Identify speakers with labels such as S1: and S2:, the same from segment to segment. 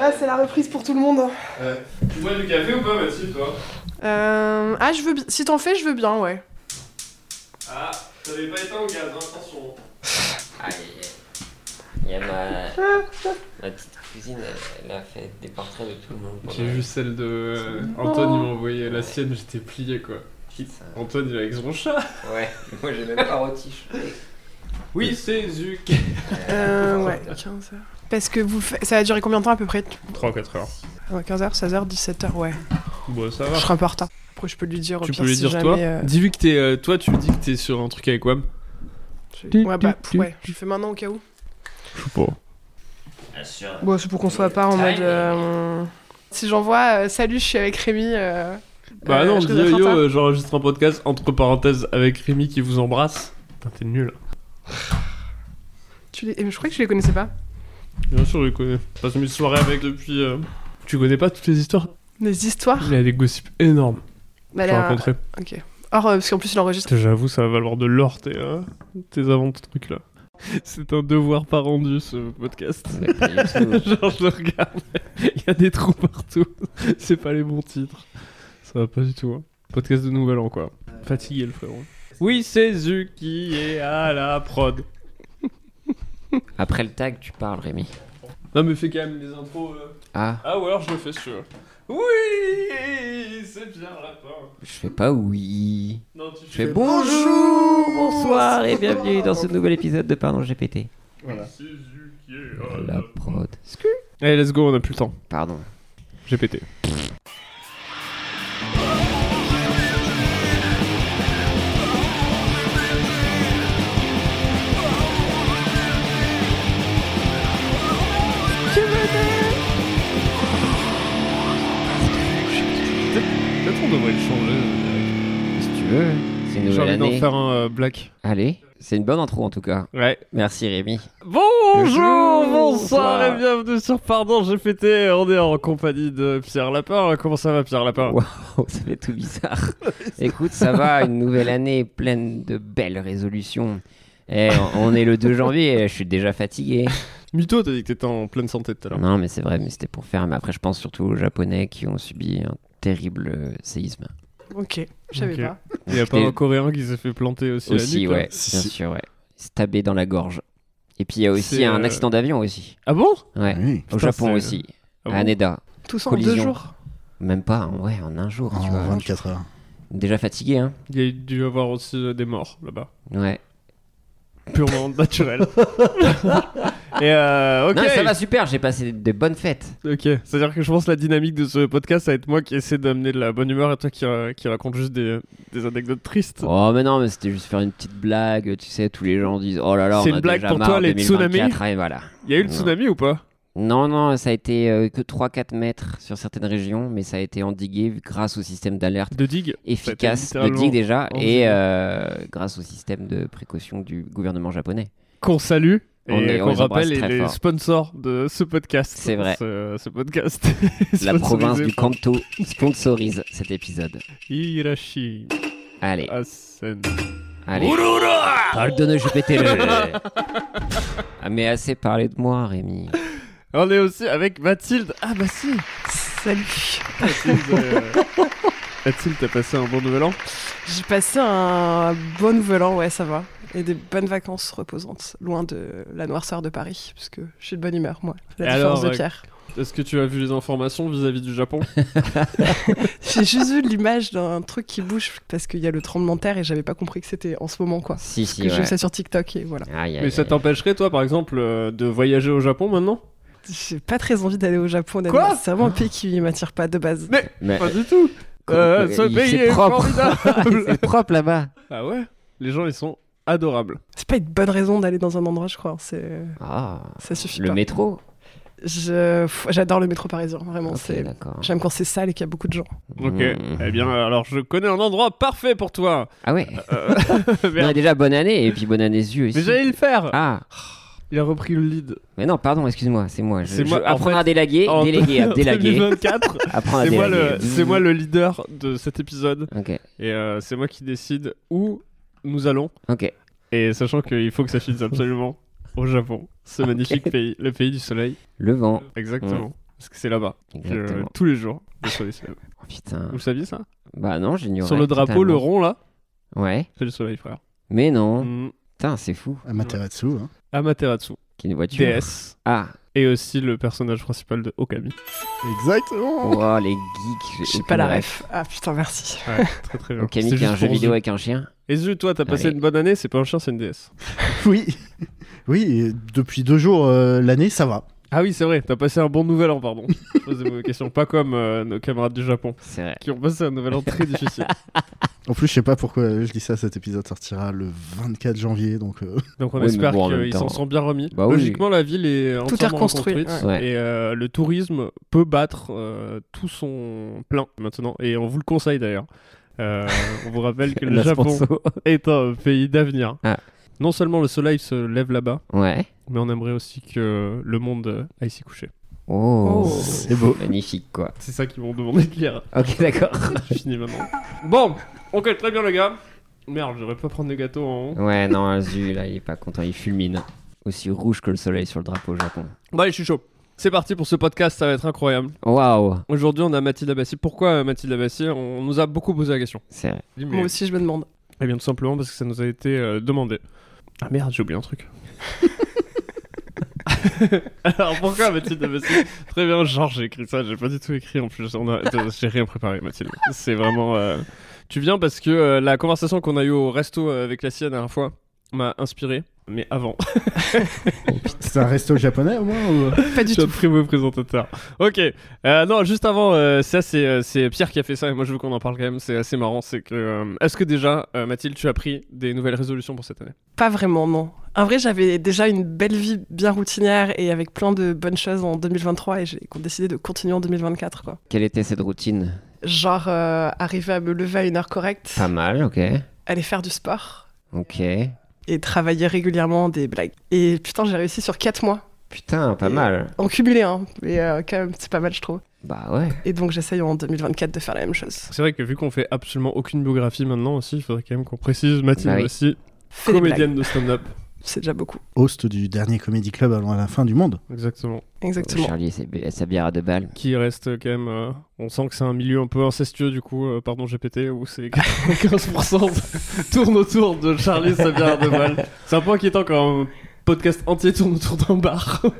S1: Ah, c'est la reprise pour tout le monde.
S2: Ouais. Tu bois du café ou pas, Mathilde, toi
S1: Euh... Ah, je veux bien. Si t'en fais, je veux bien, ouais.
S2: Ah, t'avais pas éteint au gaz, hein, attention.
S3: Aïe, aïe, aïe. Il y a ma... ma petite cousine, elle, a fait des portraits de tout le monde.
S2: J'ai vu celle de. Antoine, il m'a envoyé la sienne, j'étais plié quoi.
S3: Ça.
S2: Antoine, il est avec son chat.
S3: Ouais, moi j'ai même pas rôti.
S2: Oui, c'est Zuc.
S1: Euh, ouais, 15 heures. Parce que vous fa- ça a duré combien de temps à peu près?
S2: 3-4 heures.
S1: 15h, 16h, 17h, ouais.
S2: Bon, ça
S1: Je
S2: va.
S1: serai un peu en retard. Après, je peux lui dire au
S2: Tu
S1: pire
S2: peux lui
S1: si
S2: dire
S1: jamais,
S2: toi?
S1: euh,
S2: Dis-lui que t'es. euh, toi, tu lui dis que t'es sur un truc avec Wam.
S1: je- Ouais, bah, ouais, je le fais maintenant au cas où.
S2: Je sais pas.
S1: Bon, c'est pour qu'on soit pas en mode. euh, Si j'envoie euh, salut, je suis avec Rémi. euh,
S2: Bah
S1: euh,
S2: non,
S1: je
S2: dis yo, euh, j'enregistre un podcast entre parenthèses avec Rémi qui vous embrasse. Putain, t'es nul.
S1: Tu les... eh, Je crois que je les connaissais pas.
S2: Bien sûr, je le connais. Je passe mes soirées avec depuis. euh, Tu connais pas toutes les histoires?
S1: Des histoires?
S2: Il a des gossips énormes.
S1: Bah,
S2: Je raconterai.
S1: Ok. Or, euh, parce qu'en plus, il enregistre.
S2: J'avoue, ça va valoir de l'or tes, euh, tes aventures trucs là. C'est un devoir pas rendu ce podcast.
S3: Mais pas du tout.
S2: Genre, je le regarde, il y a des trous partout. C'est pas les bons titres. Ça va pas du tout. hein. Podcast de nouvel an quoi. Fatigué le frérot. Oui, c'est Zu qui est à la prod.
S3: Après le tag, tu parles, Rémi.
S2: Non, mais fais quand même les intros. euh.
S3: Ah,
S2: Ah, ou alors je le fais sur. Oui, c'est bien Lapin.
S3: je fais pas oui.
S2: Non, tu
S3: Je fais bonjour, bonsoir et bienvenue dans ce nouvel épisode de Pardon GPT.
S2: Voilà. C'est Zu qui est à
S3: La prod.
S2: Allez, let's go, on a plus le temps.
S3: Pardon.
S2: J'ai pété. D'en
S3: année.
S2: faire un euh, black.
S3: Allez, c'est une bonne intro en tout cas.
S2: Ouais.
S3: Merci Rémi.
S2: Bonjour, bonsoir et bienvenue sur Pardon, j'ai pété. On est en compagnie de Pierre Lapin. Comment ça va, Pierre Lapin?
S3: Waouh, ça fait tout bizarre. Écoute, ça va, une nouvelle année pleine de belles résolutions. Eh, on est le 2 janvier, je suis déjà fatigué.
S2: Mytho, t'as dit que t'étais en pleine santé tout à l'heure.
S3: Non, mais c'est vrai, mais c'était pour faire. Mais après, je pense surtout aux Japonais qui ont subi un terrible euh, séisme.
S1: Ok, je savais pas.
S2: Il y a pas un Coréen qui s'est fait planter aussi, la
S3: Aussi,
S2: nuque,
S3: ouais,
S4: Si,
S3: bien sûr, ouais. Il s'est tabé dans la gorge. Et puis il y a aussi un
S2: euh,
S3: accident d'avion aussi.
S2: Ah bon?
S3: Ouais.
S4: Oui.
S3: Au
S2: putain,
S3: Japon aussi.
S2: Ah
S3: à Haneda.
S1: Tous en
S3: Collision.
S1: deux jours.
S3: Même pas, en- ouais, en un jour, tu
S4: En
S3: vois.
S4: 24 heures.
S3: Déjà fatigué, hein
S2: Il y a dû y avoir aussi euh, des morts là-bas.
S3: Ouais.
S2: Purement naturel. Et euh, ok.
S3: Non, ça va super, j'ai passé de bonnes fêtes.
S2: Ok. C'est-à-dire que je pense que la dynamique de ce podcast, ça va être moi qui essaie d'amener de la bonne humeur et toi qui, euh, qui raconte juste des, des anecdotes tristes.
S3: Oh, mais non, mais c'était juste faire une petite blague. Tu sais, tous les gens disent Oh là là,
S2: C'est une blague pour toi, les
S3: 2024, Et voilà.
S2: Il y a eu le tsunami ou pas?
S3: Non, non, ça a été euh, que 3-4 mètres sur certaines régions, mais ça a été endigué grâce au système d'alerte
S2: De digue
S3: efficace de digue déjà
S2: endigué.
S3: et euh, grâce au système de précaution du gouvernement japonais.
S2: Qu'on salue.
S3: On
S2: et qu'on
S3: les
S2: rappelle, les
S3: fort.
S2: sponsors de ce podcast.
S3: C'est vrai.
S2: Ce, ce podcast.
S3: La province du Kanto sponsorise cet épisode.
S2: Hirashi
S3: Allez,
S2: Asen.
S3: allez. Pardonne, je pétais le. ah, mais assez parlé de moi, Rémi.
S2: On est aussi avec Mathilde. Ah bah si
S1: Salut.
S2: Mathilde, euh, Mathilde, t'as passé un bon nouvel an?
S1: J'ai passé un bon nouvel an, ouais, ça va. Et des bonnes vacances reposantes, loin de la noirceur de Paris, parce que je suis de bonne humeur, moi. La
S2: Et
S1: différence
S2: alors,
S1: de
S2: euh,
S1: Pierre.
S2: Est-ce que tu as vu les informations vis-à-vis du Japon?
S1: J'ai juste vu l'image d'un truc qui bouge parce qu'il y a le tremblement de terre et j'avais pas compris que c'était en ce moment, quoi.
S3: Si,
S1: Parce
S3: si,
S1: que j'ai
S3: ouais.
S1: vu ça sur TikTok et voilà.
S3: Aïe, aïe,
S2: Mais ça t'empêcherait, toi, par exemple, euh, de voyager au Japon maintenant?
S1: J'ai pas très envie d'aller au Japon.
S2: Quoi
S1: C'est vraiment un pays qui m'attire pas de base.
S2: Mais
S3: Mais-
S2: pas du tout Euh,
S3: mais
S2: Ce
S3: il-
S2: pays est
S3: propre.
S2: formidable
S3: C'est propre là-bas.
S2: Ah ouais Les gens, ils sont adorable.
S1: C'est pas une bonne raison d'aller dans un endroit, je crois. C'est
S3: Ah,
S1: ça suffit
S3: le
S1: pas.
S3: métro
S1: J'adore le métro parisien, vraiment.
S3: Ok,
S1: c'est
S3: d'accord.
S1: J'aime quand c'est sale et qu'il y a beaucoup de gens.
S2: Ok.
S3: Mmh.
S2: Eh bien, alors je connais un endroit parfait pour toi.
S3: Ah ouais
S2: Euh,
S3: Non,
S2: merde.
S3: déjà, bonne année, et puis bonne année yeux aussi.
S2: Mais j'allais le faire.
S3: Ah,
S2: Il a repris le lead.
S3: mais non, pardon, excuse-moi, c'est moi.
S2: C'est moi, en
S3: apprendre
S2: fait,
S3: à délaguer,
S2: En
S3: déléguer, à délaguer.
S2: 2024.
S3: Apprendre à
S2: C'est moi, le, c'est moi le leader de cet épisode.
S3: Ok,
S2: Et euh, c'est moi qui décide où nous allons.
S3: ok.
S2: Et sachant qu'il faut que ça finisse absolument au Japon. Ce magnifique pays, le pays du soleil.
S3: Le vent.
S2: Exactement. Parce que c'est là-bas euh,
S3: Exactement.
S2: tous les jours le soleil se lève.
S3: Oh putain.
S2: Vous le saviez ça?
S3: Bah non, j'ignorais.
S2: Sur le drapeau,
S3: totalement.
S2: le rond là,
S3: Ouais,
S2: c'est le soleil, frère.
S3: mais non.
S2: Mm.
S3: Putain, c'est fou.
S4: Amaterasu. Hein.
S2: Amaterasu,
S3: Qui est une voiture.
S2: DS.
S3: Ah,
S2: Et aussi le personnage principal de Okami.
S4: Exactement.
S3: oh, les geeks.
S1: J'ai pas la ref. Ah putain, merci.
S2: Ouais, très très bien.
S3: Ok, Camille
S2: C'est
S3: qui a un jeu vidéo avec un chien.
S2: Et Zu, toi, t'as passé une bonne année, c'est pas un chien, c'est une DS.
S4: Oui. Oui, depuis deux jours euh, l'année, ça va.
S2: Ah oui, c'est vrai, t'as passé un bon nouvel an, pardon. Je posais vos questions, pas comme euh, nos camarades du Japon,
S3: vrai.
S2: qui ont passé un nouvel an très difficile.
S4: En plus, je sais pas pourquoi je dis ça, cet épisode sortira le 24 janvier, donc euh,
S2: Donc on
S3: Oui,
S2: espère
S3: bon,
S2: qu'ils s'en sont bien remis.
S3: Bah oui.
S2: Logiquement, la ville est
S1: Tout est
S2: entièrement
S1: reconstruit,
S2: reconstruite.
S3: ouais. Ouais.
S2: Et euh, le tourisme peut battre euh, tout son plein maintenant. Et on vous le conseille d'ailleurs. Euh, on vous rappelle que le Japon
S3: sponsor.
S2: est un pays d'avenir.
S3: Ah.
S2: Non seulement le soleil se lève là-bas,
S3: Ouais.
S2: mais on aimerait aussi que le monde aille s'y coucher.
S3: Oh.
S1: Oh.
S4: c'est beau.
S3: Magnifique, quoi.
S2: C'est ça qu'ils m'ont demandé de lire.
S3: Ok, d'accord.
S2: J'ai fini maintenant. Bon, ok, très bien les gars. Merde, j'aurais pas prendre des gâteaux en haut.
S3: Ouais, non, Zu, là, il est pas content, il fulmine. Aussi rouge que le soleil sur le drapeau au Japon.
S2: Bon allez, je suis chaud. C'est parti pour ce podcast, ça va être incroyable.
S3: Waouh.
S2: Aujourd'hui, on a Mathilde Abassi. Pourquoi euh, Mathilde Abassi On nous a beaucoup posé la question.
S3: C'est vrai.
S1: Moi aussi, je me demande.
S2: Eh bien, tout simplement parce que ça nous a été euh, demandé. Ah merde, j'ai oublié un truc. Alors pourquoi Mathilde Très bien, genre j'ai écrit ça, j'ai pas du tout écrit en plus. A- J'ai rien préparé, Mathilde. C'est vraiment. euh, Tu viens parce que euh, la conversation qu'on a eue au resto euh, avec la sienne la fois m'a inspiré. Mais avant,
S4: C'est un resto japonais au moins ou...
S1: Pas du
S2: je suis un
S1: tout.
S2: primo présentateur. Ok, Euh, non, juste avant, euh, ça c'est euh, c'est Pierre qui a fait ça et moi je veux qu'on en parle quand même. C'est assez marrant. C'est que euh, est-ce que déjà, euh, Mathilde, tu as pris des nouvelles résolutions pour cette année?
S1: Pas vraiment, non. En vrai, j'avais déjà une belle vie bien routinière et avec plein de bonnes choses en 2023 et j'ai décidé de continuer en 2024, quoi.
S3: Quelle était cette routine?
S1: Genre, euh, arriver à me lever à une heure correcte,
S3: Pas mal, ok.
S1: aller faire du sport
S3: Ok.
S1: Et travailler régulièrement des blagues. Et putain, j'ai réussi sur 4 mois.
S3: Putain, pas
S1: Et-
S3: mal.
S1: En cumulé, hein. Mais euh, quand même, c'est pas mal, je trouve.
S3: Bah ouais.
S1: Et donc, j'essaye en 2024 de faire la même chose.
S2: C'est vrai que vu qu'on fait absolument aucune biographie maintenant aussi, il faudrait quand même qu'on précise Mathilde
S3: Bah oui.
S2: aussi,
S1: Fais
S2: comédienne de stand-up.
S1: C'est déjà beaucoup.
S4: Host du dernier Comedy Club avant la fin du monde.
S2: Exactement.
S1: Exactement.
S3: Charlie, bi- sa bière à deux balles.
S2: Qui reste quand même. euh, on sent que c'est un milieu un peu incestueux du coup, euh, pardon GPT, où c'est 95% tourne autour de Charlie Sabia de Val. C'est un peu inquiétant quand un podcast entier tourne autour d'un bar.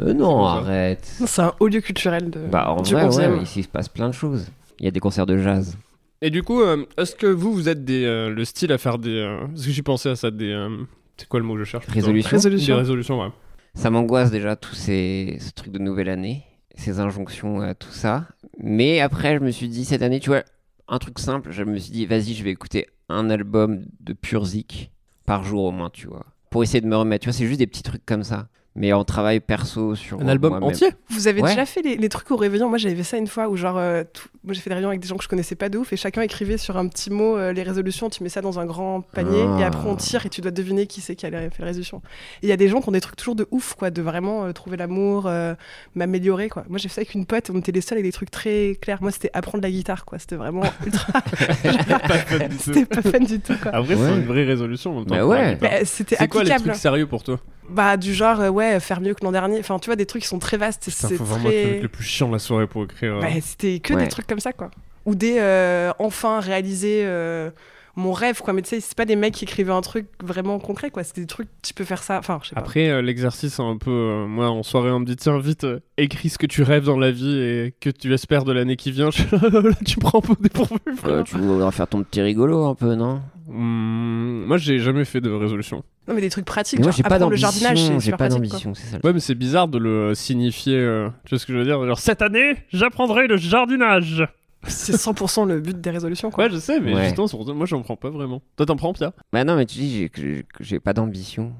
S3: Euh, non, arrête.
S1: C'est un haut lieu culturel de,
S3: Bah en
S1: du
S3: vrai,
S1: 11e.
S3: ouais, ici il se passe plein de choses. Il y a des concerts de jazz.
S2: Et du coup, euh, est-ce que vous, vous êtes des, euh, le style à faire des. euh, Parce que j'ai pensé à ça, des. euh, C'est quoi le mot que je cherche
S3: Résolution.
S2: Des
S1: Résolution.
S2: résolutions, ouais.
S3: Ça m'angoisse déjà tous ces ce truc de nouvelle année, ces injonctions, euh, tout ça. Mais après, je me suis dit cette année, tu vois, un truc simple, je me suis dit, vas-y, je vais écouter un album de pure zik par jour au moins, tu vois, pour essayer de me remettre. Tu vois, c'est juste des petits trucs comme ça, mais en travail perso sur
S2: Un album entier
S1: Vous avez
S3: Ouais.
S1: déjà fait les, les trucs au réveillon Moi, j'avais fait ça une fois où, genre, euh, tout- moi j'ai fait des réunions avec des gens que je connaissais pas de ouf et chacun écrivait sur un petit mot euh, les résolutions. Tu mets ça dans un grand panier
S3: Ah.
S1: et après on tire et tu dois deviner qui c'est qui a fait les résolutions. Et il y a des gens qui ont des trucs toujours de ouf, quoi, de vraiment euh, trouver l'amour, euh, m'améliorer, quoi. Moi, j'ai fait ça avec une pote on était les seuls avec des trucs très clairs. Moi, c'était apprendre la guitare, quoi. C'était vraiment ultra.
S2: Pas fun du tout.
S1: c'était pas fun du tout, quoi.
S2: Après, c'est
S3: Ouais.
S2: une vraie résolution en même temps.
S3: Bah ouais.
S2: la.
S1: Mais c'était
S2: C'est quoi les
S1: applicable.
S2: trucs sérieux pour toi?
S1: Bah, du genre, euh, ouais, faire mieux que l'an dernier. Enfin, tu vois, des trucs qui sont très vastes. C'est
S2: vraiment le plus chiant de la soirée pour écrire. euh.
S1: Bah, c'était que
S3: Ouais.
S1: des trucs comme ça, quoi. Ou des euh, enfin réaliser euh, mon rêve, quoi. Mais tu sais, c'est pas des mecs qui écrivaient un truc vraiment concret, quoi. C'est des trucs, tu peux faire ça. Enfin, je sais pas.
S2: Après, euh, l'exercice, un peu. euh, moi, en soirée, on me dit tiens, vite, euh, écris ce que tu rêves dans la vie et que tu espères de l'année qui vient. Là, tu prends un peu dépourvu.
S3: Euh, tu voudrais faire ton petit rigolo un peu, non?
S2: Hmm, moi, j'ai jamais fait de résolution.
S1: Non, mais des trucs pratiques.
S3: Moi, j'ai pas
S1: apprendre le jardinage,
S3: d'ambition, j'ai pas d'ambition, c'est ça.
S2: Ouais, mais c'est bizarre de le signifier. euh, tu vois ce que je veux dire Genre, cette année, j'apprendrai le jardinage.
S1: C'est 100% le but des résolutions, quoi.
S2: Ouais, je sais, mais
S3: Ouais.
S2: justement, pour moi j'en prends pas vraiment. Toi, t'en prends, Pierre?
S3: Bah non, mais tu dis que j'ai- pas d'ambition.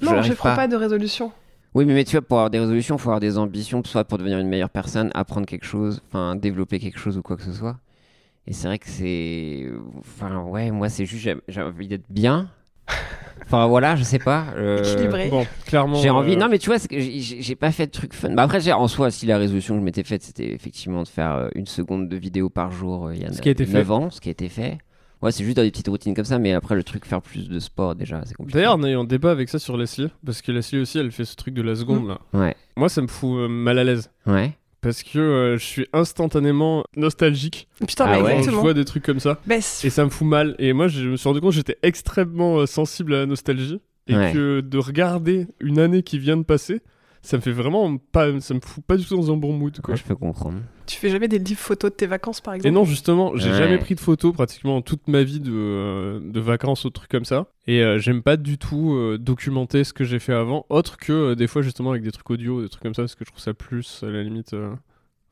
S1: non, je prends pas de résolution.
S3: Oui, mais, mais tu vois, pour avoir des résolutions, faut avoir des ambitions, soit pour devenir une meilleure personne, apprendre quelque chose, enfin développer quelque chose ou quoi que ce soit. Et c'est vrai que c'est, enfin ouais, moi c'est juste j'ai envie d'être bien. Enfin voilà, je sais pas. euh,
S1: Équilibré.
S2: Bon, clairement.
S3: J'ai envie.
S2: euh,
S3: Non, mais tu vois, j'ai pas fait de trucs fun. Bah après, en soi, si la résolution que je m'étais faite, c'était effectivement de faire euh, une seconde de vidéo par jour euh, il y a
S2: Ce qui a été
S3: 9
S2: fait.
S3: ans, ce qui a été fait. Ouais, c'est juste dans des petites routines comme ça, mais après, le truc faire plus de sport, déjà, c'est compliqué.
S2: D'ailleurs, on a eu un débat avec ça sur Leslie, parce que Leslie aussi, elle fait ce truc de la seconde là.
S3: Ouais.
S2: Moi, ça me fout euh, mal à l'aise.
S3: Ouais.
S2: Parce que euh, je suis instantanément nostalgique
S1: Putain,
S3: Ah
S1: bah,
S3: ouais.
S2: quand je
S1: exactement.
S2: vois des trucs comme ça.
S1: Bah,
S2: Et ça me fout mal. Et moi, je me suis rendu compte que j'étais extrêmement euh, sensible à la nostalgie. Et
S3: Ouais.
S2: que de regarder une année qui vient de passer, ça me fait vraiment pas. Ça me fout pas du tout dans un bon mood, quoi.
S3: Ouais, je peux comprendre.
S1: Tu fais jamais des livres photos de tes vacances, par exemple
S2: Et non, justement, j'ai
S3: Ouais.
S2: jamais pris de photos pratiquement toute ma vie de, euh, de vacances ou de trucs comme ça. Et euh, j'aime pas du tout euh, documenter ce que j'ai fait avant, autre que euh, des fois justement avec des trucs audio, des trucs comme ça, parce que je trouve ça plus, à la limite.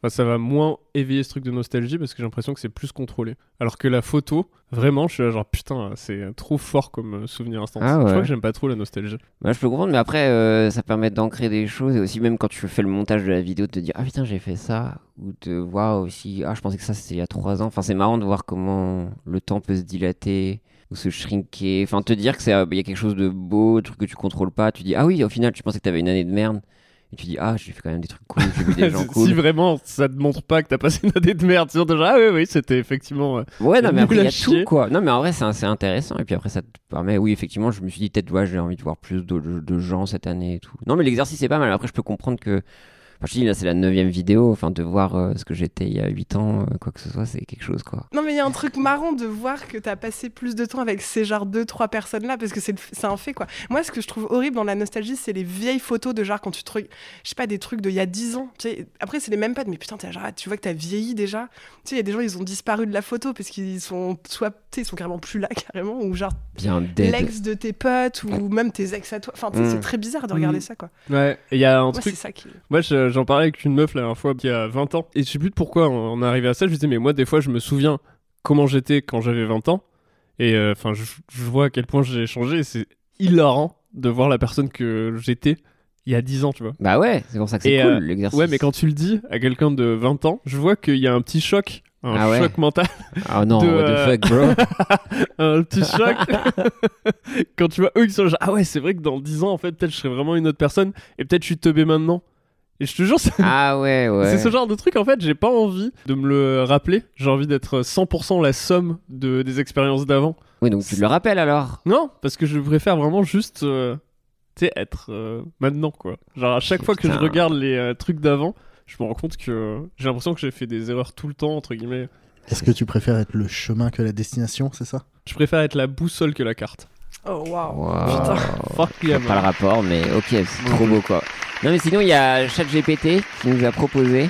S2: Enfin, ça va moins éveiller ce truc de nostalgie parce que j'ai l'impression que c'est plus contrôlé. Alors que la photo, vraiment, je suis là genre putain, c'est trop fort comme euh, souvenir instantané.
S3: Ah
S2: Je crois que j'aime pas trop la nostalgie.
S3: Bah, je peux comprendre, mais après, euh, ça permet d'ancrer des choses et aussi, même quand tu fais le montage de la vidéo, de te dire Ah putain, j'ai fait ça, ou de voir aussi Ah, je pensais que ça c'était il y a trois ans. Enfin, c'est marrant de voir comment le temps peut se dilater ou se shrinker. Enfin, te dire que c'est, euh, il y a quelque chose de beau, des trucs que tu contrôles pas. Tu dis Ah oui, au final, tu pensais que t'avais une année de merde. Et tu dis Ah, j'ai fait quand même des trucs cool, j'ai vu des gens
S2: si
S3: cool.
S2: vraiment ça te montre pas que t'as passé une année de merde, c'est genre ah oui, oui, c'était effectivement. euh,
S3: Ouais, non, mais après, il y a
S2: chier.
S3: tout, quoi. Non, mais en vrai, c'est assez intéressant. Et puis après, ça te permet, oui, effectivement, je me suis dit, peut-être, ouais, j'ai envie de voir plus de, de gens cette année et tout. Non, mais l'exercice est pas mal. Après, je peux comprendre que. Enfin, je dis, là, c'est la neuvième vidéo. Enfin, de voir euh, ce que j'étais il y a 8 ans, euh, quoi que ce soit, c'est quelque chose, quoi.
S1: Non, mais il y a un truc marrant de voir que t'as passé plus de temps avec ces genre deux, trois personnes-là, parce que c'est un fait, quoi. Moi, ce que je trouve horrible dans la nostalgie, c'est les vieilles photos de genre quand tu te. Je sais pas, des trucs d'il y a 10 ans. Tu sais, après, c'est les mêmes potes, mais putain, genre, tu vois que t'as vieilli déjà. Tu sais, il y a des gens, ils ont disparu de la photo parce qu'ils sont soit. Ils sont carrément plus là, carrément, ou genre l'ex de tes potes, ou même tes ex à toi. Enfin, sais,
S3: Mm.
S1: c'est très bizarre de regarder
S2: Mm.
S1: ça, quoi.
S2: Ouais, et il y a un
S1: Moi,
S2: truc
S1: c'est ça qui.
S2: Moi, je- j'en parlais avec une meuf la dernière fois qui a 20 ans. Et je sais plus de pourquoi on est arrivé à ça. Je lui disais, mais moi, des fois, je me souviens comment j'étais quand j'avais 20 ans. Et euh, enfin, je, je vois à quel point j'ai changé. C'est hilarant de voir la personne que j'étais il y a 10 ans, tu vois.
S3: Bah ouais, c'est pour ça que c'est cool,
S2: euh,
S3: l'exercice.
S2: Ouais, mais quand tu le dis à quelqu'un de 20 ans, je vois qu'il y a un petit choc. Un
S3: Ah ouais.
S2: choc mental,
S3: Ah non,
S2: de,
S3: what the
S2: euh,
S3: fuck, bro.
S2: un petit choc. Quand tu vois eux qui sont genre, ah ouais, c'est vrai que dans 10 ans, en fait, peut-être je serais vraiment une autre personne et peut-être je suis teubé maintenant. Et je te jure, c'est
S3: ah ouais, ouais.
S2: c'est ce genre de truc, en fait, j'ai pas envie de me le rappeler. J'ai envie d'être 100% la somme de, des expériences d'avant.
S3: Oui, donc tu le rappelles alors?
S2: Non, parce que je préfère vraiment juste, euh, tu sais, être euh, maintenant, quoi. Genre, à chaque fois que je regarde les euh, trucs d'avant, je me rends compte que j'ai l'impression que j'ai fait des erreurs tout le temps, entre guillemets.
S4: Est-ce que tu préfères être le chemin que la destination, c'est ça?
S2: Je préfère être la boussole que la carte.
S1: Oh, waouh.
S3: Wow.
S1: Putain.
S2: Fuck yeah,
S3: pas le rapport, mais ok, c'est trop beau quoi. Non, mais sinon, il y a ChatGPT qui nous a proposé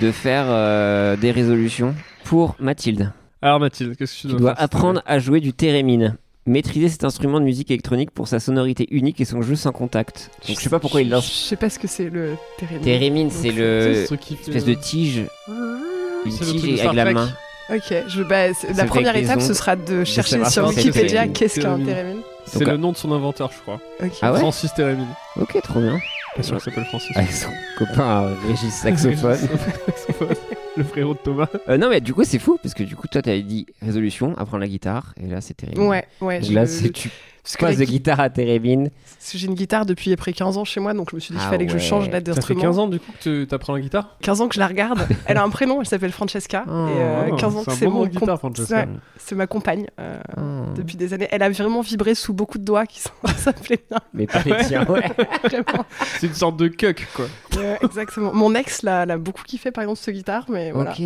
S3: de faire euh, des résolutions pour Mathilde.
S2: Alors, Mathilde, qu'est-ce que tu
S3: Tu
S2: dois,
S3: dois
S2: faire cette
S3: apprendre à jouer du thérémine. Maîtriser cet instrument de musique électronique pour sa sonorité unique et son jeu sans contact. Donc je sais pas pourquoi il
S1: Je
S3: lance.
S1: sais pas ce que c'est le térémine.
S3: Thérémine, c'est le
S2: ce truc qui fait,
S3: espèce de tige, une
S2: le truc
S3: tige
S2: de
S3: avec la main.
S1: Ok, je, bah, la première étape, ce sera de chercher sur Wikipédia
S3: Térémine.
S1: qu'est-ce qu'un
S2: Térémine.
S1: térémine.
S2: C'est le nom de son inventeur, je crois.
S3: Ah ouais
S2: Francis Térémine.
S3: Ok, trop bien.
S2: Pas sûr qu'il s'appelle Francis.
S3: Avec son copain euh, Régis Saxophone.
S2: Le frérot de Thomas.
S3: Euh, non, mais du coup, c'est fou parce que du coup, toi, t'avais dit résolution, apprendre la guitare, et là, c'est Térémine.
S1: Ouais, ouais.
S3: Donc
S1: je-
S3: là, c'est tu
S1: parce que
S3: de
S1: gui-
S3: guitare à Térémine.
S1: parce que j'ai une guitare depuis après 15 ans chez moi, donc je me suis dit qu'il
S3: Ah
S1: fallait que je change là
S2: Ça fait
S1: d'instrument.
S2: 15 ans du coup que tu apprends la guitare
S1: 15 ans que je la regarde. Elle a un prénom, elle s'appelle Francesca.
S3: Oh.
S1: et euh,
S2: Oh,
S1: 15 ans que c'est mon
S2: guitare, Francesca.
S1: C'est ma compagne euh,
S3: Oh.
S1: depuis des années. Elle a vraiment vibré sous beaucoup de doigts qui sont ça plaît bien,
S3: Mais pas les tiens, ouais.
S2: C'est une sorte de cuck quoi.
S1: Exactement. Mon ex l'a beaucoup kiffé par exemple cette guitare, mais voilà.
S3: Ok.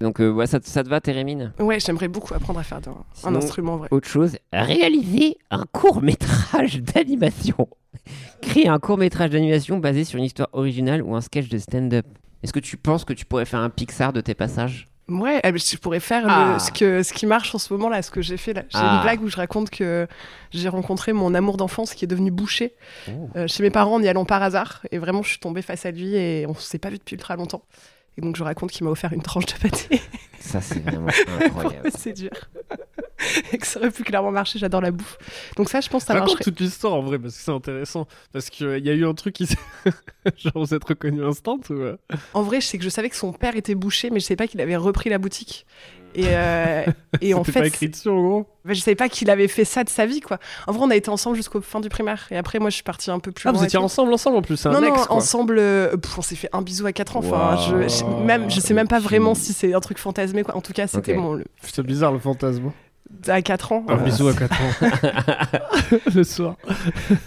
S3: Donc, euh, ouais, ça, te- ça te va, Térémine
S1: Ouais, j'aimerais beaucoup apprendre à faire d'un- un instrument vrai.
S3: Autre chose, réaliser un court métrage d'animation. Créer un court métrage d'animation basé sur une histoire originale ou un sketch de stand-up. Est-ce que tu penses que tu pourrais faire un Pixar de tes passages?
S1: Ouais, eh ben, je pourrais faire
S3: Ah.
S1: le- ce, que, ce qui marche en ce moment là, ce que j'ai fait là. J'ai
S3: Ah.
S1: une blague où je raconte que j'ai rencontré mon amour d'enfance qui est devenu boucher
S3: Oh.
S1: euh, chez mes parents en y allant par hasard. Et vraiment, je suis tombée face à lui et on s'est pas vu depuis ultra longtemps. Et donc je raconte qu'il m'a offert une tranche de pâté.
S3: Ça, c'est vraiment incroyable.
S1: c'est dur. et que ça aurait pu clairement marcher, j'adore la bouffe. Donc ça, je pense que ça
S2: Raconte
S1: marcherait.
S2: toute l'histoire en vrai parce que c'est intéressant. Parce qu'il y a eu un truc qui s'est. Genre, vous êtes reconnu instant ou. euh?
S1: En vrai, je sais que je savais que son père était boucher, mais je savais pas qu'il avait repris la boutique. Et, euh, et en
S2: C'était pas
S1: fait,
S2: écrit dessus en gros?
S1: Bah, je savais pas qu'il avait fait ça de sa vie, quoi. En vrai, on a été ensemble jusqu'au fin du primaire. Et après, moi, je suis partie un peu plus
S2: Ah,
S1: loin.
S2: vous étiez ensemble, ensemble en plus, c'est un
S1: non, non,
S2: ex quoi.
S1: ensemble, euh, pff, on s'est fait un bisou à 4 ans. Enfin, je, je- même, je sais même pas vraiment si c'est un truc fantasmé, quoi. En tout cas, c'était
S3: Ok.
S1: mon. le-
S2: C'est bizarre le fantasme.
S1: À 4 ans.
S2: Un
S1: euh,
S2: bisou à 4 ans. le soir.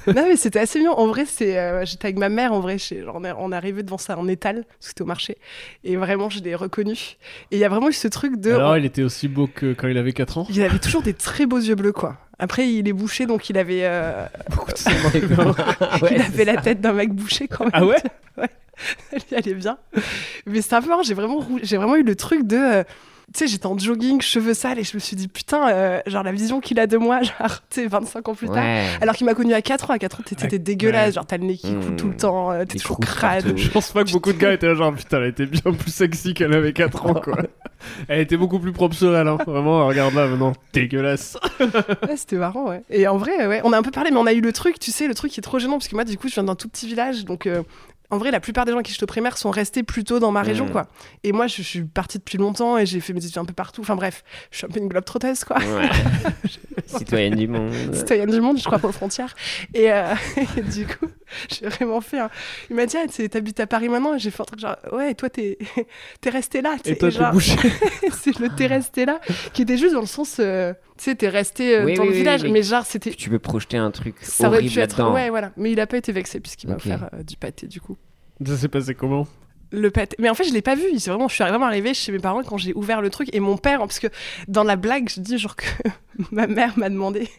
S1: non, mais c'était assez mignon. En vrai, c'est, euh, j'étais avec ma mère. En vrai, chez- genre, on, est, on est arrivé devant ça en étal, parce que c'était au marché. Et vraiment, je l'ai reconnu. Et il y a vraiment eu ce truc de.
S2: Alors, il était aussi beau que quand il avait 4 ans.
S1: Il avait toujours des très beaux yeux bleus, quoi. Après, il est bouché, donc il avait, euh,
S2: Beaucoup de
S3: Ouais,
S1: il avait la
S3: ça.
S1: tête d'un mec bouché quand même.
S2: Ah ouais
S1: Elle y allait bien. Mais c'est un peu marrant, j'ai vraiment, rou- j'ai vraiment eu le truc de. Tu sais, j'étais en jogging, cheveux sales, et je me suis dit, putain, euh, genre la vision qu'il a de moi, genre, tu sais, 25 ans plus tard.
S3: Ouais.
S1: Alors qu'il m'a connu à 4 ans, à 4 ans, t'étais
S2: Ouais.
S1: dégueulasse, genre t'as le nez qui coule
S3: Mmh.
S1: tout le temps, euh, t'es toujours crade.
S2: Je pense pas que beaucoup de gars étaient là, genre putain, elle était bien plus sexy qu'elle avait 4 ans quoi. Elle était beaucoup plus propre sur elle, hein. vraiment, regarde là maintenant, dégueulasse.
S1: Ouais, c'était marrant, ouais. Et en vrai, ouais, on a un peu parlé, mais on a eu le truc, tu sais, le truc qui est trop gênant, parce que moi, du coup, je viens d'un tout petit village, donc euh, en vrai, la plupart des gens qui j'étais au primaire sont restés plutôt dans ma région,
S3: Mm.
S1: quoi. Et moi, je, je suis partie depuis longtemps et j'ai fait mes études un peu partout. Enfin bref, je suis un peu une globe trotteuse, quoi.
S3: Ouais. Citoyenne du monde.
S1: Citoyenne du monde, je crois, aux frontières. Et, euh, et du coup, j'ai vraiment fait un... Il m'a dit, ah, tu- t'habites à Paris maintenant? Et j'ai fait un truc genre, ouais, toi, t'es t'es resté là. tu
S2: Et toi, t'es
S1: genre, c'est le t'es resté là, qui était juste dans le sens, euh, tu sais, t'es resté euh,
S3: Oui,
S1: dans
S3: oui,
S1: le
S3: oui,
S1: village,
S3: oui.
S1: mais genre, c'était...
S3: Tu peux projeter un truc
S1: Ça aurait pu être... Ouais, voilà. Mais il a pas été vexé puisqu'il m'a
S3: Ok.
S1: offert euh, du pâté, du coup.
S2: Ça s'est passé comment
S1: Le pâté. Mais en fait, je l'ai pas vu. C'est vraiment, je suis vraiment arrivée chez mes parents quand j'ai ouvert le truc et mon père, parce que dans la blague, je dis genre que ma mère m'a demandé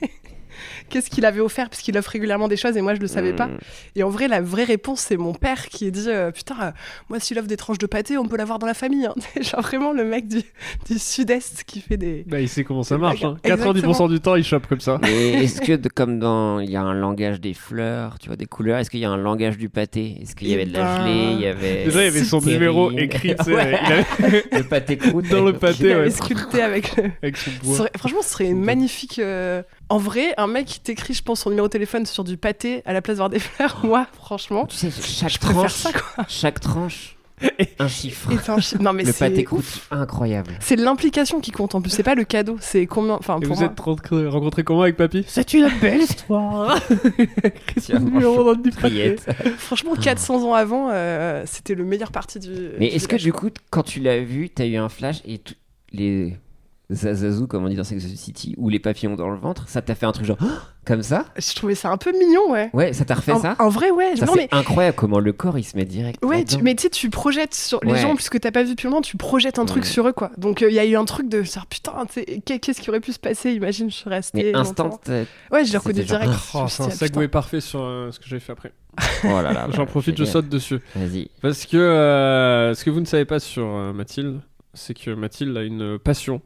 S1: qu'est-ce qu'il avait offert parce qu'il offre régulièrement des choses et moi je le savais pas.
S3: Mm.
S1: Et en vrai, la vraie réponse, c'est mon père qui dit euh, Putain, euh, moi, s'il offre des tranches de pâté, on peut l'avoir dans la famille. hein. Genre vraiment le mec du, du sud-est qui fait des.
S2: Bah, il sait comment ça marche. Hein. 90%
S1: Exactement.
S2: du temps, il chope comme ça.
S3: Mais est-ce que, de- comme dans. Il y a un langage des fleurs, tu vois, des couleurs, est-ce qu'il y a un langage du pâté? Est-ce qu'il y
S1: Eh
S3: avait de la
S1: ben,
S3: gelée Il y avait.
S2: Déjà, il y avait son
S3: Terrible.
S2: numéro écrit, tu sais,
S3: Ouais.
S2: il avait-
S3: Le pâté croûte.
S2: Dans le
S1: Il
S2: pâté,
S1: avait
S2: ouais.
S1: sculpté avec le.
S2: avec son bois.
S1: serait- franchement, ce serait une magnifique. euh, En vrai, un mec qui t'écrit, je pense, son numéro de téléphone sur du pâté à la place d'avoir des fleurs, moi, franchement,
S3: Tu sais, chaque
S1: je
S3: tranche.
S1: ça, quoi.
S3: Chaque tranche, un chiffre.
S1: Et c'est un chi- Non, mais
S3: le
S1: c'est
S3: pâté
S1: ouf.
S3: croûte, incroyable.
S1: C'est l'implication qui compte en plus, c'est pas le cadeau, c'est combien. Enfin, pour
S2: vous
S1: moi.
S2: êtes rencontrés comment avec papy? C'est une belle histoire.
S1: Franchement, 400 ans avant, euh, c'était le meilleur parti du.
S3: Mais est-ce que du coup, quand tu l'as vu, t'as eu un flash et les Zazazu, comme on dit dans Sex and the City, ou les papillons dans le ventre, ça t'a fait un truc genre comme ça
S1: Je trouvais ça un peu mignon, ouais.
S3: Ouais, ça t'a refait
S1: en,
S3: ça
S1: en vrai, ouais.
S3: Ça,
S1: non,
S3: c'est
S1: mais...
S3: incroyable comment le corps il se met direct.
S1: Ouais, tu- mais tu sais, tu projettes sur les
S3: Ouais.
S1: gens, puisque t'as pas vu depuis longtemps, tu projettes un truc sur eux, quoi. Donc il y a eu un truc de genre, putain, qu'est-ce qui aurait pu se passer? Imagine, je suis restée.
S3: Mais instant,
S1: Ouais, je l'ai reconnu
S3: C'était genre,
S1: direct.
S2: Oh, c'est un
S1: ah, putain.
S2: segway parfait sur euh, ce que j'ai fait après.
S3: oh là là.
S2: J'en profite, je saute dessus.
S3: Vas-y.
S2: Parce que euh, ce que vous ne savez pas sur euh, Mathilde, c'est que Mathilde a une passion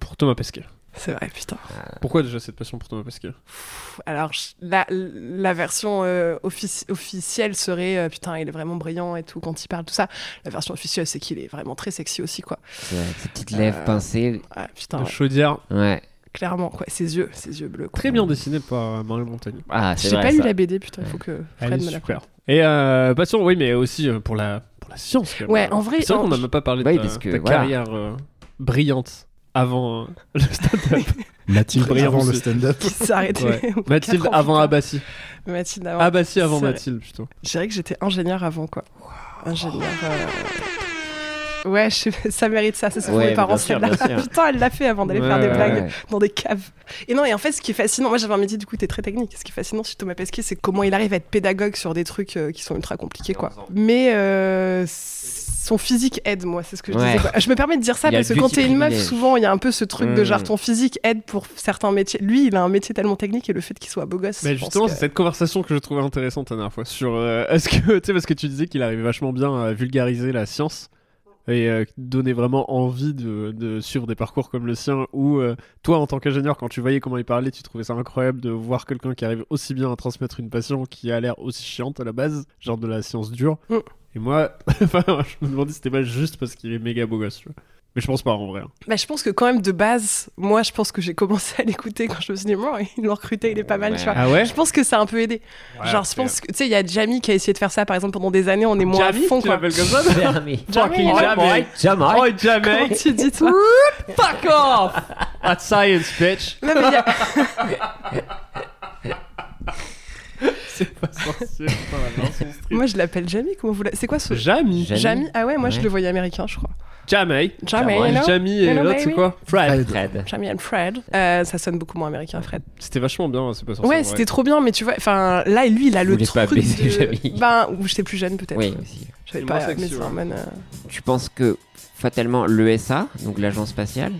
S2: pour Thomas Pesquet.
S1: C'est vrai, putain.
S2: Pourquoi déjà cette passion pour Thomas Pesquet?
S1: Pff, Alors, la, la version euh, offici- officielle serait euh, putain, il est vraiment brillant et tout quand il parle, tout ça. La version officielle, c'est qu'il est vraiment très sexy aussi, quoi.
S3: Ces petites lèvres
S1: Euh,
S3: pincées.
S1: Ah, putain,
S2: chaudière,
S3: Ouais.
S1: clairement, quoi. Ses yeux, ses yeux bleus. quoi.
S2: très bien dessiné par Marie Montagny.
S3: Ah, c'est
S1: J'ai pas lu la BD, putain, il faut que
S2: Elle
S1: Fred
S2: est
S1: me la
S2: super. Et euh, passion, oui, mais aussi pour la, pour la science. quand même.
S1: Ouais, en vrai,
S2: C'est vrai qu'on n'a même pas parlé de ta,
S3: parce que,
S2: ta
S3: voilà.
S2: carrière euh, brillante avant euh, le stand-up.
S4: Mathilde
S2: Brillant
S4: avant le stand-up.
S1: qui s'est arrêté.
S2: Ouais.
S1: au
S2: Mathilde
S1: quatre ans,
S2: avant
S1: putain.
S2: Abassi.
S1: Mathilde avant.
S2: Abassi avant
S1: C'est vrai.
S2: Mathilde, plutôt.
S1: Je dirais que j'étais ingénieur avant, quoi. Ingénieur. euh, Ouais, je sais- ça mérite ça, c'est ce que
S3: Ouais,
S1: mes parents
S3: bien sûr,
S1: celle-là.
S3: bien sûr.
S1: Putain, elle l'a fait avant d'aller
S2: Ouais,
S1: faire des
S2: ouais,
S1: blagues
S3: Ouais.
S1: dans des caves. Et non, et en fait, ce qui est fascinant, moi j'avais un métier du coup, t'es très technique. Ce qui est fascinant chez Thomas Pesquet, c'est comment il arrive à être pédagogue sur des trucs euh, qui sont ultra compliqués, quoi. Mais euh, son physique aide, moi, c'est ce que je
S3: Ouais.
S1: disais. Je me permets de dire ça parce que quand t'es une meuf, souvent il y a un peu ce truc de
S3: Mm.
S1: genre ton physique aide pour certains métiers. Lui, il a un métier tellement technique et le fait qu'il soit beau gosse.
S2: Mais justement,
S1: que-
S2: c'est cette conversation que je trouvais intéressante la dernière fois. Sur, euh, est-ce que, tu sais, parce que tu disais qu'il arrivait vachement bien à vulgariser la science et euh, donner vraiment envie de, de suivre des parcours comme le sien. Ou euh, toi, en tant qu'ingénieur, quand tu voyais comment il parlait, tu trouvais ça incroyable de voir quelqu'un qui arrive aussi bien à transmettre une passion qui a l'air aussi chiante à la base, genre de la science dure. Et moi, enfin, je me demandais si c'était pas juste parce qu'il est méga beau gosse, tu vois. Mais je pense pas en vrai. hein.
S1: Bah, je pense que quand même de base, moi je pense que j'ai commencé à l'écouter quand je me suis dit, bon, ils l'ont recruté, il est pas mal,
S3: Ouais.
S1: tu vois.
S2: Ah ouais
S1: Je pense que ça a un peu aidé. Genre, je pense que, tu sais, il y a Jamie qui a essayé de faire ça, par exemple, pendant des années, on est moins à
S2: Jamie,
S1: fond,
S2: tu
S1: quoi.
S2: l'appelles comme ça
S3: Jamais.
S2: Fucking
S1: Ouais,
S2: Jamie.
S3: Jamais.
S2: Oh, Jamie.
S1: Comment tu dis ça
S2: Fuck off At science, bitch
S1: Non, mais il y a-
S2: C'est pas.
S1: Moi je l'appelle Jamie, comment vous. C'est quoi ce.
S2: Jamie.
S3: Jamie?
S1: Ah ouais, moi je le voyais américain, je crois.
S2: Jamie.
S1: Jamie,
S3: Jamie.
S2: et l'autre, c'est quoi? Fred.
S3: Fred.
S1: Jamie and Fred. Euh, ça sonne beaucoup moins américain, Fred.
S2: C'était vachement bien, c'est pas sorcier.
S1: Ouais, c'était trop bien, mais tu vois, enfin là, lui, il a
S3: Je
S1: le
S3: voulais pas
S1: truc.
S3: baiser
S1: de...
S3: Jamie.
S1: Ben, ou j'étais plus jeune peut-être.
S3: Oui, aussi.
S1: J'avais pas euh.
S3: Tu penses que fatalement l'ESA, donc l'agence spatiale,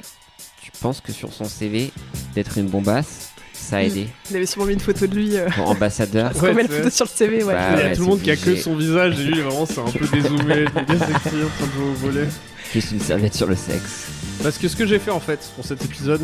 S3: tu penses que sur son CV, d'être une bombasse, ça a aidé
S1: Il avait sûrement mis une photo de lui. Euh...
S3: pour ambassadeur
S2: Ouais,
S1: de
S2: c'est-
S1: photos sur le CV, ouais.
S3: Bah,
S2: Il y a
S3: ouais,
S2: tout le monde qui a que son visage et lui vraiment c'est un peu dézoomé, méga sexy en train de jouer au volet.
S3: Juste une serviette sur le sexe.
S2: Parce que ce que j'ai fait en fait pour cet épisode.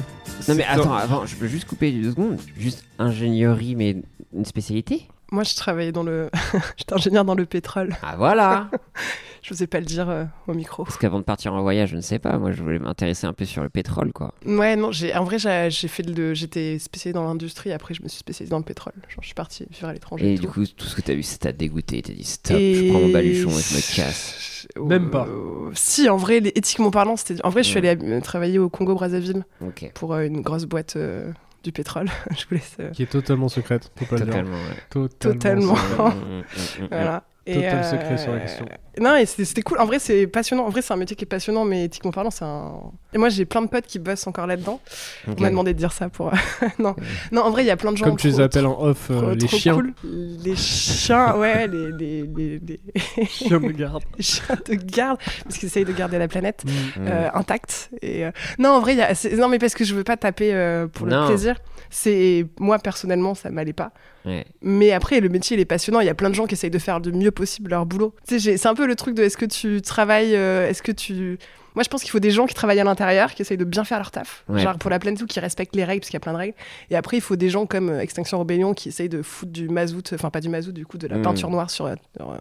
S3: Non mais attends, avant, je peux juste couper deux secondes. Juste ingénierie, mais une spécialité?
S1: Moi, je travaillais dans le. J'étais ingénieur dans le pétrole.
S3: Ah voilà
S1: Je n'osais pas le dire euh, au micro.
S3: Parce qu'avant de partir en voyage, je ne sais pas, moi je voulais m'intéresser un peu sur le pétrole quoi.
S1: Ouais, non, en vrai, j'ai, j'ai fait le, j'étais spécialisée dans l'industrie, après, je me suis spécialisée dans le pétrole. Genre, je suis partie vivre à l'étranger.
S3: Et
S1: Et,
S3: du
S1: tout.
S3: coup, tout ce que t'as vu, ça t'a dégoûté. T'as dit stop,
S1: Et-
S3: je prends mon baluchon et je me casse.
S2: Même pas.
S1: Euh, si, en vrai, éthiquement parlant, c'était. En vrai, je suis
S3: Ouais.
S1: allée travailler au Congo-Brazzaville pour euh, une grosse boîte euh, du pétrole. je vous laisse. euh,
S2: Qui est totalement secrète, faut pas le dire.
S3: Totalement, ouais.
S1: Totalement.
S3: Mm, mm, mm, mm.
S1: Voilà. Et,
S2: Total secret sur la question.
S1: Non, et c'était cool. En vrai, c'est passionnant. En vrai, c'est un métier qui est passionnant, mais éthiquement parlant, c'est un. Et moi, j'ai plein de potes qui bossent encore là-dedans. On m'a demandé de dire ça pour. non. non, en vrai, il y a plein de gens.
S2: Comme tu les appelles en off, euh, les chiens.
S1: cool. Les chiens, ouais, les, les, les, les-
S2: Chiens de garde.
S1: les chiens de garde, parce qu'ils essayent de garder la planète
S3: Mm.
S1: euh, intacte. Et, euh, Non, en vrai, il y a... non, mais parce que je veux pas taper euh, pour
S3: Non.
S1: le plaisir. C'est moi personnellement, ça m'allait pas.
S3: Ouais.
S1: Mais après, le métier, il est passionnant. Il y a plein de gens qui essayent de faire du mieux possible leur boulot. Tu sais, c'est un peu le truc de est-ce que tu travailles, euh, est-ce que tu. Moi, je pense qu'il faut des gens qui travaillent à l'intérieur, qui essayent de bien faire leur taf.
S3: Ouais.
S1: Genre pour la planète ou qui respectent les règles, parce qu'il y a plein de règles. Et après, il faut des gens comme euh, Extinction Rebellion qui essayent de foutre du mazout, enfin pas du mazout, du coup, de la
S3: Mm.
S1: peinture noire sur. euh, sur, euh,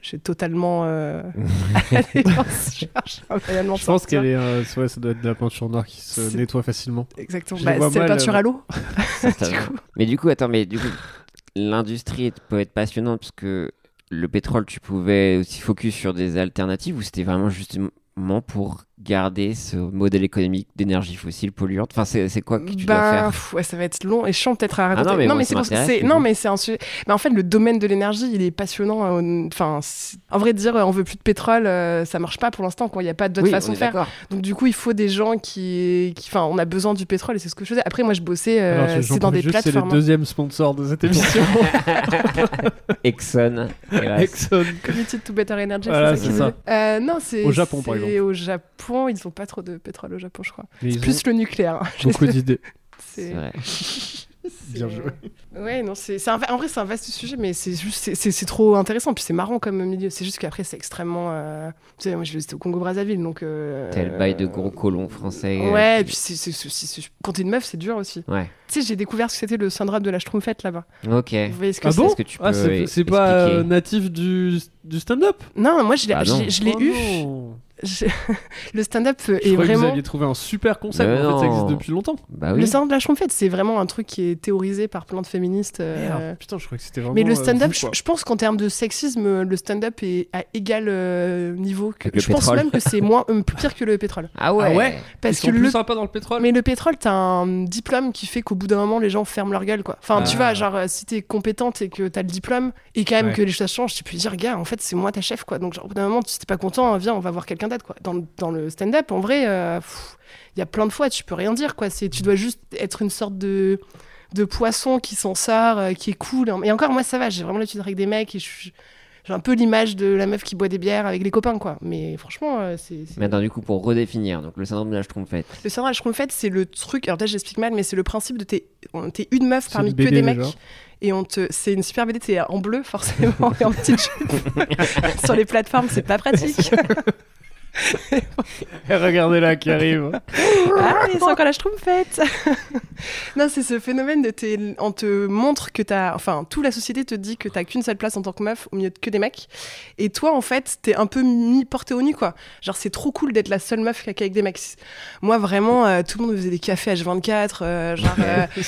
S1: j'ai totalement. Euh... je
S2: pense
S1: sortir.
S2: qu'elle est. euh, ouais, ça doit être de la peinture noire qui se nettoie facilement.
S1: Exactement. Bah, c'est la peinture
S2: euh,
S1: à l'eau.
S3: Mais du coup, attends, mais du coup, l'industrie peut être passionnante parce que le pétrole, tu pouvais aussi focus sur des alternatives ou c'était vraiment justement pour garder ce modèle économique d'énergie fossile polluante Enfin, c'est c'est quoi que tu dois
S1: Ben,
S3: faire
S1: pff, ouais, ça va être long et chiant peut-être à
S3: Ah
S1: raconter.
S3: non, mais moi,
S1: mais c'est pour ça- non, mais c'est un sujet. Mais en fait, le domaine de l'énergie, il est passionnant. euh, Enfin, en vrai, dire euh, on veut plus de pétrole, euh, ça marche pas pour l'instant. quoi. Il n'y a pas d'autre
S3: Oui,
S1: façon
S3: on
S1: de faire.
S3: d'accord.
S1: Donc du coup, il faut des gens qui, qui- enfin, on a besoin du pétrole et c'est ce que je faisais. Après, moi, je bossais, euh, c'est dans des
S2: juste, C'est le
S1: plateformes. hein.
S2: deuxième sponsor de cette émission.
S3: Exxon. hélas.
S2: Exxon.
S1: Committed to Better Energy,
S2: Voilà,
S1: c'est
S2: c'est
S1: ça.
S2: ça.
S1: Euh, non, c'est
S2: Au Japon, par exemple.
S1: Au Japon, ils ont pas trop de pétrole au Japon, je crois. Plus le nucléaire. hein.
S2: beaucoup d'idées.
S1: C'est
S3: vrai.
S4: Bien joué.
S1: Ouais, non, c'est un en vrai c'est un vaste sujet, mais c'est juste c'est- trop intéressant, puis c'est marrant comme milieu. C'est juste qu'après c'est extrêmement. euh, Tu sais, moi je c'était au Congo Brazzaville, donc. Euh...
S3: Tel bail de gros colons français. euh,
S1: Ouais,
S3: qui-
S1: puis quand t'es une meuf, c'est dur aussi.
S3: Ouais.
S1: Tu sais, j'ai découvert ce que c'était le syndrome de la Schtroumpfette là-bas.
S3: Ok.
S1: Vous voyez ce que
S2: Ah
S1: c'est
S2: bon
S3: Est-ce que tu
S2: Ah,
S3: peux
S2: c'est c'est pas euh, natif du, du stand-up?
S1: Non, moi je l'ai
S3: Ah
S2: Oh
S1: eu. Je- le stand-up
S2: Je
S1: est
S2: croyais que vous
S1: vraiment.
S2: aviez trouvé un super concept.
S3: Mais
S2: En fait, ça existe depuis longtemps.
S3: Bah
S1: Le
S3: oui.
S1: syndrome de la c'est vraiment un truc qui est théorisé par plein de féministes. euh.
S2: Putain, je crois que c'était vraiment.
S1: Mais le
S2: euh,
S1: stand-up, je, pense qu'en termes de sexisme, le stand-up est à égal euh, niveau que.
S3: Avec le
S1: je pense
S3: pétrole.
S1: même que c'est moins euh, plus pire que le pétrole.
S3: Ah ouais.
S2: Ah ouais
S1: Parce
S2: Ils
S1: que
S2: sont plus
S1: le.
S2: sympas dans le pétrole.
S1: Mais le pétrole, t'as un diplôme qui fait qu'au bout d'un moment, les gens ferment leur gueule, quoi. Enfin, tu
S2: Ah.
S1: vois, genre, si t'es compétente et que t'as le diplôme, et quand même
S2: Ouais.
S1: que les choses changent, tu peux dire, gars, en fait, c'est moi ta chef, quoi. Donc, genre, au bout d'un moment, si t'es pas content, viens, on va voir quelqu'un quoi. Dans, le- dans le stand-up, en vrai, euh, il y a plein de fois, tu peux rien dire, quoi. C'est, tu dois juste être une sorte de de poisson qui s'en sort, euh, qui est cool. Et encore, moi, ça va, j'ai vraiment l'habitude avec des mecs et je j'ai un peu l'image de la meuf qui boit des bières avec les copains, quoi. Mais franchement, euh, c'est. c'est-
S3: Mais attends, du coup, pour redéfinir, donc le syndrome de la Schtroumpfette.
S1: Le syndrome de Schtroumpfette, c'est le truc. Alors, peut-être j'explique mal, mais c'est le principe de t'es une meuf parmi que
S2: BD,
S1: des mecs.
S2: déjà.
S1: Et on te. C'est une super BD, t'es en bleu, forcément, et en petite jupe. Sur les plateformes, c'est pas pratique.
S2: Et regardez là qui arrive.
S1: Ah, c'est encore la schtroumpfette Non, c'est ce phénomène de t'es- on te montre que t'as, enfin, toute la société te dit que t'as qu'une seule place en tant que meuf au milieu de que des mecs, et toi, en fait, t'es un peu mis porté au nu, quoi. Genre, c'est trop cool d'être la seule meuf qui a qu'avec des mecs. Moi, vraiment, euh, tout le monde faisait des cafés H24, euh, genre, euh, tu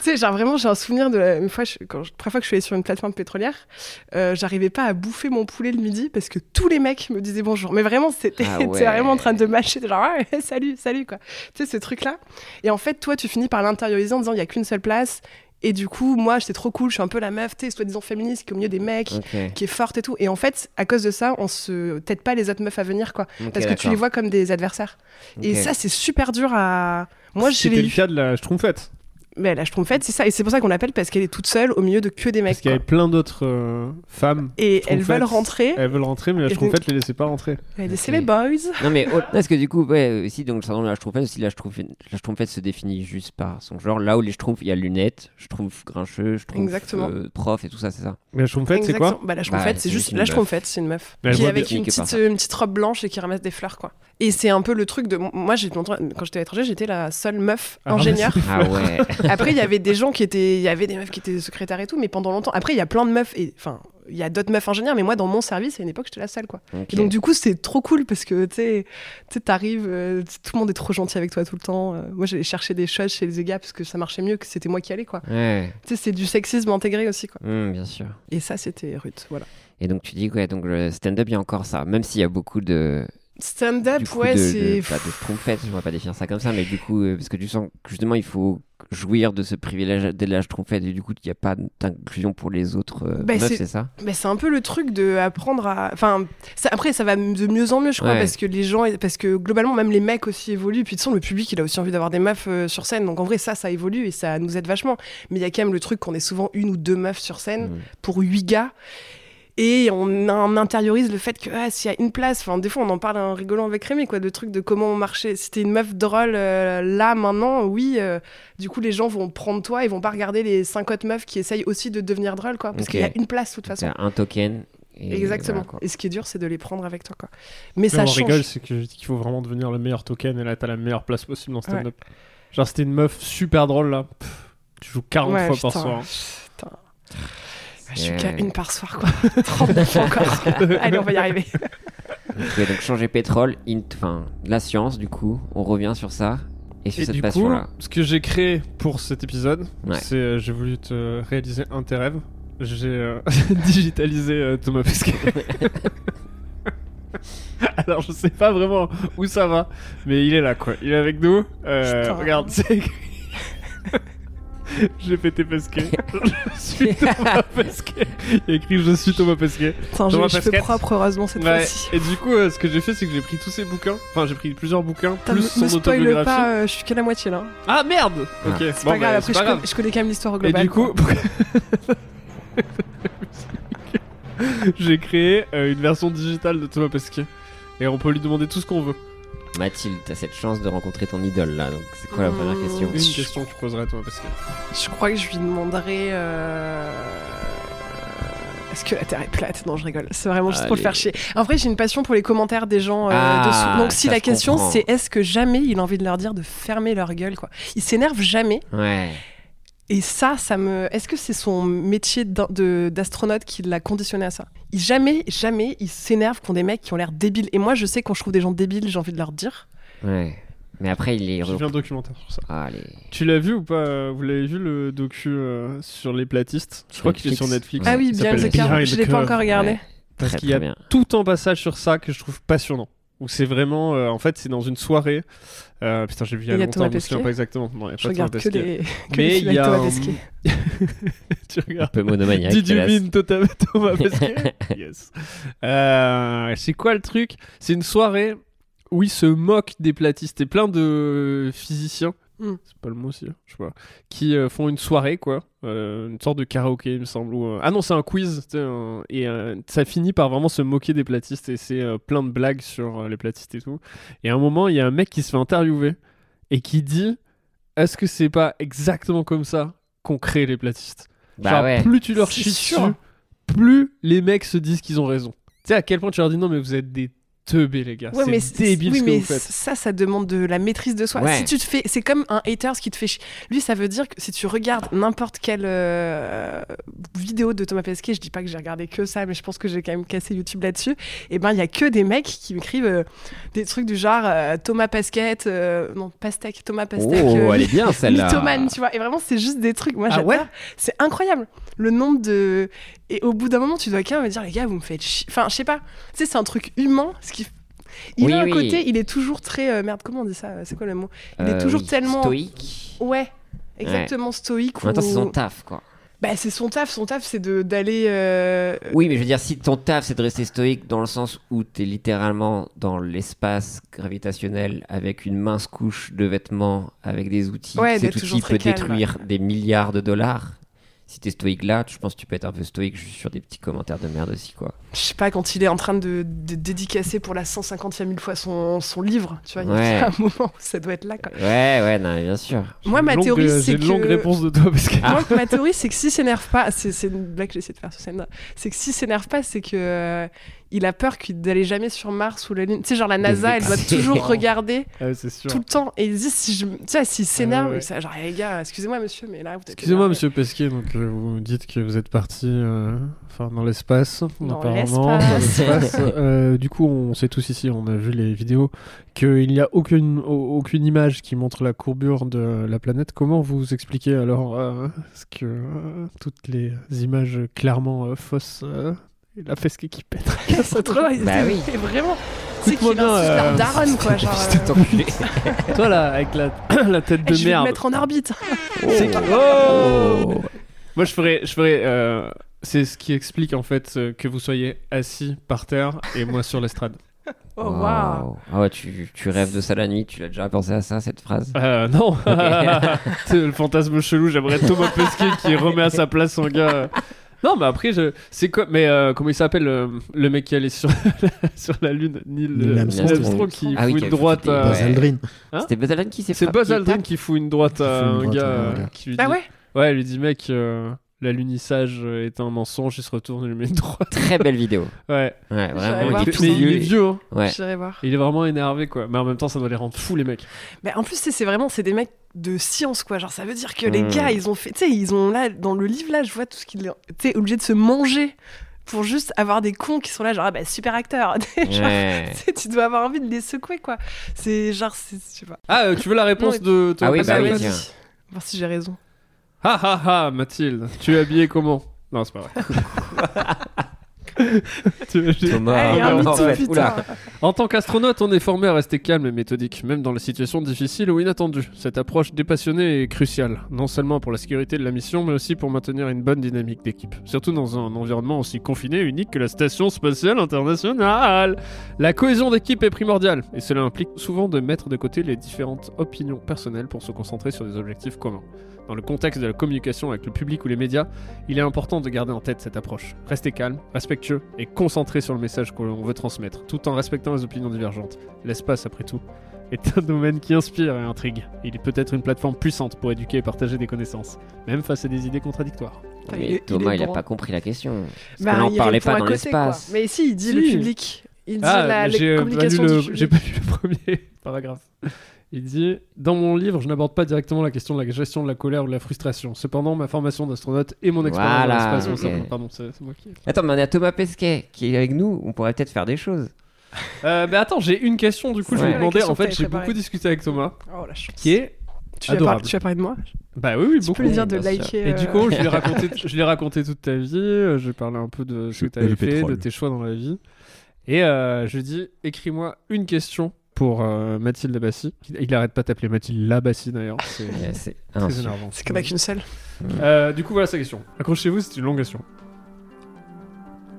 S1: sais, genre vraiment, j'ai un souvenir de la une fois, je- quand je- première fois que je suis allée sur une plateforme pétrolière, euh, j'arrivais pas à bouffer mon poulet le midi parce que tous les mecs me disaient bonjour. Mais vraiment, c'était
S3: Ah ouais.
S1: vraiment en train de mâcher, genre ouais, salut, salut quoi. Tu sais, ce truc-là. Et en fait, toi, tu finis par l'intérioriser en disant il y a qu'une seule place. Et du coup, moi, j'étais trop cool, je suis un peu la meuf, tu sais, soi-disant féministe, qui est au milieu des mecs. Qui est forte et tout et en fait à cause de ça on se t'aide pas les autres meufs à venir quoi parce que tu les vois comme des adversaires et ça c'est super dur à moi je
S2: C'était
S1: l'ai
S2: le
S1: eu
S2: cas de la schtroumpfette.
S1: Mais la schtroumpfette c'est ça et c'est pour ça qu'on l'appelle parce qu'elle est toute seule au milieu de que des mecs
S2: Parce qu'il y avait plein d'autres euh, femmes.
S1: et elles veulent rentrer.
S2: Elles veulent rentrer, mais la
S1: Et
S2: schtroumpfette les laissait pas rentrer.
S1: elle dit c'est les boys.
S3: Non mais parce que du coup ouais aussi donc le syndrome de la schtroumpfette aussi la schtroumpfette se définit juste par son genre. Là où les schtroumpfs il y a lunettes schtroumpf grincheux schtroumpf euh, prof et tout ça c'est ça.
S2: Mais la schtroumpfette, c'est quoi
S1: bah, la schtroumpfette
S3: Bah,
S1: c'est
S3: c'est
S1: juste la
S3: meuf.
S1: schtroumpfette c'est une meuf. Qui est avec une petite,
S3: ça.
S1: une petite robe blanche et qui ramasse des fleurs quoi. Et c'est un peu le truc de moi quand j'étais à l'étranger j'étais la seule meuf ingénieure.
S3: ah ouais
S1: Après, il y avait des gens qui étaient. Il y avait des meufs qui étaient secrétaires et tout, mais pendant longtemps. Après, il y a plein de meufs. Et enfin, il y a d'autres meufs ingénieurs, mais moi, dans mon service, à une époque, j'étais la seule, quoi. Et donc, du coup, c'est trop cool parce que, tu sais, t'arrives, euh, tout le monde est trop gentil avec toi tout le temps. Euh, moi, j'allais chercher des choses chez les gars parce que ça marchait mieux que c'était moi qui allais, quoi.
S3: ouais
S1: Tu sais, c'est du sexisme intégré aussi, quoi.
S3: Hum, bien sûr
S1: Et ça, c'était rude, voilà.
S3: et donc tu dis ouais donc le stand-up il y a encore ça même s'il y a beaucoup de
S1: Stand-up, ouais,
S3: de,
S1: c'est.
S3: de, pas de schtroumpfette, je ne pas définir ça comme ça, mais du coup, euh, parce que tu sens que justement, il faut jouir de ce privilège dès l'âge schtroumpfette, et du coup, il n'y a pas d'inclusion pour les autres euh,
S1: Bah,
S3: meufs,
S1: c'est-
S3: ça?
S1: Mais c'est un peu le truc de apprendre à. Enfin, ça- après, ça va de mieux en mieux, je crois,
S3: Ouais.
S1: parce que les gens, parce que globalement, même les mecs aussi évoluent. Puis de toute façon, le public, il a aussi envie d'avoir des meufs euh, sur scène. Donc en vrai, ça, ça évolue et ça nous aide vachement. Mais il y a quand même le truc qu'on est souvent une ou deux meufs sur scène
S3: Mm.
S1: pour huit gars. Et on, on intériorise le fait que ah, s'il y a une place, enfin des fois on en parle en rigolant avec Rémi, quoi, de truc de comment marcher. Si t'es une meuf drôle euh, là maintenant, oui, euh, du coup les gens vont prendre toi, ils vont pas regarder les cinq autres meufs qui essayent aussi de devenir drôles, quoi, parce qu'il y a une place de toute façon.
S3: Un token. et
S1: Exactement.
S3: voilà,
S1: et ce qui est dur, c'est de les prendre avec toi, quoi. Mais
S2: Mais
S1: ça
S2: on
S1: change.
S2: rigole, c'est que je dis qu'il faut vraiment devenir le meilleur token et là t'as la meilleure place possible dans stand-up. Genre c'était une meuf super drôle là. Pff, tu joues 40
S1: Ouais,
S2: fois
S1: putain,
S2: par soir.
S1: putain. Je suis qu'à
S3: Ouais.
S1: une par soir, quoi. 39 encore. Allez, on va y arriver.
S3: Donc, ouais, donc changer pétrole, int, enfin, la science, du coup, on revient sur ça, et sur
S2: Et
S3: cette
S2: du coup,
S3: passion-là.
S2: ce que j'ai créé pour cet épisode,
S3: Ouais.
S2: c'est euh, j'ai voulu te réaliser un de tes rêves. J'ai euh, digitalisé euh, Thomas Pesquet. Alors je sais pas vraiment où ça va, mais il est là quoi. Il est avec nous. Euh, regarde, c'est écrit. J'ai pété Pesquet. je suis Thomas Pesquet. Il y a écrit je suis Thomas Pesquet.
S1: Putain, je,
S2: Thomas
S1: je fais
S2: Pesquet.
S1: propre, heureusement, cette
S2: Ouais.
S1: fois-ci.
S2: Et du coup, euh, ce que j'ai fait, c'est que j'ai pris tous ses bouquins. Enfin, j'ai pris plusieurs bouquins,
S1: Putain,
S2: plus
S1: me,
S2: son
S1: me spoil
S2: autobiographie.
S1: pas, euh, je suis qu'à la moitié là.
S2: Ah merde Ok,
S1: C'est
S2: bon,
S1: pas grave,
S2: bah,
S1: après
S2: c'est
S1: je,
S2: pas grave.
S1: connais, je connais quand même l'histoire
S2: Et
S1: globale.
S2: du coup, j'ai créé euh, une vertion digitale de Thomas Pesquet. Et on peut lui demander tout ce qu'on veut.
S3: Mathilde, t'as cette chance de rencontrer ton idole, là, donc c'est quoi la première
S1: Mmh.
S3: question
S2: Une question que tu poserais à Thomas Pesquet.
S1: je crois que je lui demanderais. euh, Est-ce que la Terre est plate? Non, je rigole. C'est vraiment juste pour le faire chier. En vrai, j'ai une passion pour les commentaires des gens euh,
S3: Ah,
S1: dessous. Donc, si la question c'est est-ce que jamais il a envie de leur dire de fermer leur gueule, quoi? Il s'énerve jamais.
S3: Ouais.
S1: Et ça, ça me. Est-ce que c'est son métier d'astronaute qui l'a conditionné à ça? Il, Jamais, jamais, il s'énerve contre des mecs qui ont l'air débiles. Et moi, je sais quand je trouve des gens débiles, j'ai envie de leur dire.
S3: Ouais. Mais après, il est.
S2: J'ai vu un documentaire sur ça.
S3: Ah, allez.
S2: Tu l'as vu ou pas? Vous l'avez vu le docu euh, sur les platistes? Je crois qu'il est sur
S3: Netflix.
S1: Ah oui, bien
S2: s'appelle
S1: the Car.
S2: Behind
S1: Je l'ai pas
S2: Curve.
S1: encore regardé.
S3: Ouais.
S2: Parce
S3: Très,
S2: qu'il y a
S3: bien.
S2: tout un passage sur ça que je trouve passionnant. Où c'est vraiment, euh, en fait, c'est dans une soirée. Euh, putain, j'ai vu il y a
S1: y
S2: longtemps, je me souviens pas exactement. Non, il y a
S1: Je
S2: pas
S1: regarde que des, que
S2: Mais il y a un- tu regardes.
S3: Un peu monomaniaque.
S2: Did you
S3: hélas.
S2: mean Thomas Thomas Pesquet Yes. Euh, c'est quoi le truc? C'est une soirée où il se moque des platistes et plein de physiciens.
S1: Hmm.
S2: C'est pas le mot aussi, hein, je sais pas. Qui euh, font une soirée, quoi. Euh, une sorte de karaoké, il me semble. ou, euh, Ah non, c'est un quiz. tu sais, un- Et euh, ça finit par vraiment se moquer des platistes. Et c'est euh, plein de blagues sur euh, les platistes et tout. Et à un moment, il y a un mec qui se fait interviewer et qui dit Est-ce que c'est pas exactement comme ça qu'on crée les platistes?
S3: Bah
S2: Genre,
S3: ouais.
S2: plus tu leur chies dessus, plus les mecs se disent qu'ils ont raison. Tu sais à quel point tu leur dis non, mais vous êtes des teubés, les gars.
S1: Ouais,
S2: c'est débile
S1: oui,
S2: ce que
S1: mais
S2: vous faites.
S1: ça, ça demande de la maîtrise de soi.
S3: Ouais.
S1: Si tu te fais, c'est comme un haters qui te fait chier. Lui, ça veut dire que si tu regardes n'importe quelle euh, vidéo de Thomas Pesquet, je dis pas que j'ai regardé que ça, mais je pense que j'ai quand même cassé YouTube là-dessus. Et ben, il y a que des mecs qui m'écrivent euh, des trucs du genre euh, Thomas Pasquet, euh, non Pastèque, Thomas Pastèque.
S3: Oh,
S1: euh,
S3: elle est bien celle-là.
S1: tu vois. Et vraiment, c'est juste des trucs. Moi,
S2: Ah
S1: j'adore.
S2: ouais?
S1: C'est incroyable. Le nombre de. Et au bout d'un moment, tu dois quand même me dire, les gars, vous me faites chier. Enfin, je sais pas. Tu sais, c'est un truc humain. Ce qui... Il
S3: Oui,
S1: a un
S3: oui.
S1: côté, il est toujours très. euh, merde, comment on dit ça C'est quoi le mot? Il est
S3: Euh,
S1: toujours
S3: oui,
S1: tellement.
S3: Stoïque.
S1: Ouais. Exactement stoïque.
S3: En même temps, c'est son taf, quoi.
S1: Bah, c'est son taf. Son taf, c'est d'aller. euh,
S3: Oui, mais je veux dire, si ton taf c'est de rester stoïque dans le sens où t'es littéralement dans l'espace gravitationnel avec une mince couche de vêtements, avec des outils,
S1: Ouais,
S3: cet outil peut
S1: calme,
S3: détruire des milliards de dollars. Si t'es stoïque là, je pense que tu peux être un peu stoïque juste sur des petits commentaires de merde aussi, quoi.
S1: Je sais pas, quand il est en train de, de dédicacer pour la 150e mille fois son, son livre, tu vois, il y
S3: Ouais.
S1: a un moment où ça doit être là, quoi.
S3: Ouais, ouais, non, bien sûr.
S1: Moi, ma
S2: longue-
S1: théorie, c'est
S2: une longue
S1: que-
S2: réponse de toi parce que.
S1: Moi, ma théorie, c'est que s'il s'énerve pas, c'est c'est une blague que j'essaie de faire sur scène, c'est que s'il s'énerve pas, c'est que euh, il a peur qu'il- d'aller jamais sur Mars ou la Lune. Tu sais, genre la NASA, elle doit toujours regarder
S2: Ah ouais, c'est sûr.
S1: tout le temps. Et il dit, si je, tu sais, s'il s'énerve,
S2: ouais, ouais.
S1: c'est genre, les gars, excusez-moi, monsieur, mais là, vous êtes
S2: Excusez-moi, monsieur Pesquet, donc euh, vous dites que vous êtes parti euh, enfin, dans l'espace, apparemment. dans
S1: l'espace.
S2: l'espace. Euh, du coup, on sait tous ici, on a vu les vidéos, qu'il n'y a aucune, au- aucune image qui montre la courbure de la planète. Comment vous expliquez alors euh, ce que euh, toutes les images clairement euh, fausses et la fesque qui pète
S1: trop, il
S3: Bah oui.
S1: et vraiment. C'est qu'il a un
S2: bien, euh,
S1: daron, quoi. Genre, euh,
S3: t'enculé.
S2: Toi là, avec la, la tête
S1: eh,
S2: de
S1: je vais
S2: merde.
S1: le mettre en orbite.
S2: C'est-
S3: Oh.
S2: Oh Moi, je ferais, je ferais. euh, c'est ce qui explique en fait euh, que vous soyez assis par terre et moi sur l'estrade.
S1: Oh, waouh.
S3: Ah ouais, tu, tu rêves de ça la nuit, tu l'as déjà pensé à ça, cette phrase?
S2: Euh, non. C'est le fantasme chelou. J'aimerais Thomas Pesquet qui remet à sa place son gars. Non, mais après, je... c'est quoi Mais euh, comment il s'appelle euh, le mec qui allait sur sur la lune, Neil,
S4: Neil
S2: euh,
S4: Armstrong.
S2: Armstrong qui
S3: Ah oui,
S2: fout
S3: qui
S2: une droite. à-
S4: Buzz. Aldrin.
S2: Hein
S3: C'était Buzz Aldrin qui s'est
S2: C'est. Buzz Aldrin qui fout une droite à
S4: Qui
S2: un gars euh,
S4: gars.
S2: qui lui dit.
S1: Ah ouais
S2: Ouais, il lui dit mec, euh, l'alunissage est un mensonge. Il se retourne et lui met une droite.
S3: Très belle vidéo.
S2: Ouais.
S3: Ouais, vraiment, il est
S2: Mais il est
S3: vieux.
S2: Hein.
S3: Ouais.
S1: J'irai voir.
S2: Il est vraiment énervé quoi. Mais en même temps, ça doit les rendre fous les mecs.
S1: Mais en plus, tu sais, c'est vraiment, c'est des mecs de science, quoi. Genre, ça veut dire que les
S3: Mm.
S1: gars, ils ont fait, tu sais, ils ont là, dans le livre, là, je vois tout ce qu'ils, tu sais, obligés de se manger pour juste avoir des cons qui sont là, genre, ah bah, super acteur. Genre,
S3: Ouais.
S1: tu sais, tu dois avoir envie de les secouer, quoi. C'est genre, c'est, je sais pas.
S2: Ah, euh, tu veux la réponse de Thomas
S3: Ah oui, bah oui,
S1: vas-y.
S3: tiens.
S1: Voir si j'ai raison.
S2: Ah ah ah, Mathilde, tu es habillée comment? Non, c'est pas vrai. Tu- j'ai-
S3: Thomas,
S1: Allez,
S2: Ah,
S1: un mytho,
S2: oula. En tant qu'astronaute, on est formé à rester calme et méthodique, même dans les situations difficiles ou inattendues. Cette approche dépassionnée est cruciale, non seulement pour la sécurité de la mission, mais aussi pour maintenir une bonne dynamique d'équipe. Surtout dans un environnement aussi confiné et unique que la Station Spatiale Internationale. La cohésion d'équipe est primordiale, et cela implique souvent de mettre de côté les différentes opinions personnelles pour se concentrer sur des objectifs communs. Dans le contexte de la communication avec le public ou les médias, il est important de garder en tête cette approche. Restez calme, respectueux et concentré sur le message que l'on veut transmettre, tout en respectant les opinions divergentes. L'espace, après tout, est un domaine qui inspire et intrigue. Il est peut-être une plateforme puissante pour éduquer et partager des connaissances, même face à des idées contradictoires.
S3: Mais
S1: il est-
S3: Thomas, il a
S1: bon.
S3: pas compris la question.
S1: Bah, il
S3: parlait pas dans l'espace.
S1: Mais si, il dit
S2: Si.
S1: le public. Il dit la,
S2: Ah,
S1: les
S2: j'ai pas, lu
S1: communications
S2: le...
S1: du
S2: j'ai pas lu le premier paragraphe. Il dit Dans mon livre, je n'aborde pas directement la question de la gestion de la colère ou de la frustration. Cependant, ma formation d'astronaute et mon expérience
S3: Voilà,
S2: dans l'espace.
S3: ok.
S2: vont ça- Pardon, c'est c'est moi qui.
S3: Attends, mais on a Thomas Pesquet qui est avec nous. On pourrait peut-être faire des choses.
S2: Euh, mais attends, j'ai une question du coup. Je vais demander. En fait, j'ai beaucoup discuté avec Thomas,
S1: Oh la chance.
S2: qui est
S1: Tu vas,
S2: adorable.
S1: par- tu vas parler de moi?
S2: Bah oui, oui,
S1: Tu
S2: beaucoup.
S1: peux lui dire de liker.
S2: Et du
S1: euh,
S2: coup, je lui ai raconté, je lui ai raconté toute ta vie. euh, Je lui ai parlé un peu de ce que tu avais fait,
S4: pétrole.
S2: de tes choix dans la vie. Et euh, je lui ai dit écris-moi une question pour euh, Mathilde Labassi. Il arrête pas d'appeler Mathilde Labassi d'ailleurs. C'est très énervant.
S1: C'est qu'il n'y en a qu'une seule.
S2: Euh, du coup, voilà sa question. Accrochez-vous, c'est une longue question.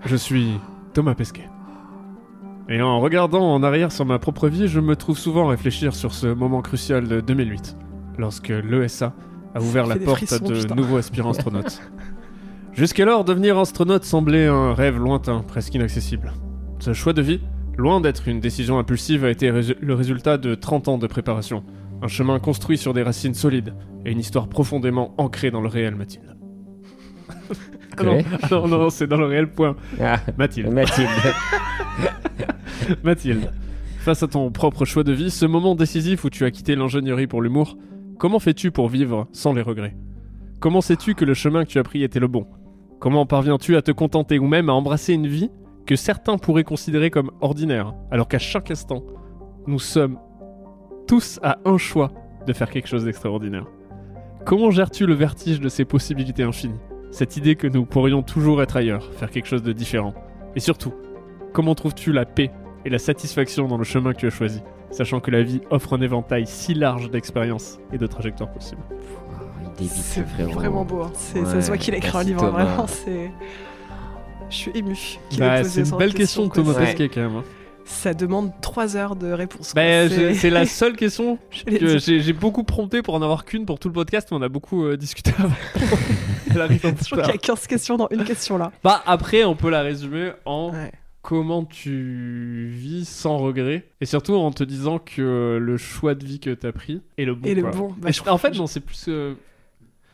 S2: Je suis Thomas Pesquet. Et en regardant en arrière sur ma propre vie, je me trouve souvent réfléchir sur ce moment crucial de 2008, lorsque l'ESA a ouvert la porte
S1: frissons,
S2: à de
S1: putain.
S2: nouveaux aspirants astronautes. Jusqu'alors, devenir astronaute semblait un rêve lointain, presque inaccessible. Ce choix de vie, loin d'être une décision impulsive, a été le résultat de 30 ans de préparation. Un chemin construit sur des racines solides et une histoire profondément ancrée dans le réel, Mathilde. Ah non, ah non, non, c'est dans le réel point.
S3: Ah,
S2: Mathilde.
S3: Mathilde.
S2: Mathilde, face à ton propre choix de vie, ce moment décisif où tu as quitté l'ingénierie pour l'humour, comment fais-tu pour vivre sans les regrets? Comment sais-tu que le chemin que tu as pris était le bon? Comment parviens-tu à te contenter ou même à embrasser une vie que certains pourraient considérer comme ordinaire, alors qu'à chaque instant, nous sommes tous à un choix de faire quelque chose d'extraordinaire Comment gères-tu le vertige de ces possibilités infinies? Cette idée que nous pourrions toujours être ailleurs, faire quelque chose de différent Et surtout, comment trouves-tu la paix et la satisfaction dans le chemin que tu as choisi, sachant que la vie offre un éventail si large d'expériences et de trajectoires possibles?
S3: Débite,
S1: C'est vraiment beau. hein. Ça se voit qu'il a écrit un livre,
S3: Thomas.
S1: vraiment. C'est. Je suis ému.
S2: Bah, C'est une belle question de
S1: quoi.
S2: Thomas Pesquet quand même. hein.
S1: Ça demande 3 heures de réponse.
S2: Bah,
S1: C'est-
S2: la seule question que j'ai beaucoup prompté pour en avoir qu'une pour tout le podcast, mais on a beaucoup euh, discuté avant.
S1: Je crois qu'il y a 15 questions dans une question là.
S2: Bah, après, on peut la résumer en
S1: Ouais.
S2: comment tu vis sans regret et surtout en te disant que le choix de vie que t'as pris est le bon.
S1: Et le bon. Bah,
S2: Et
S1: je-
S2: en fait, non, c'est plus. euh,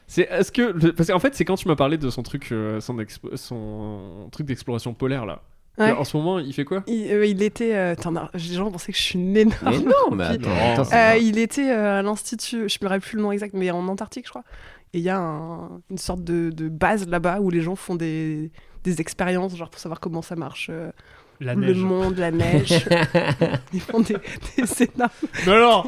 S2: C'est est-ce que le- parce qu'en fait c'est quand tu m'as parlé de son truc euh, son, expo- son truc d'exploration polaire là.
S1: Ouais.
S2: En ce moment il fait quoi?
S1: Il, euh, il était. euh, Les gens pensaient que je suis une énorme.
S3: Mais non, mais attends,
S1: Euh, il était euh, à l'institut, je ne me rappelle plus le nom exact, mais en Antarctique, je crois. Et il y a un- une sorte de, de base là-bas où les gens font des, des expériences, genre pour savoir comment ça marche.
S2: La
S1: le
S2: neige.
S1: monde, la neige. Ils font des, des énormes.
S2: Mais alors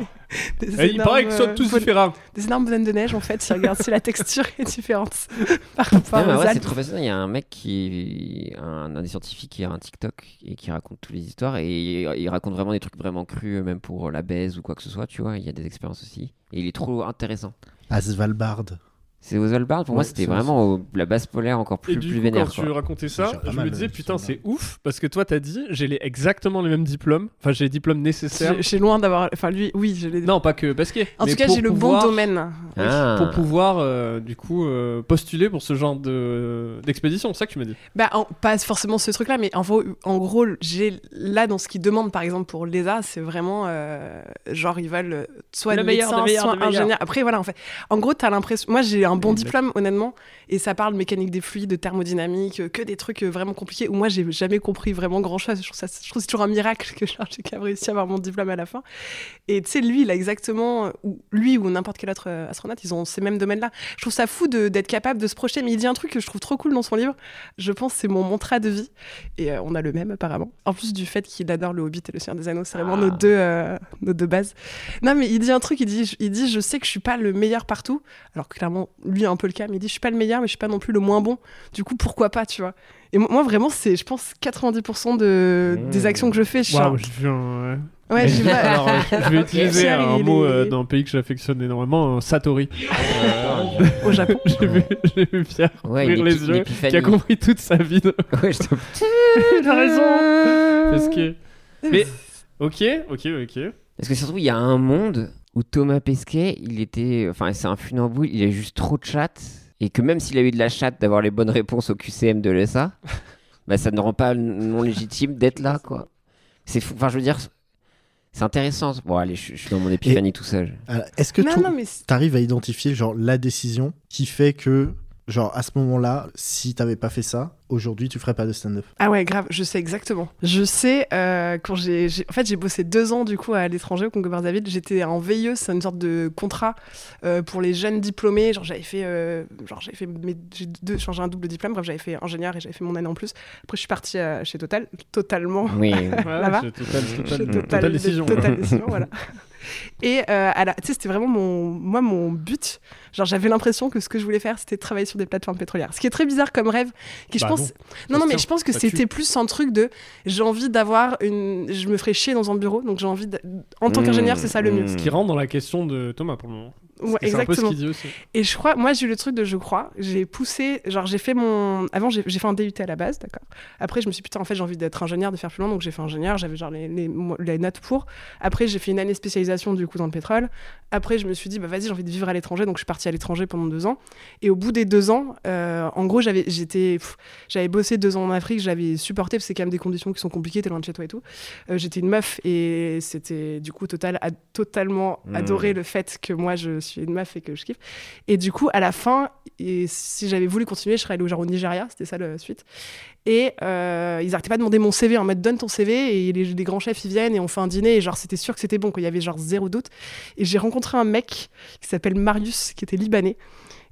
S1: Des
S2: Eh, Il paraît qu'ils sont tous
S1: euh,
S2: différents.
S1: Des énormes bonhommes de neige, en fait. Ils regardent si la texture est différente par
S3: Non,
S1: rapport
S3: mais
S1: aux
S3: ouais, c'est trop fascinant. Il y a un mec qui, un, un des scientifiques qui a un TikTok et qui raconte toutes les histoires et il, il raconte vraiment des trucs vraiment crus, même pour la baise ou quoi que ce soit, tu vois. Il y a des expériences aussi. Et il est trop intéressant.
S4: À Svalbard.
S3: C'est aux Svalbard, pour moi, c'était vraiment au- la base polaire encore plus,
S2: Et du
S3: plus
S2: coup,
S3: vénère.
S2: quand tu racontais ça, je
S4: mal,
S2: me disais putain, c'est ouf parce que toi t'as dit j'ai les- exactement les mêmes diplômes, enfin j'ai les diplômes nécessaires.
S1: J'ai- J'ai loin d'avoir. Enfin, lui, oui, je l'ai.
S2: Non, pas que Basquet.
S1: En tout cas, j'ai le bon domaine. Oui.
S3: Ah.
S2: Pour pouvoir euh, du coup euh, postuler pour ce genre de d'expédition, c'est ça que tu m'as dit.
S1: Bah, en- pas forcément ce truc-là, mais en gros, en gros j'ai là dans ce qu'ils demandent, par exemple pour l'ESA, c'est vraiment euh, genre ils veulent soit
S2: Le
S1: médecin,
S2: meilleur,
S1: soit
S2: le meilleur.
S1: ingénieur. Après voilà, en fait, en gros, t'as l'impression. Moi, j'ai un bon diplôme, honnêtement, et ça parle mécanique des fluides, de thermodynamique, que des trucs euh, vraiment compliqués où moi, j'ai jamais compris vraiment grand-chose. Je trouve ça, je trouve c'est toujours un miracle que j'ai quand même réussi à avoir mon diplôme à la fin. Et tu sais, lui, il a exactement, ou lui ou n'importe quel autre euh, astronaute, ils ont ces mêmes domaines-là. Je trouve ça fou de- d'être capable de se projeter. Mais il dit un truc que je trouve trop cool dans son livre. Je pense c'est mon mantra de vie. Et euh, on a le même apparemment. En plus du fait qu'il adore le Hobbit et le Seigneur des Anneaux, c'est vraiment
S3: Ah.
S1: nos deux, euh, nos deux bases. Non, mais il dit un truc. Il dit, il dit, je sais que je suis pas le meilleur partout. Alors clairement, lui a un peu le cas. Mais il dit, je suis pas le meilleur, mais je suis pas non plus le moins bon. Du coup, pourquoi pas, tu vois? Et mo- moi, vraiment, c'est, je pense, 90% de,
S3: Mmh.
S1: des actions que je fais. Je suis un-
S2: ouais.
S1: Ouais, je pas.
S2: Alors, je vais utiliser un mot euh, d'un pays que j'affectionne énormément, un Satori. Euh,
S1: Au Japon.
S2: J'ai vu, j'ai vu Pierre
S3: Ouais,
S2: ouvrir les yeux, qui a compris toute sa vie. de-
S3: Ouais, je te-
S2: Il a raison. Parce que. Mais ok, ok, ok.
S3: Parce que surtout, il y a un monde où Thomas Pesquet, il était. Enfin, c'est un funambule, il a juste trop de chatte. Et que même s'il a eu de la chatte d'avoir les bonnes réponses au QCM de l'ESA, bah, ça ne rend pas non légitime d'être là, quoi. C'est fou. Enfin, je veux dire, c'est intéressant. Bon, allez, je, je suis dans mon épiphanie tout seul.
S4: Est-ce que tu arrives à identifier genre la décision qui fait que genre à ce moment-là, si t'avais pas fait ça, aujourd'hui tu ferais pas de stand-up
S1: Ah ouais, grave, je sais exactement. Je sais, euh, quand j'ai, j'ai- En fait, j'ai bossé deux ans du coup à l'étranger au Congo Brazzaville. J'étais en veilleuse, c'est une sorte de contrat euh, pour les jeunes diplômés. Genre, j'avais fait. euh, genre, j'avais fait. Mes, j'ai deux, changé un double diplôme. Bref, j'avais fait ingénieur et j'avais fait mon année en plus. Après, je suis partie euh, chez Total, totalement.
S3: Oui.
S1: Là-bas.
S2: j'ai total,
S1: chez
S2: total,
S1: Total,
S2: total décision.
S1: Total décision, voilà. Et euh, à la- tu sais, c'était vraiment mon, moi, mon but. Genre, j'avais l'impression que ce que je voulais faire, c'était travailler sur des plateformes pétrolières. Ce qui est très bizarre comme rêve. Qui, je
S2: Bah
S1: pense,
S2: non.
S1: non, mais je pense que
S2: tue.
S1: c'était plus un truc de j'ai envie d'avoir une. Je me ferais chier dans un bureau, donc j'ai envie. de- En tant
S3: Mmh,
S1: qu'ingénieur, c'est ça le mieux.
S2: Ce qui rentre dans la question de Thomas pour le moment.
S1: Ouais,
S2: Parce que C'est un peu ce
S1: exactement.
S2: qu'il dit aussi.
S1: Et je crois, moi j'ai eu le truc de je crois, j'ai poussé, genre j'ai fait mon. Avant j'ai fait un DUT à la base, d'accord. Après je me suis dit, putain, en fait j'ai envie d'être ingénieur, de faire plus loin, donc j'ai fait ingénieur, j'avais genre les, les, les notes pour. Après j'ai fait une année spécialisation du coup dans le pétrole. Après je me suis dit, bah vas-y, j'ai envie de vivre à l'étranger, donc je suis partie à l'étranger pendant deux ans. Et au bout des deux ans, euh, en gros j'avais j'étais j'avais bossé deux ans en Afrique, j'avais supporté, parce que c'est quand même des conditions qui sont compliquées, t'es loin de chez toi et tout. Euh, j'étais une meuf et c'était du coup total, a totalement
S3: Mm.
S1: adoré le fait que moi je suis une meuf et que je kiffe. Et du coup, à la fin, si j'avais voulu continuer, je serais allée genre au Nigeria, c'était ça la suite. Et euh, ils arrêtaient pas de demander mon CV en mode donne ton CV et les, grands chefs ils viennent et on fait un dîner et genre c'était sûr que c'était bon, qu'il y avait genre zéro doute. Et j'ai rencontré un mec qui s'appelle Marius, qui était libanais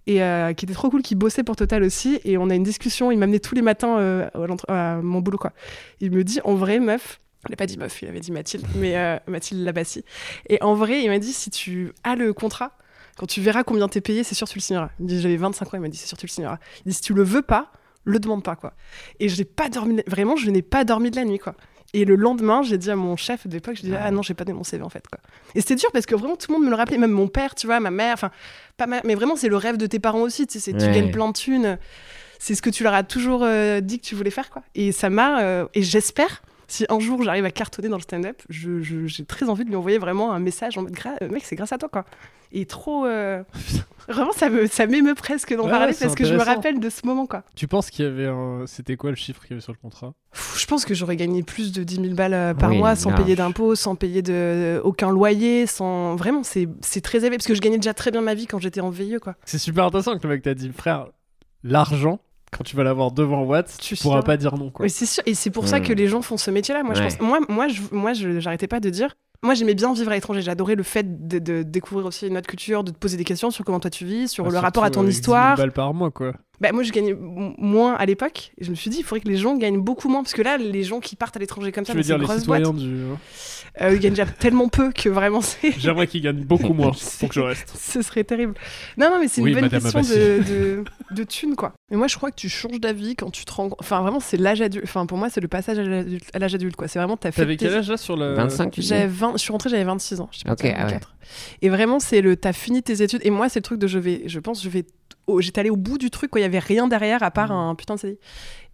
S1: et euh, qui était trop cool, qui bossait pour Total aussi. Et on a une discussion. Il m'amenait tous les matins euh, à mon boulot, quoi. Il me dit, en vrai, meuf. Il n'a pas dit meuf, il avait dit Mathilde, mais euh, Mathilde Labassi. Et en vrai, il m'a dit, si tu as le contrat, quand tu verras combien t'es payé, c'est sûr que tu le signeras. Il me dit, j'avais 25 ans, il m'a dit, c'est sûr que tu le signeras. Il dit, si tu le veux pas, le demande pas, quoi. Et je n'ai pas dormi, vraiment, je n'ai pas dormi de la nuit, quoi. Et le lendemain, j'ai dit à mon chef de l'époque, je dis ah non, j'ai pas donné mon CV en fait quoi. Et c'était dur parce que vraiment tout le monde me le rappelait, même mon père, tu vois, ma mère, enfin pas ma- mais vraiment c'est le rêve de tes parents aussi, tu sais, c'est- tu gagnes plein de thunes, c'est ce que tu leur as toujours euh, dit que tu voulais faire quoi. Et ça m'a euh, et j'espère si un jour j'arrive à cartonner dans le stand-up, je- je- j'ai très envie de lui envoyer vraiment un message en mode euh, mec c'est grâce à toi quoi. Et trop euh, vraiment ça me ça m'émeut presque d'en
S2: Ouais,
S1: parler parce que je me rappelle de ce moment quoi.
S2: Tu penses qu'il y avait un. C'était quoi le chiffre qu'il y avait sur le contrat?
S1: Pff, Je pense que j'aurais gagné plus de 10 000 balles euh, par
S3: Oui,
S1: mois sans
S3: large.
S1: payer d'impôts, sans payer de, aucun loyer, sans. Vraiment, c'est c'est très élevé parce que je gagnais déjà très bien ma vie quand j'étais en VIE, quoi.
S2: C'est super intéressant que le mec t'a dit, frère, l'argent, quand tu vas l'avoir devant Watts, tu pourras pas dire non, quoi.
S1: Oui, c'est sûr. Et c'est pour ça
S3: Hmm.
S1: que les gens font ce métier-là. Moi, je
S3: Ouais.
S1: pense. Moi, moi, je, moi, je- j'arrêtais pas de dire. Moi, j'aimais bien vivre à l'étranger. J'adorais le fait de, de découvrir aussi une autre culture, de te poser des questions sur comment toi tu vis, sur
S2: Ah,
S1: le rapport à ton
S2: avec 10 000
S1: histoire.
S2: balles par mois, quoi.
S1: Bah, moi, je gagnais moins à l'époque. Et je me suis dit, il faudrait que les gens gagnent beaucoup moins. Parce que là, les gens qui partent à l'étranger comme ça,
S2: Tu
S1: dans
S2: veux dire les citoyens du.
S1: euh, ils gagnent déjà tellement peu que vraiment, c'est.
S2: J'aimerais qu'ils gagnent beaucoup moins pour que je reste.
S1: Ce serait terrible. Non, non, mais c'est
S2: Oui,
S1: une bonne
S2: Madame
S1: question de, de, de thunes, quoi. Mais moi, je crois que tu changes d'avis quand tu te rends. Enfin, vraiment, c'est l'âge adulte. Enfin, pour moi, c'est le passage à l'âge adulte- quoi. C'est vraiment, t'as fait.
S2: T'avais quel âge là sur le.
S3: 25, tu dis
S1: J'avais 20... Je suis rentrée, j'avais 26 ans. Je sais pas,
S3: ah ouais.
S1: 24. Et vraiment, c'est le. T'as fini tes études. Et moi, c'est le truc de je vais. Je pense, je vais. Au- J'étais allée au bout du truc, quoi. Il y avait rien derrière à part un putain de CDI.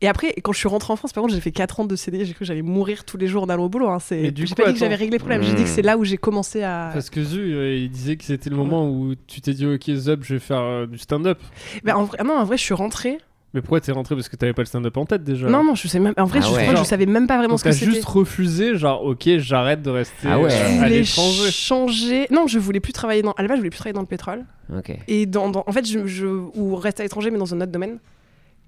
S1: Et après, quand je suis rentrée en France, par contre, j'ai fait 4 ans de CDI. J'ai cru que j'allais mourir tous les jours en allant au boulot. Hein. C'est... J'ai
S2: coup,
S1: pas dit que j'avais réglé le problème. J'ai dit que
S3: Mm.
S1: c'est là où j'ai commencé à.
S2: Parce que Zu, euh, il disait que c'était le moment où tu t'es dit, ok, Zub, je vais faire euh, du stand-up.
S1: Ben, en vrai... Non, en vrai, je suis rentrée.
S2: Mais pourquoi t'es rentré Parce que t'avais pas le stand-up en tête déjà?
S1: Non, non, je sais même. En vrai,
S3: Ah
S1: je,
S3: ouais.
S1: crois que je
S2: Genre,
S1: savais même pas vraiment
S2: Donc
S1: ce que
S2: t'as
S1: c'était.
S2: juste refusé, genre, ok, j'arrête de rester
S3: Ah ouais.
S1: Je
S2: à l'étranger.
S1: changer. Non, je voulais plus travailler dans. À la base, je voulais plus travailler dans le pétrole.
S3: Ok.
S1: Et dans, dans- en fait, je, je- ou rester à l'étranger, mais dans un autre domaine.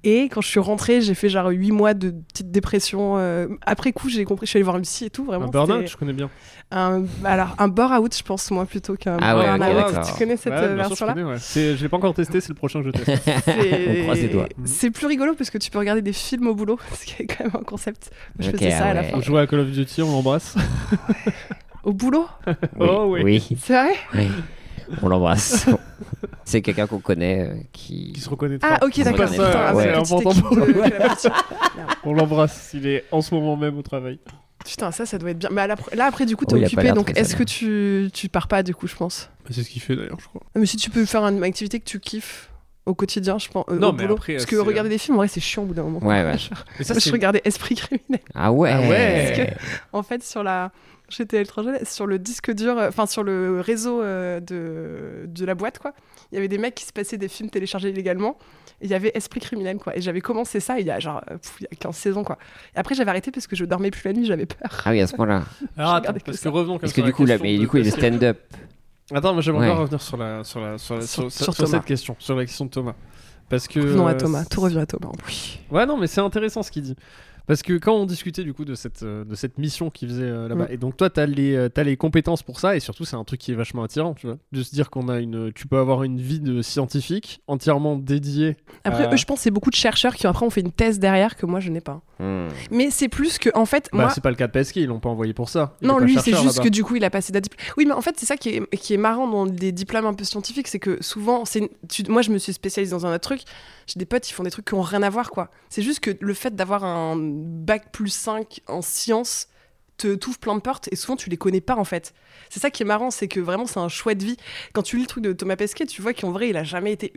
S1: Et quand je suis rentrée, j'ai fait genre 8 mois de petite dépression. euh, Après coup, j'ai compris, je suis allée voir une psy et tout, vraiment.
S2: Un burn-out, je connais bien.
S1: un- alors, un bore-out, je pense, moi, plutôt qu'un
S3: Ah ouais,
S1: burn-out.
S3: ok, d'accord.
S1: Tu connais cette
S2: Ouais,
S1: euh,
S2: je
S1: version-là
S2: ouais. Je l'ai pas encore testé, c'est le prochain que je teste.
S1: C'est-
S3: On croise les doigts.
S1: C'est plus rigolo parce que tu peux regarder des films au boulot, ce qui est quand même un concept. Moi, je
S3: Ok,
S1: faisais ça
S3: ah
S1: à la
S3: ouais.
S1: fin.
S2: On joue à Call of Duty, on l'embrasse.
S1: Au boulot
S2: Oh, oui.
S3: oui.
S1: C'est vrai?
S3: Oui. On l'embrasse. C'est quelqu'un qu'on connaît euh, qui.
S2: Qui se reconnaîtra.
S1: Ah, ok, d'accord. ah, c'est
S2: important pour
S1: que partie.
S2: On l'embrasse, il est en ce moment même au travail.
S1: Putain, ça, ça doit être bien. Mais la- là, après, du coup,
S3: Oh,
S1: t'es
S3: pas
S1: occupé, donc est-ce que tu, tu pars pas, du coup, je pense?
S2: Bah, C'est ce qu'il fait d'ailleurs, je crois.
S1: Mais si tu peux faire une activité que tu kiffes au quotidien, je pense, euh,
S2: Non,
S1: au
S2: mais
S1: boulot.
S2: après,
S1: Parce que regarder des films, en vrai, c'est chiant au bout d'un moment.
S3: Ouais, ouais.
S2: Mais ça,
S1: Moi, je
S2: c'est.
S1: regardais Esprit criminel.
S3: Ah ouais.
S2: Ah ouais.
S1: En fait, sur la. J'étais à l'étranger, sur le disque dur, euh, enfin sur le réseau euh, de, de la boîte, quoi. Il y avait des mecs qui se passaient des films téléchargés illégalement. Et il y avait Esprit criminel, quoi. Et j'avais commencé ça il y a genre euh, pff, il y a 15 saisons, quoi. Et après, j'avais arrêté parce que je dormais plus la nuit, j'avais peur.
S3: Ah oui, à ce point-là.
S2: Alors attends,
S1: que
S2: parce que
S1: ça.
S2: revenons
S3: Parce que du coup, là, mais du coup, il
S2: que-
S3: stand-up.
S2: Attends, mais j'aimerais
S3: Ouais.
S2: bien revenir sur, la, sur, la, sur, la, sur,
S1: Sur-
S2: sur-
S1: sur
S2: sur
S1: Thomas.
S2: cette question, sur la question de Thomas. Parce que.
S1: Revenons à Thomas, tout revient à Thomas. plus.
S2: Ouais, non, mais c'est intéressant ce qu'il dit. Parce que quand on discutait du coup de cette, euh, de cette mission qu'il faisait euh, là-bas,
S1: Mm.
S2: et donc toi, t'as les, euh, t'as les compétences pour ça, et surtout, c'est un truc qui est vachement attirant, tu vois. De se dire qu'on a une. Tu peux avoir une vie de scientifique entièrement dédiée.
S1: Après,
S2: Euh.
S1: eux, je pense que c'est beaucoup de chercheurs qui après ont fait une thèse derrière que moi je n'ai pas.
S3: Hmm.
S1: Mais c'est plus que, en fait,
S2: Bah,
S1: moi.
S2: c'est pas le cas de Pesquet, ils l'ont pas envoyé pour ça. Il
S1: Non, lui, c'est juste que du coup, il a passé des diplômes. Oui, mais en fait, c'est ça qui est, qui est marrant dans des diplômes un peu scientifiques, c'est que souvent, c'est une- tu- moi, je me suis spécialisée dans un autre truc. J'ai des potes, ils font des trucs qui ont rien à voir, quoi. C'est juste que le fait d'avoir un bac plus 5 en sciences te t'ouvre plein de portes et souvent tu les connais pas en fait. C'est ça qui est marrant, c'est que vraiment c'est un chouette vie. Quand tu lis le truc de Thomas Pesquet, tu vois qu'en vrai il a jamais été.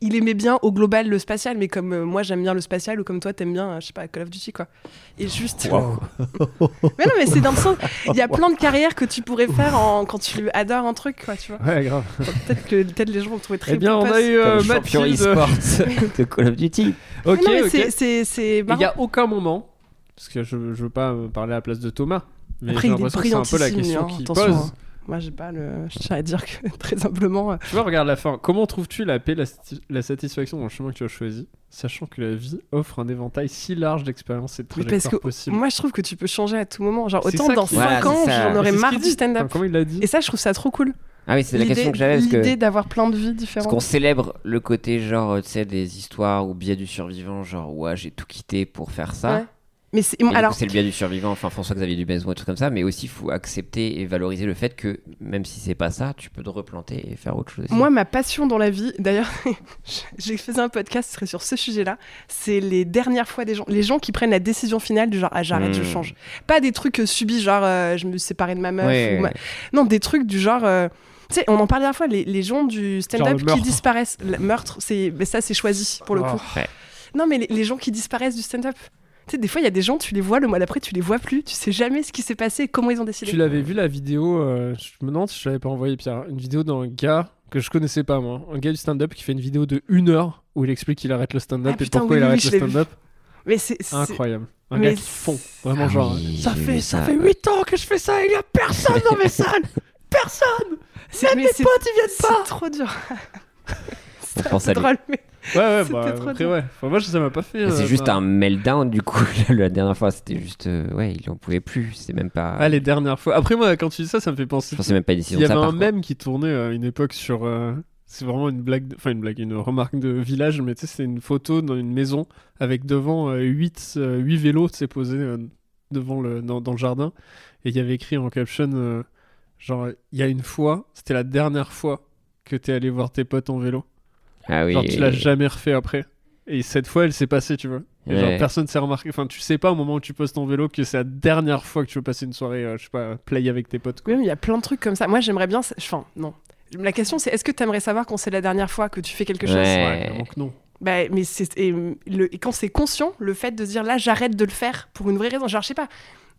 S1: Il aimait bien au global le spatial, mais comme euh, moi j'aime bien le spatial ou comme toi t'aimes bien, euh, je sais pas, Call of Duty quoi. Et juste. mais non, mais c'est dans le sens. Il y a plein de carrières que tu pourrais faire en... quand tu adores un truc quoi, tu vois.
S2: Ouais, grave.
S1: Peut-être que peut-être les gens vont trouver très
S2: Eh bien, on a eu euh,
S3: champion e-sport de Call of Duty.
S2: Ok,
S1: Mais non, mais
S2: ok.
S1: c'est-
S2: Il n'y a aucun moment, parce que je, je veux pas parler à la place de Thomas, mais
S1: Après,
S2: j'ai
S1: il est
S2: l'impression que c'est un peu la question
S1: hein,
S2: qu'il pose.
S1: hein. Moi, j'ai pas le. Je tiens à dire que très simplement. euh,
S2: Tu vois, regarde la fin. Comment trouves-tu la paix, la, sati- la satisfaction dans le chemin que tu as choisi, sachant que la vie offre un éventail si large d'expériences et de
S1: Oui,
S2: trajectoires
S1: parce que
S2: possibles?
S1: moi, je trouve que tu peux changer à tout moment. Genre, autant dans
S2: qui-
S1: 5
S3: Voilà,
S1: ans, j'en aurais marre du stand-up.
S2: Enfin, comment il l'a dit?
S1: Et ça, je trouve ça trop cool.
S3: Ah oui, c'est la question que j'avais parce.
S1: L'idée d'avoir plein de vies
S3: Parce
S1: différentes.
S3: qu'on célèbre le côté genre, tu sais, des histoires ou biais du survivant, genre, ouais, j'ai tout quitté pour faire ça.
S1: Ouais. Mais c'est. Alors,
S3: c'est le biais du survivant, enfin François-Xavier Dubez ou un truc comme ça, mais aussi il faut accepter et valoriser le fait que même si c'est pas ça, tu peux te replanter et faire autre chose. aussi.
S1: Moi, ma passion dans la vie, d'ailleurs, j'ai fait un podcast ce serait sur ce sujet-là, c'est les dernières fois des gens, les gens qui prennent la décision finale du genre ah j'arrête, je
S3: Hmm.
S1: change. Pas des trucs euh, subis genre euh, je me suis séparée de ma meuf.
S3: Ouais.
S1: ou ma- Non, des trucs du genre. euh, Tu sais, on en parlait la dernière fois, les, les gens du stand-up qui disparaissent. Le meurtre, c'est, mais ça c'est choisi pour le
S2: Oh.
S1: coup.
S3: Ouais.
S1: Non, mais les, les gens qui disparaissent du stand-up. Tu sais, des fois, il y a des gens, tu les vois, le mois d'après, tu les vois plus, tu sais jamais ce qui s'est passé, comment ils ont décidé.
S2: Tu l'avais vu la vidéo, euh, je me demande si je l'avais pas envoyé Pierre, une vidéo d'un gars que je connaissais pas moi, un gars du stand-up qui fait une vidéo de une heure où il explique qu'il arrête le stand-up
S1: Ah,
S2: et
S1: putain,
S2: pourquoi
S1: oui,
S2: il arrête le stand-up.
S1: Mais c'est.
S2: Incroyable. Un
S1: Mais
S2: gars qui fond, vraiment
S3: Ah
S2: genre.
S3: oui,
S2: ça fait ça
S3: ça.
S2: fait 8 ans que je fais ça, il y a personne dans mes salles. Personne.
S1: c'est- mais c'est-
S2: potes ils viennent
S1: C'est trop dur.
S3: On pense à lui.
S1: drôle, mais
S2: Ouais ouais
S1: C'était
S2: bah
S1: trop
S2: après ouais. Enfin, moi ça m'a pas fait.
S3: Mais c'est
S2: euh,
S3: juste
S2: ça.
S3: un meltdown du coup. la dernière fois, c'était juste. euh, ouais, il en pouvait plus. C'était même pas.
S2: Ah les dernières fois. Après moi quand tu dis ça ça me fait penser.
S3: Je c'est même pas une
S2: Il y avait
S3: part.
S2: un mème qui tournait à une époque sur. euh, C'est vraiment une blague, de- enfin une blague, une remarque de village, mais tu sais, c'est une photo dans une maison avec devant 8, vélos, tu sais, posés euh, devant le, dans, dans le jardin. Et il y avait écrit en caption, euh, genre, il y a une fois, c'était la dernière fois que t'es allé voir tes potes en vélo.
S3: Ah oui.
S2: genre, tu l'as jamais refait après. Et cette fois, elle s'est passée, tu vois. Et genre,
S3: Ouais.
S2: personne s'est remarqué. Enfin, tu sais pas au moment où tu postes ton vélo que c'est la dernière fois que tu veux passer une soirée, euh, je sais pas, play avec tes potes. quoi.
S1: Oui, mais il y a plein de trucs comme ça. Moi, j'aimerais bien. Enfin, non. La question, c'est est-ce que tu aimerais savoir quand c'est la dernière fois que tu fais quelque chose?
S3: Ouais.
S2: Que non.
S1: bah, mais c'est et, le, et quand c'est conscient, le fait de dire là, j'arrête de le faire pour une vraie raison. Genre, je sais pas.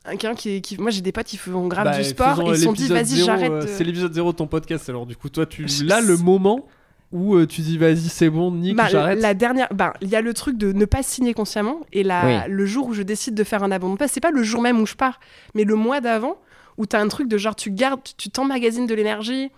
S1: Quelqu'un qui, qui- moi j'ai des potes qui font grave
S2: Bah,
S1: du sport et ils se sont dit vas-y j'arrête.
S2: euh,
S1: de-
S2: C'est l'épisode 0 de ton podcast alors du coup toi tu là le moment où euh, tu dis vas-y c'est bon Nick
S1: Bah,
S2: j'arrête.
S1: la dernière, bah, il y a le truc de ne pas signer consciemment et la,
S3: Oui.
S1: le jour où je décide de faire un abandon de poste, c'est pas le jour même où je pars, mais le mois d'avant où t'as un truc de genre tu gardes, tu t'emmagasines de l'énergie.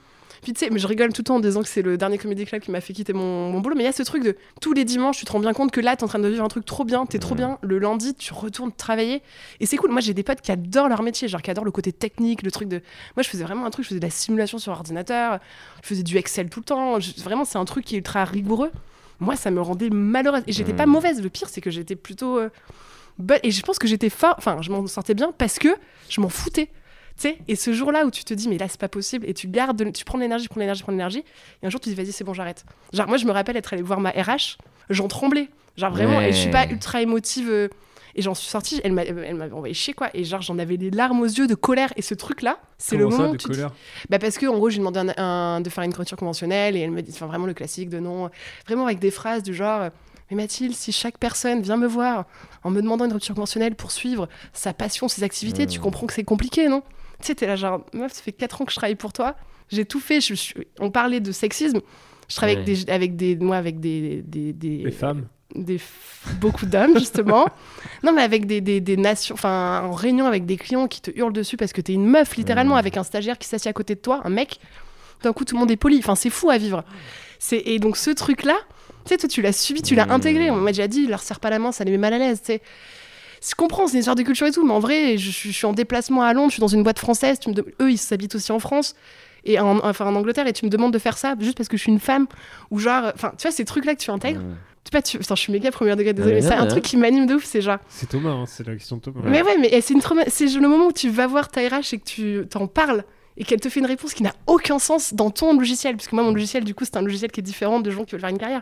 S1: Puis tu sais, mais je rigole tout le temps en disant que c'est le dernier comédie club qui m'a fait quitter mon, mon boulot, mais il y a ce truc de tous les dimanches, tu te rends bien compte que là, t'es en train de vivre un truc trop bien, t'es trop bien. Le lundi, tu retournes travailler et c'est cool. Moi, j'ai des potes qui adorent leur métier, genre qui adorent le côté technique, le truc de. Moi, je faisais vraiment un truc, je faisais de la simulation sur ordinateur, je faisais du Excel tout le temps. Je- Vraiment, c'est un truc qui est ultra rigoureux. Moi, ça me rendait malheureuse. Et j'étais pas
S3: Mhm.
S1: mauvaise. Le pire, c'est que j'étais plutôt. euh. Et je pense que j'étais fort. Enfin, je m'en sortais bien parce que je m'en foutais. Tu sais, et ce jour-là où tu te dis, mais là, c'est pas possible, et tu gardes, de- tu prends de l'énergie, prends de l'énergie, prends de l'énergie, et un jour, tu te dis, vas-y, c'est bon, j'arrête. Genre, moi, je me rappelle être allée voir ma RH, j'en tremblais. Genre, vraiment, et je suis pas
S3: Ouais.
S1: ultra émotive. euh, et j'en suis sortie, elle m'a- elle m'avait envoyé chier, quoi. Et genre, j'en avais les larmes aux yeux de colère. Et ce truc-là, c'est le
S2: ça,
S1: moment où
S2: de
S1: tu te dis-
S2: colère?
S1: Bah parce que en gros, je lui demandé un, un- de faire une écriture conventionnelle et elle me dit, enfin vraiment le classique de non, vraiment avec des phrases du genre, euh, mais Mathilde, si chaque personne vient me voir en me demandant une rupture conventionnelle pour suivre sa passion, ses activités, tu comprends que c'est compliqué, non? Tu sais, t'es là genre, meuf, ça fait 4 ans que je travaille pour toi, j'ai tout fait, je on parlait de sexisme, je travaille avec, des, avec des, moi avec des, des, des,
S2: femmes.
S1: des beaucoup d'hommes justement. Non mais avec des, des, des nations enfin en réunion avec des clients qui te hurlent dessus parce que t'es une meuf littéralement
S3: Mmh.
S1: avec un stagiaire qui s'assied à côté de toi un mec. D'un coup tout le monde est poli. Enfin c'est fou à vivre. Et donc ce truc là tu sais toi tu l'as subi tu l'as
S3: Mmh.
S1: intégré. On m'a déjà dit il leur serre pas la main ça les met mal à l'aise tu sais je comprends, c'est une histoire de culture et tout, mais en vrai, je, suis- je suis en déplacement à Londres, je suis dans une boîte française, tu me de- eux, ils s'habitent aussi en France, et en, enfin en Angleterre, et tu me demandes de faire ça juste parce que je suis une femme, ou genre, enfin, tu vois, ces trucs-là que tu intègres,
S3: Mmh.
S1: tu sais pas, tu... Putain, je suis méga premier degré, désolé,
S3: Ouais,
S1: mais c'est un truc qui m'anime de ouf, c'est genre.
S2: C'est Thomas, hein, c'est la question de Thomas.
S1: Mais ouais, mais eh, c'est une trauma- c'est le moment où tu vas voir ta RH et que tu t'en parles et qu'elle te fait une réponse qui n'a aucun sens dans ton logiciel, parce que moi, mon logiciel, du coup, c'est un logiciel qui est différent de gens qui veulent faire une carrière.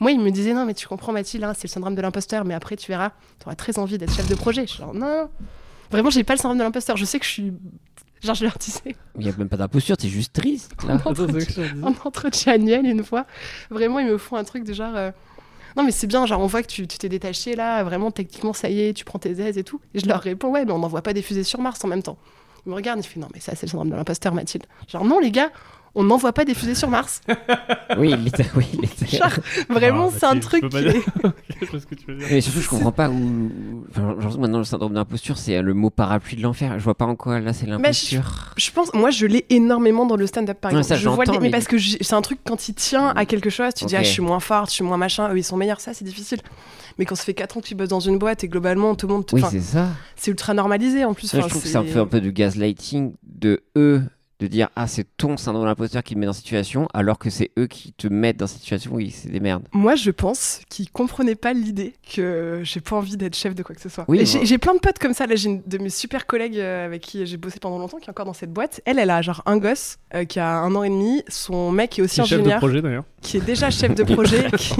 S1: Moi, il me disait non, mais tu comprends, Mathilde, hein, c'est le syndrome de l'imposteur, mais après, tu verras, tu auras très envie d'être chef de projet. Je suis genre, non, non. Vraiment, j'ai pas le syndrome de l'imposteur. Je sais que je suis. Genre, je leur disais
S3: Il y a même pas d'imposture, t'es juste triste. Là.
S1: en entretien, en annuel une fois. Vraiment, ils me font un truc de genre. euh, Non, mais c'est bien, genre, on voit que tu tu t'es détaché là, vraiment, techniquement, ça y est, tu prends tes aises et tout. Et je leur réponds, ouais, mais on n'envoie pas des fusées sur Mars en même temps. Ils me regardent, ils font, non, mais ça, c'est le syndrome de l'imposteur, Mathilde. Genre, non, les gars, on n'envoie pas des fusées sur Mars.
S3: Oui, oui,
S1: Genre, vraiment,
S2: Ah,
S1: c'est un truc
S2: je
S1: qui est-
S2: Je que tu veux dire.
S3: Mais surtout, je comprends pas où. Enfin, que maintenant, le syndrome d'imposture, c'est le mot parapluie de l'enfer. Je vois pas en quoi là, c'est l'imposture.
S1: Je pense, moi, je l'ai énormément dans le stand-up, par exemple.
S3: ça,
S1: je vois les- mais
S3: mais
S1: parce que c'est un truc quand il tient à quelque chose, tu dis, ah, je suis moins forte, je suis moins machin, eux, ils sont meilleurs, ça, c'est difficile. Mais quand ça fait 4 ans que tu bosses dans une boîte et globalement, tout le monde, te-
S3: Oui, c'est ça.
S1: c'est ultra normalisé en plus.
S3: Je trouve que
S1: c'est
S3: un peu, un peu du gaslighting de eux de dire ah c'est ton syndrome d'imposteur qui te met dans cette situation alors que c'est eux qui te mettent dans cette situation oui c'est des merdes
S1: Moi, je pense qu'ils comprenaient pas l'idée que j'ai pas envie d'être chef de quoi que ce soit.
S3: Oui,
S1: j'ai
S3: moi-
S1: j'ai plein de potes comme ça. Là, j'ai une de mes super collègues euh, avec qui j'ai bossé pendant longtemps qui est encore dans cette boîte. Elle, elle a genre un gosse euh, qui a un an et demi. Son mec est aussi
S2: Qui est chef de
S1: ingénieur,
S2: projet d'ailleurs.
S1: qui est déjà chef de projet, qui,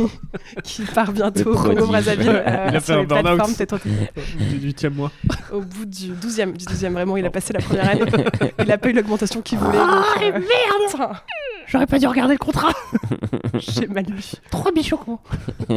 S1: qui part bientôt au. Congo Brazzaville. euh,
S2: Il a fait un
S1: les
S2: burn-out.
S1: plateformes, peut-être
S2: Du 8 mois.
S1: au bout du 12e, du 12e, vraiment, il a passé la première année. il a pas eu l'augmentation voulait. donc, euh, putain,
S5: J'aurais pas dû regarder le contrat.
S1: J'ai mal lu.
S5: Trop bichon.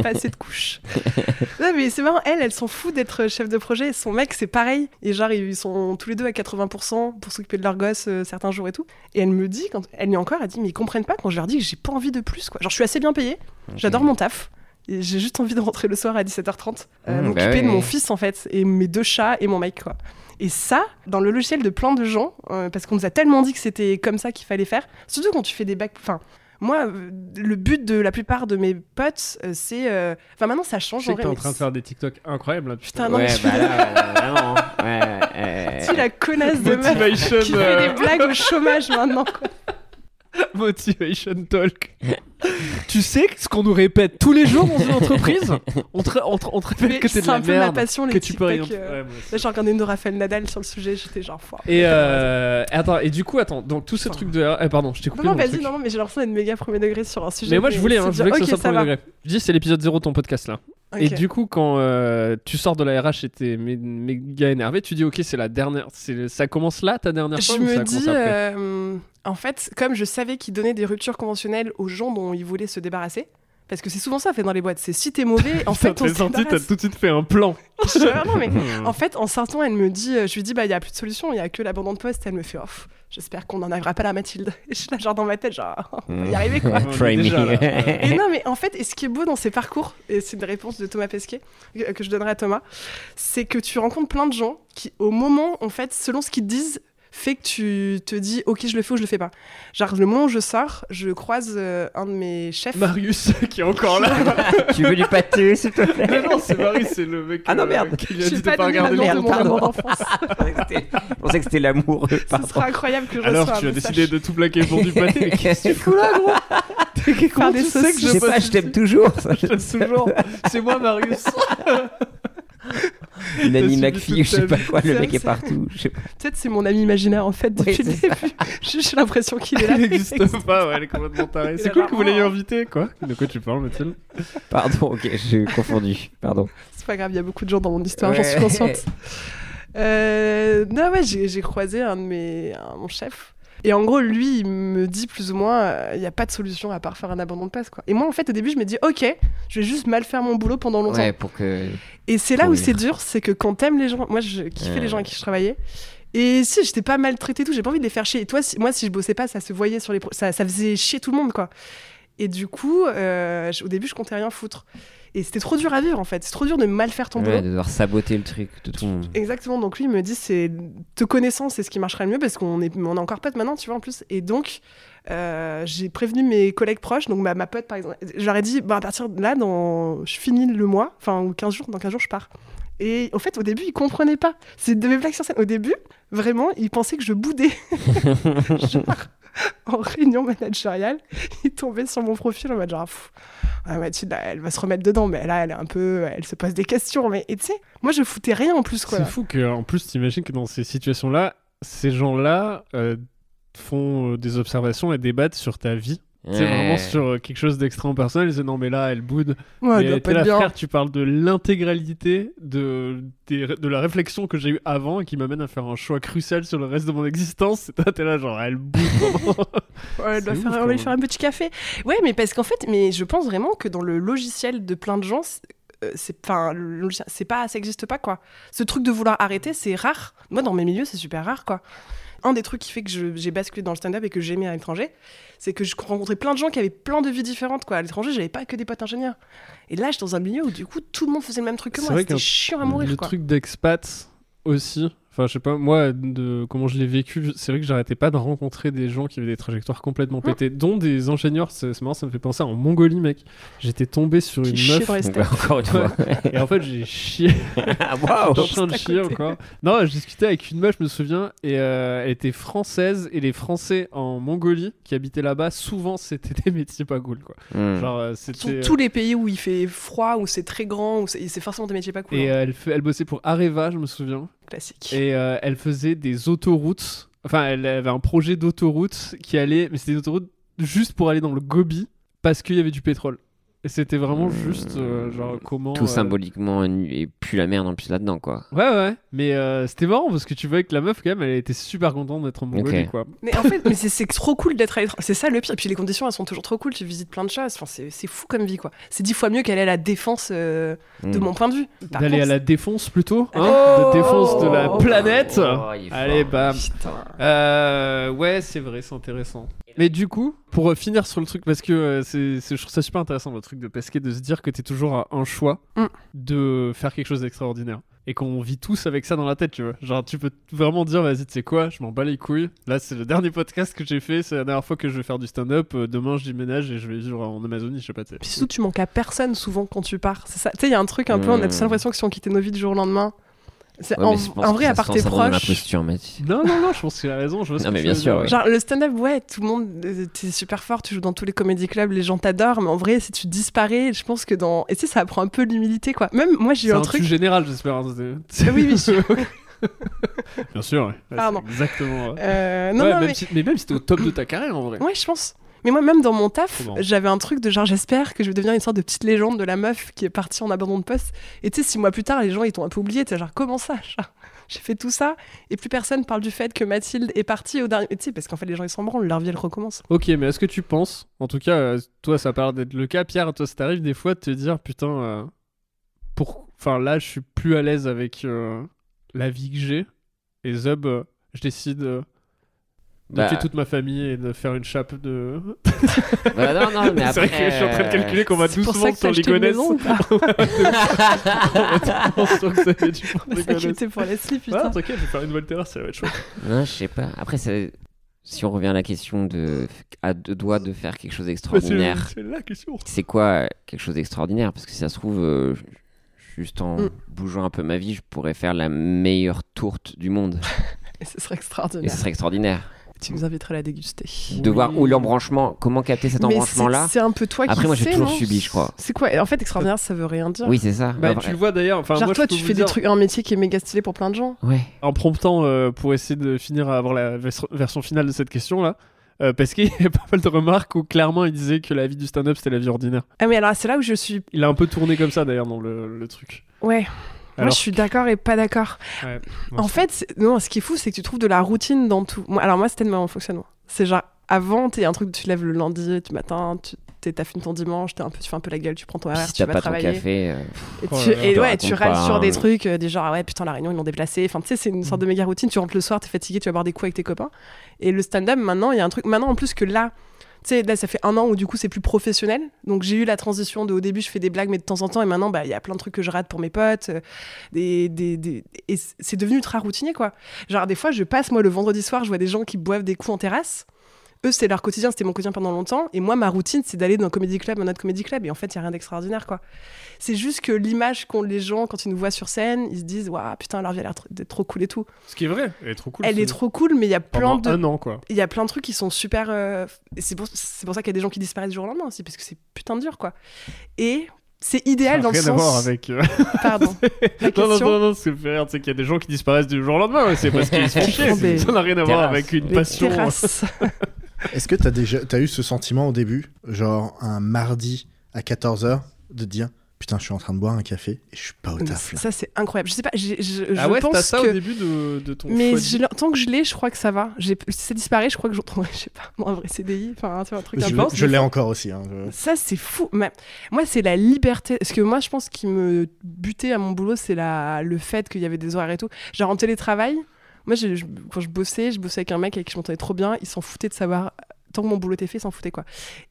S1: pas assez de couches. non, mais c'est marrant, elle, elle s'en fout d'être chef de projet. Son mec, c'est pareil. Et genre, ils sont tous les deux à 80% pour s'occuper de leur gosse euh, certains jours et tout. Et elle me dit, quand elle lui encore, elle dit, mais ils comprennent pas quand je leur dis que j'ai pas envie de plus, quoi. Genre, je suis assez bien payée, j'adore mon taf. Et j'ai juste envie de rentrer le soir à 17h30, euh,
S3: Mmh,
S1: m'occuper
S3: bah ouais.
S1: de mon fils en fait, et mes deux chats et mon mec quoi. Et ça, dans le logiciel de plein de gens, euh, parce qu'on nous a tellement dit que c'était comme ça qu'il fallait faire, surtout quand tu fais des bacs. Enfin, moi, euh, le but de la plupart de mes potes, euh, c'est. euh, Enfin, maintenant ça
S2: Je
S1: change
S2: sais
S1: en
S2: que t'es en
S1: mais
S2: train de faire des TikTok incroyables là.
S1: Putain, non, mais
S3: ouais
S1: je-
S3: bah là vraiment ouais, euh,
S1: Si la connasse de meuf
S2: Motivation,
S1: qui fait des blagues au chômage maintenant. quoi.
S2: Motivation Talk. tu sais ce qu'on nous répète tous les jours dans une entreprise on te, on te- on te répète
S1: Mais
S2: que t'es de
S1: c'est
S2: la
S1: un peu ma passion, les
S2: que tu peux rien.
S1: TikTok, euh,
S2: Ouais.
S1: Là, j'ai regardé une de Raphaël Nadal sur le sujet, j'étais genre. Wow.
S2: Et euh, attends, et du coup, attends, donc tous ces
S1: Enfin.
S2: trucs de. Eh, pardon, je t'ai coupé.
S1: Non, non, vas-y,
S2: truc.
S1: non, mais j'ai l'impression d'être méga premier degré sur un sujet.
S2: Mais moi, je voulais, hein,
S1: c'est
S2: je voulais que ce soit premier degré. Je dis, c'est l'épisode 0 de ton podcast là. Et du coup, quand euh, tu sors de la RH et t'es mé- méga énervé, tu dis, ok, c'est la dernière. Ça commence là, ta dernière fois
S1: Je
S2: ou ça
S1: me
S2: commence
S1: dis,
S2: après?
S1: euh, en fait, comme je savais qu'il donnait des ruptures conventionnelles aux gens dont il voulait se débarrasser, parce que c'est souvent ça fait dans les boîtes, c'est si t'es mauvais, en fait, on
S2: sorti, t'as tout de suite fait un plan.
S1: Je- non, mais en fait, en sortant, elle me dit, euh, je lui dis, bah, il y a plus de solution, il y a que l'abandon de poste. Elle me fait, off, j'espère qu'on n'en arrivera pas là, Mathilde. Et je suis là, genre dans ma tête, genre, on va y arriver, quoi.
S3: Try me.
S1: Et non, mais en fait, et ce qui est beau dans ces parcours, et c'est une réponse de Thomas Pesquet que, que je donnerai à Thomas, c'est que tu rencontres plein de gens qui, au moment, en fait, selon ce qu'ils te disent, fait que tu te dis, ok, je le fais ou je le fais pas. Genre, le moment où je sors, je croise euh, un de mes chefs.
S2: Marius qui est encore là.
S3: tu veux du pâté s'il te plaît?
S2: Mais non, c'est Marius, c'est le mec
S3: Ah non,
S2: euh,
S3: merde.
S2: qui lui
S1: je
S2: a
S1: suis
S2: dit de
S1: pas
S2: pas
S1: donné
S2: regarder
S1: le
S2: le
S1: nom de
S2: film.
S1: mon
S3: pardon.
S1: amour d'enfance.
S3: je pensais que c'était- c'était l'amoureux
S1: Ce
S3: pardon
S1: sera incroyable que je
S2: Alors, tu as décidé de tout plaquer pour du pâté. Mais qu'est-ce que tu fous là, gros?
S1: Des
S2: tu sais que
S1: saucisses.
S3: je
S2: je
S3: sais pas je t'aime toujours je-
S2: ici toujours C'est moi, Marius.
S3: Nanny McPhee
S2: toute
S3: je sais pas quoi le mec est partout.
S1: Peut-être c'est mon ami imaginaire, en fait, depuis le début. J'ai l'impression qu'il est là.
S2: Il n'existe pas, ouais, elle est complètement tarée. C'est cool que vous l'ayez invité, quoi. De quoi tu parles, Mathilde?
S3: Pardon ok j'ai confondu pardon
S1: C'est pas grave, il y a beaucoup de gens dans mon histoire, j'en suis consciente. Euh, non, ouais, j'ai j'ai croisé un de mes, un- mon chef. Et en gros, lui, il me dit plus ou moins, euh, il n'y a pas de solution à part faire un abandon de passe. Quoi. Et moi, en fait, au début, je me dis, ok, je vais juste mal faire mon boulot pendant longtemps.
S3: ouais pour que
S1: Et c'est là où c'est dur, c'est que quand t'aimes les gens, moi, je kiffais les gens avec qui je travaillais. Et si j'étais pas maltraité tout, j'ai pas envie de les faire chier. Et toi, si- moi, si je bossais pas, ça se voyait sur les, pro- ça, ça faisait chier tout le monde, quoi. Et du coup, euh, au début, je comptais rien foutre. Et c'était trop dur à vivre, en fait. C'est trop dur de mal faire ton
S3: ouais,
S1: boulot.
S3: de devoir saboter le truc de tout
S1: Exactement. Donc lui, il me dit, c'est te connaissant, c'est ce qui marcherait le mieux parce qu'on est, on est encore potes maintenant, tu vois, en plus. Et donc, euh, j'ai prévenu mes collègues proches, donc ma, ma pote, par exemple. Je leur ai dit, bah, à partir de là, dans... je finis le mois, enfin, ou 15 jours, dans 15 jours, je pars. Et en fait, au début, ils comprenaient pas. C'est de mes blagues sur scène. Au début, vraiment, ils pensaient que je boudais. genre, en réunion managériale, ils tombaient sur mon profil en mode genre, ah, Mathilde, elle va se remettre dedans, mais là, elle est un peu, elle se pose des questions. Mais et tu sais, moi, je foutais rien en plus.
S2: C'est fou qu'en plus, t'imagines que dans ces situations-là, ces gens-là euh, font euh, des observations et débattent sur ta vie. C'est vraiment sur euh, quelque chose d'extrêmement personnel. Ils disent non, mais là, elle boude.
S1: Ouais,
S2: mais
S1: pas
S2: là, frère, tu parles de l'intégralité de, de la réflexion que j'ai eue avant et qui m'amène à faire un choix crucial sur le reste de mon existence. Et toi, t'es là, genre, elle boude. pendant-
S1: Ouais, elle doit
S2: C'est
S1: faire,
S2: ouf,
S1: on va lui faire un petit café. Ouais, mais parce qu'en fait, mais je pense vraiment que dans le logiciel de plein de gens, c'est- euh, c'est c'est pas ça existe pas quoi ce truc de vouloir arrêter c'est rare moi dans mes milieux c'est super rare quoi Un des trucs qui fait que j'ai basculé dans le stand-up et que j'aimais à l'étranger, c'est que je rencontrais plein de gens qui avaient plein de vies différentes. Quoi. À l'étranger, j'avais pas que des potes ingénieurs. Et là, j'étais dans un milieu où du coup, tout le monde faisait le même truc que moi. C'était chiant à mourir.
S2: le
S1: quoi.
S2: truc d'expat aussi. Enfin, je sais pas, moi, de comment je l'ai vécu, c'est vrai que j'arrêtais pas de rencontrer des gens qui avaient des trajectoires complètement pétées, dont des ingénieurs. C'est marrant, ça me fait penser à en Mongolie, mec. J'étais tombé sur une meuf.
S1: steaks.
S3: encore une fois.
S2: Et en fait, j'ai chié.
S3: Ah, waouh
S2: en train de chier encore. Non, je discutais avec une meuf, je me souviens, et euh, elle était française, et les Français en Mongolie qui habitaient là-bas, souvent c'était des métiers pas cool, quoi.
S3: Hmm.
S2: Genre, euh,
S1: Sur
S2: c'était.
S1: tous les pays où il fait froid, où c'est très grand, où c'est forcément des métiers pas cool.
S2: Et
S1: hein.
S2: euh, elle, fait, elle bossait pour Areva, je me souviens.
S1: Classique.
S2: Et euh, elle faisait des autoroutes. Enfin, elle avait un projet d'autoroute qui allait. Mais c'était des autoroutes juste pour aller dans le Gobi parce qu'il y avait du pétrole. Et c'était vraiment juste, euh, genre, comment.
S3: Tout
S2: euh,
S3: symboliquement et puis la merde en plus là-dedans, quoi.
S2: Ouais, ouais. Mais euh, c'était marrant parce que tu vois que la meuf, quand même, elle était super contente d'être en Mongolie, quoi.
S1: Mais en fait, mais c'est- c'est trop cool d'être à l'étranger. C'est ça le pire. Et puis les conditions, elles sont toujours trop cool. Tu visites plein de choses. Enfin, c'est c'est fou comme vie, quoi. C'est dix fois mieux qu'aller à la défense euh, de
S3: Hmm.
S1: mon point de vue.
S2: D'aller à la défense plutôt, hein
S1: Oh
S2: De défense de la planète.
S3: Oh, il est
S2: Allez, bam.
S1: Putain.
S2: Euh, ouais, c'est vrai, c'est intéressant. Mais du coup, pour euh, finir sur le truc, parce que euh, c'est, c'est- je trouve ça super intéressant le truc de pesquer, de se dire que t'es toujours à un choix
S1: Mm.
S2: de faire quelque chose d'extraordinaire. Et qu'on vit tous avec ça dans la tête, tu vois. Genre, tu peux vraiment dire, vas-y, tu sais quoi, je m'en bats les couilles. Là, c'est le dernier podcast que j'ai fait, c'est la dernière fois que je vais faire du stand-up. Euh, demain, je déménage et je vais vivre en Amazonie, je sais pas, tu sais.
S1: Puis surtout, tu manques à personne souvent quand tu pars. C'est ça. Tu sais, il y a un truc un peu, on a tous l'impression que si on quittait nos vies du jour au lendemain.
S3: Ouais,
S1: en, vrai, à part tes proches.
S2: Non, non, non, je pense qu'il a raison. Je vois
S3: Non,
S2: que
S3: mais
S2: tu
S3: bien sûr, ouais.
S1: Genre le stand-up, ouais, tout le monde, euh, t'es super fort, tu joues dans tous les comédie clubs, les gens t'adorent, mais en vrai, si tu disparais, je pense que dans. Et tu sais, ça apprend un peu l'humilité, quoi. Même moi, j'ai eu
S2: un
S1: un
S2: truc général, j'espère. hein, c'est-
S1: Ah oui, oui.
S2: Bien sûr, ouais. Ouais,
S1: Pardon.
S2: Exactement. ouais.
S1: Euh, non,
S2: Ouais,
S1: non,
S2: même
S1: mais.
S2: si- mais même si t'es au top de ta carrière en vrai.
S1: Ouais, je pense. Mais moi, même dans mon taf, j'avais un truc de genre, j'espère que je vais devenir une sorte de petite légende de la meuf qui est partie en abandon de poste. Et tu sais, six mois plus tard, les gens, ils t'ont un peu oublié. Tu sais, genre, comment ça J'ai fait tout ça et plus personne parle du fait que Mathilde est partie au dernier. Tu sais, parce qu'en fait, les gens, ils s'en branlent, leur vie, elle recommence.
S2: Ok, mais est-ce que tu penses, en tout cas, euh, toi, ça l'air d'être le cas, Pierre, toi, ça t'arrive des fois de te dire, putain, euh, pour... enfin là, je suis plus à l'aise avec euh, la vie que j'ai, et Zub, euh, je décide de
S3: Bah.
S2: tuer toute ma famille et de faire une chape de.
S3: Bah, non, non, mais
S2: C'est vrai
S3: après.
S2: que je suis en train de calculer qu'on va
S1: C'est pour
S2: doucement
S1: ça que t'as
S2: sur
S1: ou pas
S2: On va sur Xavier Dupont de Ligonnès.
S1: s'inquiéter pour Leslie,
S2: Ah,
S1: putain.
S2: t'inquiète, je vais faire une nouvelle terrasse, ça va être chaud.
S3: Non, je sais pas. Après, c'est- si on revient à la question de à deux doigts de faire quelque chose
S2: Bah, c'est
S3: d'extraordinaire,
S2: c'est la question.
S3: c'est quoi quelque chose d'extraordinaire? Parce que si ça se trouve, euh, juste en
S1: Mm.
S3: bougeant un peu ma vie, je pourrais faire la meilleure tourte du monde.
S1: Et ce serait
S3: Et
S1: extraordinaire.
S3: ce serait extraordinaire.
S1: Tu nous inviterais à la déguster.
S3: De voir où l'embranchement, comment capter cet embranchement-là.
S1: c'est- un peu toi qui
S3: Après, moi, j'ai toujours subi, je crois.
S1: C'est quoi En fait, extraordinaire, ça veut rien dire.
S3: Oui, c'est ça.
S2: Bah,
S3: Bah,
S2: tu le vois d'ailleurs. Enfin,
S1: Genre,
S2: moi,
S1: toi,
S2: je
S1: tu
S2: vous
S1: fais
S2: dire-
S1: des trucs, un métier qui est méga stylé pour plein de gens.
S3: Ouais.
S2: en promptant euh, pour essayer de finir à avoir la vers- version finale de cette question là. euh, parce qu'il y a pas mal de remarques où clairement il disait que la vie du stand-up c'était la vie ordinaire.
S1: Ah, mais alors, c'est là où je suis.
S2: Il a un peu tourné comme ça d'ailleurs dans le, le truc.
S1: Ouais. Moi,
S2: Alors-
S1: je suis d'accord et pas d'accord.
S2: Ouais,
S1: En fait, non, ce qui est fou, c'est que tu trouves de la routine dans tout. Alors, moi, c'était de mon fonctionnement. C'est genre, avant, t'es un truc, tu te lèves le lundi, tu matin, tu t'es- t'as fait ton dimanche, t'es un peu, tu fais un peu la gueule, tu prends ton verre,
S3: si
S1: tu vas
S3: pas ton
S1: travailler.
S3: café. euh,
S1: Et,
S2: Oh
S1: tu, et ouais, tu râles
S3: pas,
S1: sur
S3: hein.
S1: des trucs, euh, des genre, ah ouais, putain, la réunion, ils l'ont déplacé. Enfin, tu sais, c'est une sorte de méga routine. Tu rentres le soir, t'es fatigué, tu vas boire des coups avec tes copains. Et le stand-up, maintenant, il y a un truc. Maintenant, en plus que là, tu sais, là, ça fait un an où du coup, c'est plus professionnel. Donc, j'ai eu la transition de au début, je fais des blagues, mais de temps en temps, et maintenant, bah, il y a plein de trucs que je rate pour mes potes. euh, Des, des, des- Et c'est devenu ultra routinier, quoi. Genre, des fois, je passe, moi, le vendredi soir, je vois des gens qui boivent des coups en terrasse. Eux, c'est leur quotidien, c'était mon quotidien pendant longtemps. Et moi, ma routine, c'est d'aller d'un comédie club à un autre comédie club. Et en fait, il n'y a rien d'extraordinaire, quoi. C'est juste que l'image qu'ont les gens quand ils nous voient sur scène, ils se disent, waouh, putain, leur vie a l'air tr- d'être trop cool et tout.
S2: Ce qui est vrai, elle est trop cool.
S1: Elle est trop cool, mais il y a plein
S2: pendant
S1: de.
S2: un an quoi.
S1: Il y a plein de trucs qui sont super. euh, C'est pour, c'est pour ça qu'il y a des gens qui disparaissent du jour au lendemain aussi, parce que c'est putain de dur, quoi. Et c'est idéal dans le
S2: rien
S1: sens.
S2: à voir avec. euh,
S1: Pardon. La
S2: non, non, non, non, ce qui me fait rire, c'est qu'il y a des gens qui disparaissent du jour au lendemain. C'est parce qu'ils se font chier.
S1: des
S2: Ça n'a rien à voir avec une passion.
S4: Est-ce que t'as déjà as eu ce sentiment au début, genre un mardi à 14h, de te dire putain, je suis en train de boire un café et je suis pas au taf là.
S1: ça, c'est incroyable. Je sais pas, j'ai- je,
S2: Ah
S1: je
S2: ouais,
S1: pense
S2: ça
S1: que.
S2: au début de, de ton
S1: Mais je tant que je l'ai, je crois que ça va. J'ai- Si ça disparaît, je crois que je retrouverai, je sais pas, moi, un vrai CDI, enfin, tu vois, un truc
S4: Je,
S1: peu.
S4: je l'ai encore aussi. hein, je-
S1: Ça, c'est fou. Mais moi, c'est la liberté. Parce que moi, je pense qui me butait à mon boulot, c'est la... le fait qu'il y avait des horaires et tout. Genre en télétravail, Moi, je- quand je bossais, je bossais avec un mec avec qui je m'entendais trop bien. Ils s'en foutaient de savoir. Tant que mon boulot était fait, ils s'en foutaient quoi.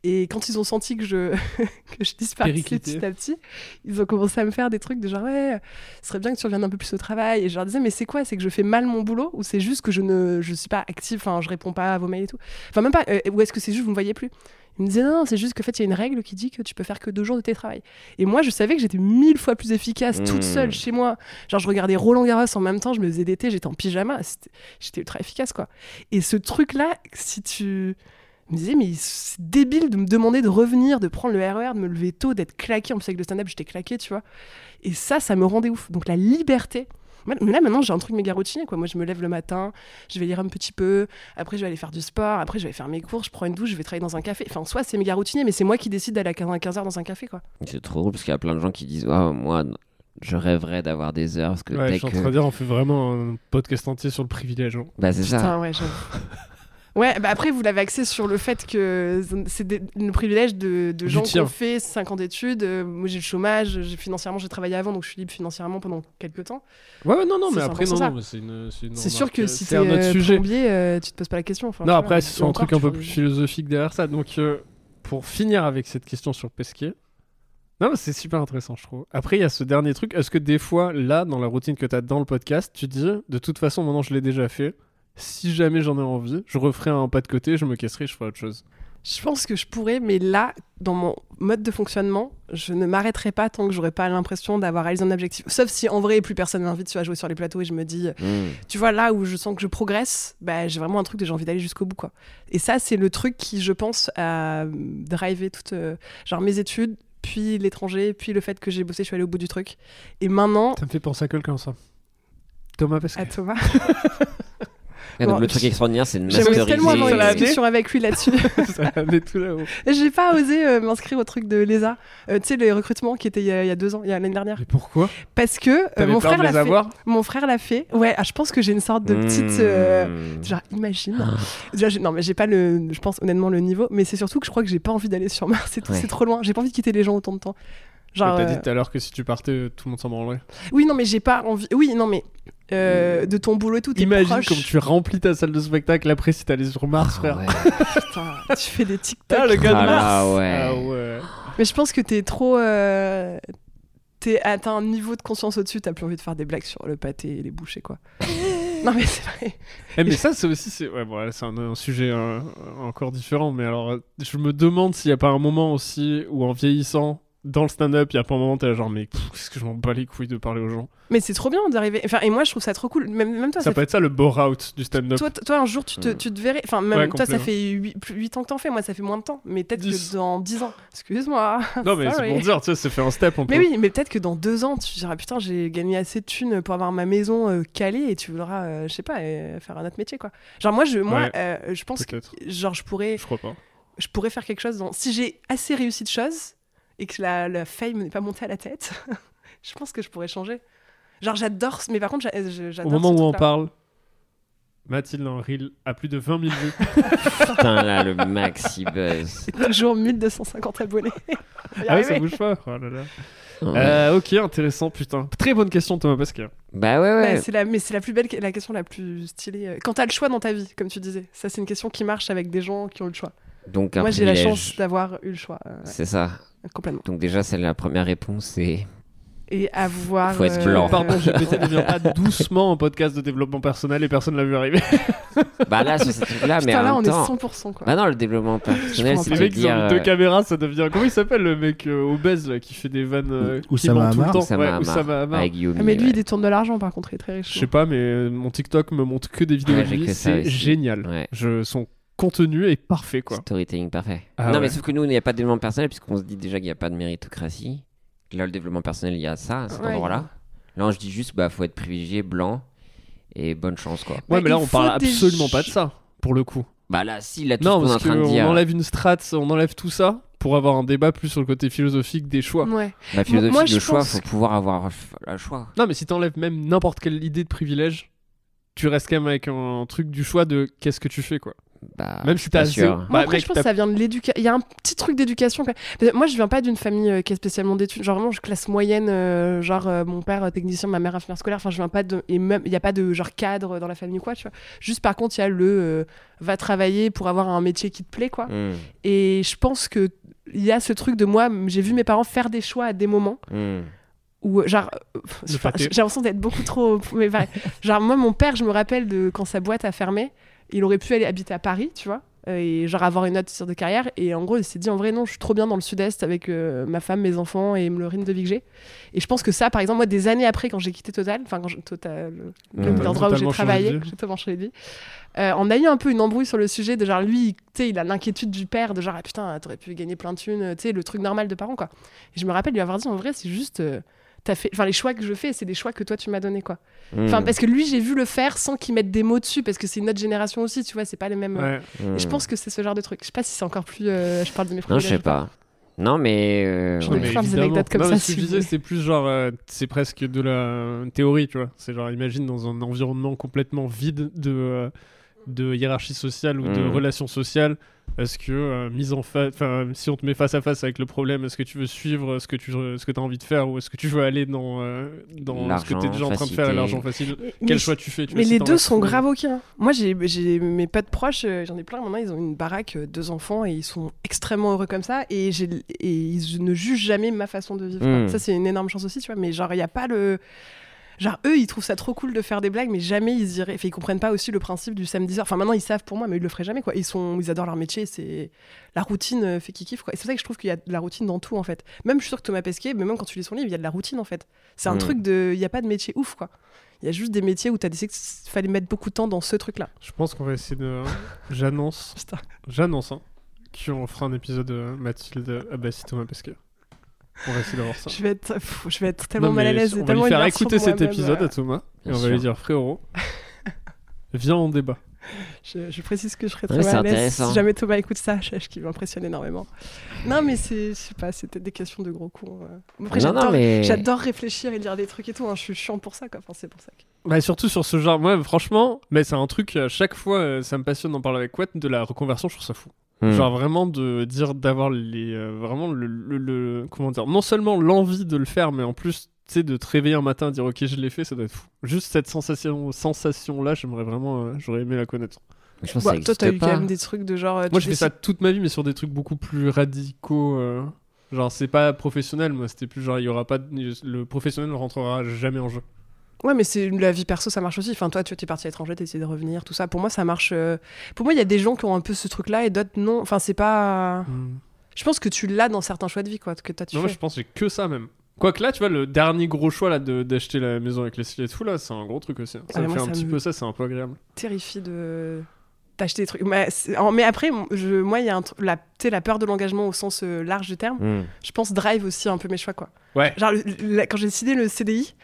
S1: Et quand ils ont senti que je, que je disparaissais petit à petit, ils ont commencé à me faire des trucs de genre ouais, ce serait bien que tu reviennes un peu plus au travail. Et je leur disais mais c'est quoi? C'est que je fais mal mon boulot ou c'est juste que je ne je suis pas active, enfin je réponds pas à vos mails et tout? Enfin même pas. euh, ou est-ce que c'est juste que vous me voyez plus? Ils me disaient non, non, c'est juste qu'en fait il y a une règle qui dit que tu peux faire que deux jours de télétravail. Et moi je savais que j'étais mille fois plus efficace toute
S3: Mmh.
S1: seule chez moi. Genre je regardais Roland Garros en même temps, je me faisais d'été, j'étais en pyjama, j'étais ultra efficace quoi. Et ce truc là, si tu je me disais, mais c'est débile de me demander de revenir, de prendre le RER, de me lever tôt, d'être claqué. En plus, avec le stand-up, j'étais claqué, tu vois. Et ça, ça me rendait ouf. Donc, la liberté. Mais là, maintenant, j'ai un truc méga routinier, quoi. Moi, je me lève le matin, je vais lire un petit peu, après, je vais aller faire du sport, après, je vais faire mes cours, je prends une douche, je vais travailler dans un café. Enfin, en soi, c'est méga routinier, mais c'est moi qui décide d'aller à 15h dans un café, quoi.
S3: C'est trop drôle parce qu'il y a plein de gens qui disent Waouh, moi, je rêverais d'avoir des heures parce que
S2: Ouais, je suis en train de dire, on fait vraiment un podcast entier sur le privilège. hein.
S3: Bah, c'est ça.
S1: Putain, ouais, j'avoue. Ouais, bah après, vous l'avez axé sur le fait que c'est le privilège de, gens qui ont fait 5 ans d'études. Euh, moi, j'ai le chômage, financièrement, j'ai travaillé avant, donc je suis libre financièrement pendant quelques temps.
S2: Ouais, ouais, non, non, mais après,
S1: 100%
S2: non, non, c'est une, c'est
S1: sûr que si t'es
S2: un autre
S1: euh,
S2: sujet.
S1: plombier, euh, tu te poses pas la question. Enfin,
S2: Non, après, c'est un truc un peu plus philosophique derrière ça. Donc, euh, pour finir avec cette question sur Pesquet, non, mais c'est super intéressant, je trouve. Après, il y a ce dernier truc. Est-ce que des fois, là, dans la routine que tu as dans le podcast, tu dis, de toute façon, maintenant, je l'ai déjà fait. Si jamais j'en ai envie, je referai un pas de côté, je me casserai, je ferai autre chose.
S1: Je pense que je pourrais, mais là, dans mon mode de fonctionnement, je ne m'arrêterai pas tant que j'aurai pas l'impression d'avoir réalisé un objectif. Sauf si en vrai, plus personne m'invite à jouer sur les plateaux et je me dis,
S3: Hmm.
S1: tu vois, là où je sens que je progresse, bah, j'ai vraiment un truc de j'ai envie d'aller jusqu'au bout, quoi. Et ça, c'est le truc qui, je pense, a drivé toute, euh, genre mes études, puis l'étranger, puis le fait que j'ai bossé, je suis allée au bout du truc. Et maintenant,
S2: Ça me fait penser à quelqu'un, ça. Thomas Pesquet.
S1: à Thomas,
S3: Ah, donc
S1: Bon,
S3: le truc extraordinaire, c'est de masteriser.
S1: tellement avoir une discussion avec lui là-dessus. Et j'ai pas osé euh, m'inscrire au truc de l'ESA, Euh, tu sais, les recrutements qui étaient il y, a, il y a deux ans, il y a l'année dernière.
S2: Mais pourquoi?
S1: Parce que euh, mon frère l'a fait. Mon frère l'a fait. Ouais, ah, je pense que j'ai une sorte de petite. euh,
S3: Hmm.
S1: Genre, imagine. Déjà, j'ai- non, mais j'ai pas le. Je pense honnêtement le niveau, mais c'est surtout que je crois que j'ai pas envie d'aller sur Mars. C'est tout-
S3: Ouais.
S1: c'est trop loin. J'ai pas envie de quitter les gens autant de temps. Genre.
S2: T'as dit tout à l'heure que si tu partais, tout le monde s'en branlerait.
S1: Oui, non, mais j'ai pas envie. Oui, non, mais. Euh, de ton boulot et tout, t'es
S2: Imagine
S1: proche.
S2: comme tu remplis ta salle de spectacle après si t'allais sur Mars,
S3: Ah,
S2: frère.
S3: ouais.
S1: Putain, tu fais des TikTok.
S2: Ah, le gars de
S3: Ah
S2: Mars
S3: là, ouais.
S2: Ah ouais.
S1: Mais je pense que t'es trop. euh, T'es atteint un niveau de conscience au-dessus, t'as plus envie de faire des blagues sur le pâté et les bouchées, quoi. non, mais c'est vrai.
S2: Eh, mais ça, c'est aussi. C'est ouais, bon, là, c'est un, un sujet euh, encore différent. Mais alors, je me demande s'il n'y a pas un moment aussi où, en vieillissant, dans le stand-up, il y a pas un moment, t'es genre, mais qu'est-ce que je m'en bats les couilles de parler aux gens.
S1: Mais c'est trop bien d'arriver. Enfin, et moi, je trouve ça trop cool. Même, même toi,
S2: Ça
S1: ça
S2: peut être ça le bore-out du stand-up.
S1: toi, toi, un jour, tu te, tu te verrais. Enfin, même
S2: Ouais,
S1: toi, ça fait 8, ans que t'en fais. Moi, ça fait moins de temps. Mais peut-être que dans 10 ans. Excuse-moi.
S2: non, mais c'est pour dire, tu sais, c'est fait un step un peu.
S1: Mais oui, mais peut-être que dans deux ans, tu diras putain, j'ai gagné assez de thunes pour avoir ma maison euh, calée et tu voudras, euh, je sais pas, euh, faire un autre métier quoi. Genre moi, je, moi,
S2: Ouais.
S1: euh, je pense que genre je pourrais,
S2: Je crois pas.
S1: je pourrais faire quelque chose dans. Si j'ai assez réussi de choses et que la, la fame n'est pas montée à la tête, je pense que je pourrais changer. Genre j'adore, ce- mais par contre j'adore.
S2: Au moment
S1: ce
S2: où on parle, Mathilde en reel a plus de 20 000 vues.
S3: Putain, là, le maxi buzz.
S1: Toujours 1250 abonnés.
S2: Ah oui, ça bouge pas. Oh là là.
S3: Ouais.
S2: Euh, ok, intéressant, putain. Très bonne question, Thomas Pesquet.
S3: Bah ouais,
S1: Bah,
S3: ouais.
S1: c'est la, mais c'est la plus belle, la question la plus stylée. Quand t'as le choix dans ta vie, comme tu disais, ça c'est une question qui marche avec des gens qui ont eu le choix.
S3: Donc, un
S1: Moi j'ai la chance d'avoir eu le choix, euh, ouais,
S3: C'est ça.
S1: complètement.
S3: Donc, déjà, c'est la première réponse, c'est.
S1: Et avoir.
S3: Faut être
S1: euh,
S3: blanc.
S2: Pardon, GPT devient pas doucement un podcast de développement personnel et personne l'a vu arriver.
S3: Bah là, sur ce truc-là, mais
S1: Putain,
S3: en
S1: là on est
S3: temps.
S1: 100% quoi.
S3: Bah non, le développement personnel, c'est.
S2: Les
S3: de
S2: mecs, ils ont deux
S3: euh,
S2: caméras, ça devient. Comment il s'appelle le mec euh, obèse là, qui fait des vannes euh,
S4: Ou-
S2: qui
S4: Oussama
S2: ment tout le
S4: Hamar.
S2: temps?
S3: Oussama
S2: Ouais,
S3: Hamar. Avec Guillaume.
S1: Ah, mais lui
S3: ouais.
S1: il détourne de l'argent par contre, il est très riche.
S2: Je sais pas, mais euh, mon TikTok me montre que des vidéos
S3: Ouais,
S2: de lui. C'est génial.
S3: Ouais.
S2: Je, son contenu est parfait, quoi.
S3: Storytelling parfait.
S2: Ah
S3: non,
S2: ouais.
S3: mais sauf que nous, il n'y a pas de développement personnel, puisqu'on se dit déjà qu'il n'y a pas de méritocratie. Là, le développement personnel, il y a ça, à cet
S1: Ouais.
S3: endroit-là. Là, je dis juste, bah, faut être privilégié, blanc, et bonne chance, quoi.
S2: Ouais,
S1: Bah,
S2: mais là, on parle
S1: des
S2: absolument pas de ça, pour le coup.
S3: Bah là, si, là, tout
S2: Non,
S3: ce qu'on est en
S2: parce
S3: train de
S2: qu'on
S3: dire.
S2: enlève une strat, on enlève tout ça pour avoir un débat plus sur le côté philosophique des choix.
S1: Ouais.
S3: La philosophie,
S1: Moi,
S3: le
S1: je
S3: choix, faut
S1: que-
S3: pouvoir avoir le choix.
S2: Non, mais si t'enlèves même n'importe quelle idée de privilège, tu restes quand même avec un truc du choix de qu'est-ce que tu fais, quoi.
S3: Bah,
S2: Même
S3: je
S2: si
S3: suis
S2: t'as
S3: pas
S2: assez-
S3: sûr.
S1: Moi,
S2: Bah,
S1: après,
S2: mec,
S1: je pense que ça vient de l'éducation. Il y a un petit truc d'éducation. Moi, je viens pas d'une famille euh, qui est spécialement d'études. Genre, vraiment, je classe moyenne. euh, genre, euh, mon père, technicien, ma mère, infirmière scolaire. Enfin, je viens pas de. Et même, il n'y a pas de genre cadre dans la famille ou quoi, tu vois. Juste, par contre, il y a le euh, va travailler pour avoir un métier qui te plaît, quoi.
S3: Hmm,
S1: Et je pense que il y a ce truc de moi, j'ai vu mes parents faire des choix à des moments où, euh, genre, j'ai l'impression d'être beaucoup trop. Mais pareil. genre, moi, mon père, je me rappelle de quand sa boîte a fermé, il aurait pu aller habiter à Paris, tu vois, euh, et genre avoir une autre tir de carrière. Et en gros, il s'est dit, en vrai, non, je suis trop bien dans le sud-est avec euh, ma femme, mes enfants et le rythme de vie que j'ai. Et je pense que ça, par exemple, moi, des années après, quand j'ai quitté Total, enfin, quand Total, le- l'endroit où j'ai travaillé, j'ai totalement changé de vie. Euh, on a eu un peu une embrouille sur le sujet de genre lui, tu sais, il a l'inquiétude du père de genre ah, putain, t'aurais pu gagner plein de thunes, tu sais, le truc normal de parents quoi. Et je me rappelle lui avoir dit en vrai, c'est juste t'as fait enfin les choix que je fais, c'est des choix que toi tu m'as donné quoi. Enfin
S3: Hmm,
S1: parce que lui, j'ai vu le faire sans qu'il mette des mots dessus parce que c'est une autre génération aussi, tu vois, c'est pas les mêmes
S2: Ouais.
S1: Et je
S3: hmm.
S1: pense que c'est ce genre de truc. Je sais pas si c'est encore plus euh, je parle de mes
S3: Non, je sais pas. Non, mais. euh,
S1: Je
S3: ouais.
S1: vais
S2: mais
S1: faire des
S2: évidemment.
S1: anecdotes comme
S2: Non,
S1: ça,
S2: mais Ce que
S1: si
S2: je
S1: vous
S2: disais,
S1: voulez.
S2: c'était plus genre, euh, c'est presque de la théorie, tu vois. C'est genre, imagine dans un environnement complètement vide de, euh, de hiérarchie sociale ou de
S3: Mhm.
S2: relations sociales. Est-ce que, euh, mise en face, enfin, si on te met face à face avec le problème, est-ce que tu veux suivre ce que tu ce que as envie de faire ou est-ce que tu veux aller dans, euh, dans ce que tu es déjà en train de faire l'argent facile
S1: pas.
S2: Quel
S1: Mais-
S2: choix tu fais tu
S1: Mais les deux sont grave hein. Moi, j'ai j'ai mes potes proches, euh, j'en ai plein maintenant, ils ont une baraque, deux enfants et ils sont extrêmement heureux comme ça. Et, j'ai- et ils ne jugent jamais ma façon de vivre. quoi.
S3: Mm.
S1: Ça, c'est une énorme chance aussi, tu vois. Mais genre, il n'y a pas le. Genre, eux, ils trouvent ça trop cool de faire des blagues, mais jamais ils iraient. Enfin, ils comprennent pas aussi le principe du samedi soir. Enfin, maintenant, ils savent pour moi, mais ils le feraient jamais, quoi. Ils, sont... ils adorent leur métier, c'est. La routine euh, fait qu'ils kiffent, quoi. Et c'est pour ça que je trouve qu'il y a de la routine dans tout, en fait. Même, je suis sûre que Thomas Pesquet, mais même quand tu lis son livre, il y a de la routine, en fait. C'est un
S3: Mm.
S1: truc de. Il n'y a pas de métier ouf, quoi. Il y a juste des métiers où tu as décidé qu'il fallait mettre beaucoup de temps dans ce truc-là.
S2: Je pense qu'on va essayer de. J'annonce. J'annonce, hein, qu'on fera un épisode de Mathilde Abbassi Thomas Pesquet. On va essayer d'avoir ça.
S1: Je vais être, pff, je vais être tellement
S2: Non,
S1: mal à
S2: mais
S1: l'aise.
S2: On
S1: et
S2: va
S1: tellement
S2: lui faire écouter cet
S1: moi-même,
S2: épisode
S1: euh,
S2: à Thomas et
S3: Bien
S2: on va lui dire frérot, viens on débat.
S1: Je, je précise que je serais
S3: Ouais,
S1: très
S3: c'est
S1: mal à l'aise.
S3: intéressant.
S1: Si jamais Thomas écoute ça, sache qu'il m'impressionne énormément. Non, mais c'est, je sais pas, c'était des questions de gros cons. euh. Après,
S3: Non, non,
S1: j'adore,
S3: mais-
S1: j'adore réfléchir et lire des trucs et tout. hein. Je suis chiant pour ça, quoi. Enfin, c'est pour ça. que-
S2: Bah, surtout sur ce genre, moi franchement, mais c'est un truc, à chaque fois euh, ça me passionne d'en parler avec Quat, de la reconversion, je trouve ça fou.
S3: Hmm.
S2: Genre vraiment de dire, d'avoir les, euh, vraiment le, le- le- comment dire, non seulement l'envie de le faire, mais en plus, tu sais, de te réveiller un matin et dire ok je l'ai fait, ça doit être fou. Juste cette sensation, sensation là, j'aimerais vraiment, euh, j'aurais aimé la connaître.
S3: Je pense
S1: Bah,
S3: que
S1: toi, t'as eu quand même des trucs de genre. euh,
S2: Moi, je fais ça toute ma vie, mais sur des trucs beaucoup plus radicaux. euh, Genre, c'est pas professionnel, moi, c'était plus genre, il y aura pas. de- Le professionnel ne rentrera jamais en jeu.
S1: Ouais, mais c'est la vie perso, ça marche aussi. Enfin, toi, tu es parti à l'étranger, t'as essayé de revenir, tout ça. Pour moi, ça marche. euh, Pour moi, il y a des gens qui ont un peu ce truc-là et d'autres non. Enfin, c'est pas. Je pense que tu l'as dans certains choix de vie, quoi, que toi tu
S2: Non, moi,
S1: fais.
S2: je pense que j'ai que ça même. Quoique là, tu vois, le dernier gros choix là, d'acheter la maison avec les cils et tout, là, c'est un gros truc aussi. hein. Ça
S1: Ah,
S2: me fait
S1: moi,
S2: un
S1: ça
S2: petit
S1: me-
S2: peu ça, c'est un peu agréable.
S1: terrifie de d'acheter des trucs. Mais, après, je, moi, il y a un truc, la, tu sais, la peur de l'engagement au sens euh, large du terme.
S3: Hmm.
S1: Je pense drive aussi un peu mes choix, quoi.
S2: Ouais.
S1: Genre, le- quand j'ai décidé le CDI.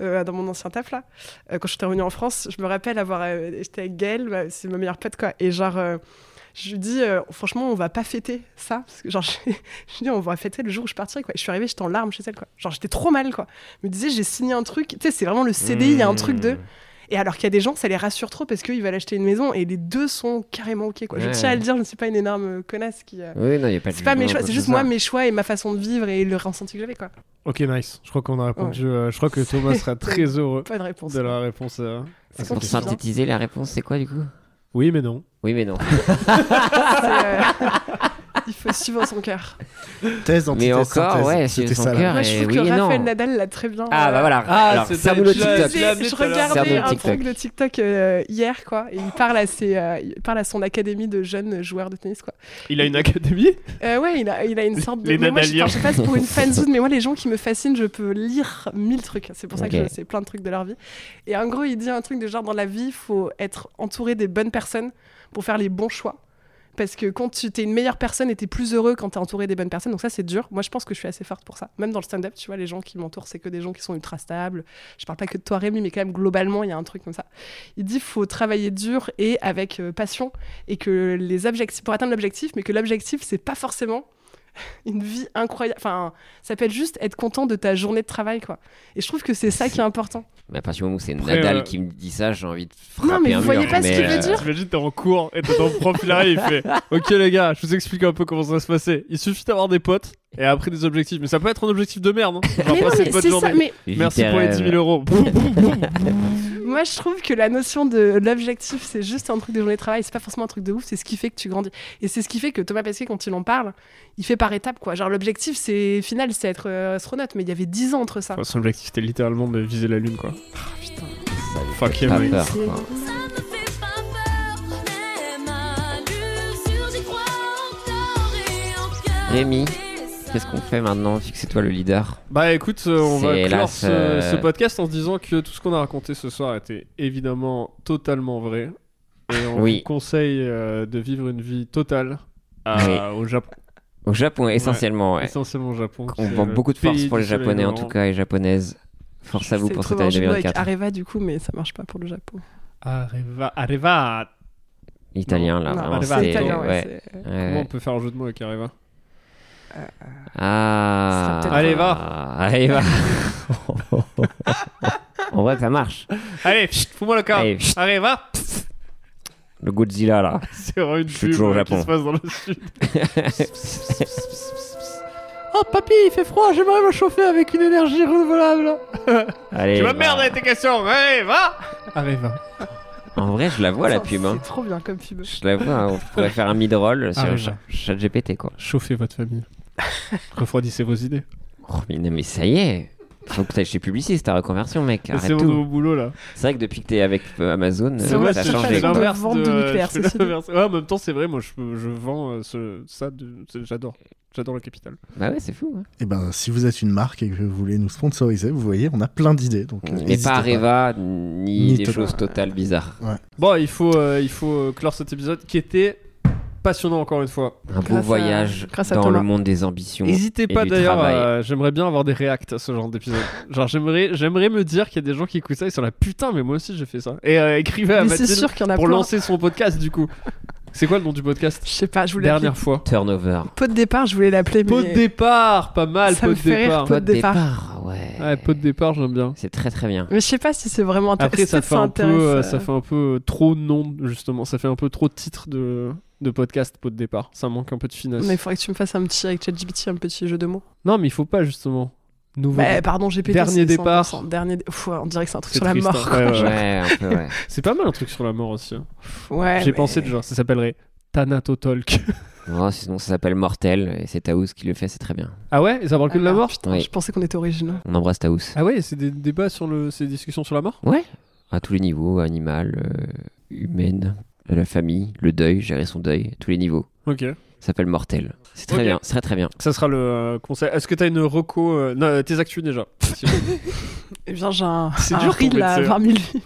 S1: Euh, dans mon ancien taf là, euh, quand j'étais revenue en France, je me rappelle avoir euh, j'étais avec Gaëlle, ma- c'est ma meilleure pote quoi, et genre je lui dis franchement on va pas fêter ça, parce que genre je, je dis on va fêter le jour où je partirai quoi. Et je suis arrivée j'étais en larmes chez elle quoi, genre j'étais trop mal quoi. Je me disais j'ai signé un truc, tu sais c'est vraiment le CDI, il y a un truc de
S3: Hmm.
S1: Et alors qu'il y a des gens, ça les rassure trop parce qu'ils veulent acheter une maison et les deux sont carrément ok. Quoi. Je
S3: Ouais.
S1: tiens à le dire, je ne suis pas une énorme connasse qui. euh,
S3: Oui, non, il n'y a pas de
S1: C'est pas mes choix, c'est juste moi, mes choix et ma façon de vivre et le ressenti que j'avais. quoi.
S2: Ok, nice. Je crois qu'on a répondu. euh, je crois que Thomas sera très heureux
S1: Pas de réponse.
S2: de la réponse. euh.
S1: C'est
S3: Pour
S1: compliqué, hein.
S3: synthétiser, la réponse, c'est quoi du coup?
S2: Oui, mais non.
S3: Oui, mais non.
S1: C'est, euh, Il faut suivre son cœur.
S4: Thèse,
S3: Mais
S4: antithèse,
S3: encore,
S4: synthèse.
S3: ouais,
S4: C'était
S3: suivre son cœur.
S1: Moi, je trouve
S3: oui
S1: que
S3: et non.
S1: Raphaël Nadal l'a très bien.
S3: Ah,
S1: euh,
S3: bah voilà.
S2: Ah,
S3: Alors,
S2: ta-
S3: le
S2: l'as-
S3: TikTok.
S1: je regardais
S3: le
S1: un
S3: TikTok.
S1: truc de TikTok euh, hier, quoi, et il parle à ses, euh, il parle à son académie de jeunes joueurs de tennis, quoi.
S2: Il a une académie?
S1: Euh, ouais, il a, il a une sorte de.
S2: Les
S1: mais moi, je,
S2: Nadaliens.
S1: enfin, je sais pas, c'est pour une fanzone, mais moi, les gens qui me fascinent, je peux lire mille trucs. C'est pour ça
S3: Ok.
S1: que je sais plein de trucs de leur vie. Et en gros, il dit un truc de genre dans la vie, il faut être entouré des bonnes personnes pour faire les bons choix. Parce que quand tu es une meilleure personne et t'es plus heureux quand t'es entouré des bonnes personnes, donc ça c'est dur. Moi je pense que je suis assez forte pour ça. Même dans le stand-up, tu vois, les gens qui m'entourent, c'est que des gens qui sont ultra stables. Je parle pas que de toi Rémi, mais quand même globalement, il y a un truc comme ça. Il dit faut travailler dur et avec euh, passion et que les objectifs pour atteindre l'objectif, mais que l'objectif c'est pas forcément une vie incroyable. Enfin, ça peut être juste être content de ta journée de travail, quoi. Et je trouve que c'est ça qui est important.
S3: Mais à partir du moment où c'est
S2: Après,
S3: Nadal
S2: euh,
S3: qui me dit ça, j'ai envie de frapper
S1: Non, mais
S3: un
S1: vous voyez
S3: mur,
S1: pas ce qu'il veut
S3: euh,
S1: dire
S2: T'imagines, t'es en cours et t'as ton prof, il arrive, il fait Ok les gars, je vous explique un peu comment ça va se passer. Il suffit d'avoir des potes et après des objectifs. Mais ça peut être un objectif de merde. Hein. Genre
S1: Mais non, mais c'est ça. Mais
S2: Merci pour les
S3: rêves.
S2: 10 000 euros.
S1: moi, je trouve que la notion de l'objectif, c'est juste un truc de journée de travail. C'est pas forcément un truc de ouf. C'est ce qui fait que tu grandis. Et c'est ce qui fait que Thomas Pesquet, quand il en parle, il fait par étapes, quoi. Genre, l'objectif, c'est final, c'est être euh, astronaute. Mais il y avait 10 ans entre ça.
S2: Enfin, son objectif c'était littéralement de viser la lune quoi.
S1: Putain.
S3: Ça me
S2: Fuck
S3: fait
S2: him,
S3: pas
S2: oui.
S3: peur,
S1: C'est-
S3: quoi.
S6: Ça me fait pas peur, mais ma l'usure, j'y crois encore et encore.
S3: Rémi, Qu'est-ce qu'on fait maintenant, vu que c'est toi le leader
S2: Bah écoute, euh, on va
S3: C'est
S2: clore
S3: hélas,
S2: ce,
S3: euh,
S2: ce podcast en se disant que tout ce qu'on a raconté ce soir était évidemment totalement vrai. Et on
S3: Oui.
S2: vous conseille euh, de vivre une vie totale à-
S3: Oui.
S2: au Japon.
S3: Au Japon, essentiellement, ouais.
S2: Essentiellement au Japon.
S3: On vend beaucoup de force pour les Japonais, en tout cas, et Japonaises. Force à vous pour cette année
S1: un jeu de mots avec
S3: 2024.
S1: Areva du coup, mais ça marche pas pour le Japon.
S2: Arriva, arriva.
S3: Italien, là,
S1: Non,
S3: vraiment,
S2: Areva,
S1: c'est
S3: c'est-
S1: italien, ouais.
S3: ouais.
S1: c'est-
S3: Ouais,
S2: Comment on peut faire un jeu de mots avec Arriva
S3: Ah.
S1: Peut-être
S2: Allez,
S3: va. Allez, va. en vrai, ça marche.
S2: Allez, fous-moi le corps.
S3: Allez.
S2: Arriva.
S3: Le Godzilla, là.
S2: C'est vraiment une
S3: Je suis
S2: pub
S3: toujours au
S2: qui
S3: Japon.
S2: se passe dans le sud.
S5: Oh papy, il fait froid, j'aimerais me chauffer avec une énergie renouvelable.
S3: Allez.
S2: Tu
S3: va.
S2: m'emmerdes avec tes questions. Allez, va. Arriva.
S3: En vrai, je la vois, la pub. hein.
S1: C'est trop bien comme pub.
S3: Je la vois. hein. On pourrait faire un mid-roll sur
S2: Arriva.
S3: Cha- ChatGPT, quoi.
S2: Chauffez votre famille. Refroidissez vos idées.
S3: Oh, mais, non, mais ça y est. Faut que t'ailles chez Publicis, ta reconversion, mec.
S2: C'est mon nouveau boulot là.
S3: C'est vrai que depuis que t'es avec euh, Amazon,
S1: C'est
S3: euh,
S1: vrai,
S3: ça a
S1: c'est de
S2: l'inverse
S1: vendre du nucléaire,
S2: l'inverse. Ouais, en même temps, c'est vrai, moi je, je vends euh, ce, ça, de- j'adore. J'adore le capital.
S3: Bah ouais, c'est fou. hein.
S4: Et ben, si vous êtes une marque et que vous voulez nous sponsoriser, vous voyez, on a plein d'idées. Donc, euh,
S3: Mais pas Areva, ni,
S4: Ni
S3: des
S4: Total.
S3: choses totales bizarres.
S2: Bon, il faut, euh, il faut clore cet épisode qui était passionnant encore une fois.
S3: Un beau
S1: Grâce à-
S3: voyage dans le monde des ambitions.
S2: N'hésitez pas d'ailleurs, euh, j'aimerais bien avoir des réacts à ce genre d'épisode. Genre j'aimerais, j'aimerais me dire qu'il y a des gens qui écoutent ça et sont là putain mais moi aussi j'ai fait ça. Et euh, écrivez à
S1: Mais c'est
S2: Mathilde
S1: sûr qu'il y en a
S2: pour
S1: plein.
S2: lancer son podcast du coup. C'est quoi le nom du podcast
S1: Je sais pas, je voulais
S2: Dernière fois.
S3: Turnover.
S1: pot de départ, je voulais l'appeler.
S2: Pot
S1: mais-
S2: de départ, pas mal.
S1: Ça
S2: pot
S1: me
S2: de
S1: fait rire,
S2: départ.
S1: pot de
S3: Pot de
S1: départ.
S3: ouais.
S2: Ouais, pot de départ, j'aime bien.
S3: C'est très très bien.
S1: Mais je sais pas si c'est vraiment
S2: Après,
S1: intéressant.
S2: ça fait un peu, euh,
S1: euh,
S2: ça fait un peu trop de nom justement. Ça fait un peu trop de titres de de podcast pot de départ. Ça manque un peu de finesse.
S1: Mais il faudrait que tu me fasses un petit avec ChatGPT, un petit jeu de mots.
S2: Non, mais il faut pas justement. Nouveau.
S1: Bah, pardon, GPT.
S2: Dernier
S1: c'est
S2: départ.
S1: 100%. Dernier. Pff, on dirait que c'est un truc sur la mort.
S2: hein. Ouais, ouais, ouais.
S3: Ouais, un peu, ouais.
S2: C'est pas mal un truc sur la mort aussi. hein.
S1: Ouais,
S2: J'ai
S1: mais-
S2: pensé déjà. Ça s'appellerait Thanato Talk.
S3: Non, sinon, ça s'appelle Mortel, et c'est Taous qui le fait, c'est très bien.
S2: ah ouais? Et ça parle que de la
S1: Ah,
S2: mort?
S1: Putain,
S3: Oui.
S1: je pensais qu'on était originaux.
S3: On embrasse Taous.
S2: Ah ouais, c'est des débats sur le, c'est des discussions sur la mort?
S3: Ouais, à tous les niveaux, animal, euh, humaine, la famille, le deuil, gérer son deuil, à tous les niveaux.
S2: Ok.
S3: Ça s'appelle Mortel. C'est très
S2: Ok.
S3: bien, c'est très très bien.
S2: Ça sera le euh, conseil. Est-ce que t'as une reco euh, Non, euh, tes actus déjà.
S1: Eh bien, j'ai un,
S2: C'est
S1: un
S2: dur,
S1: reel à
S2: médecin.
S1: 20 000 vues.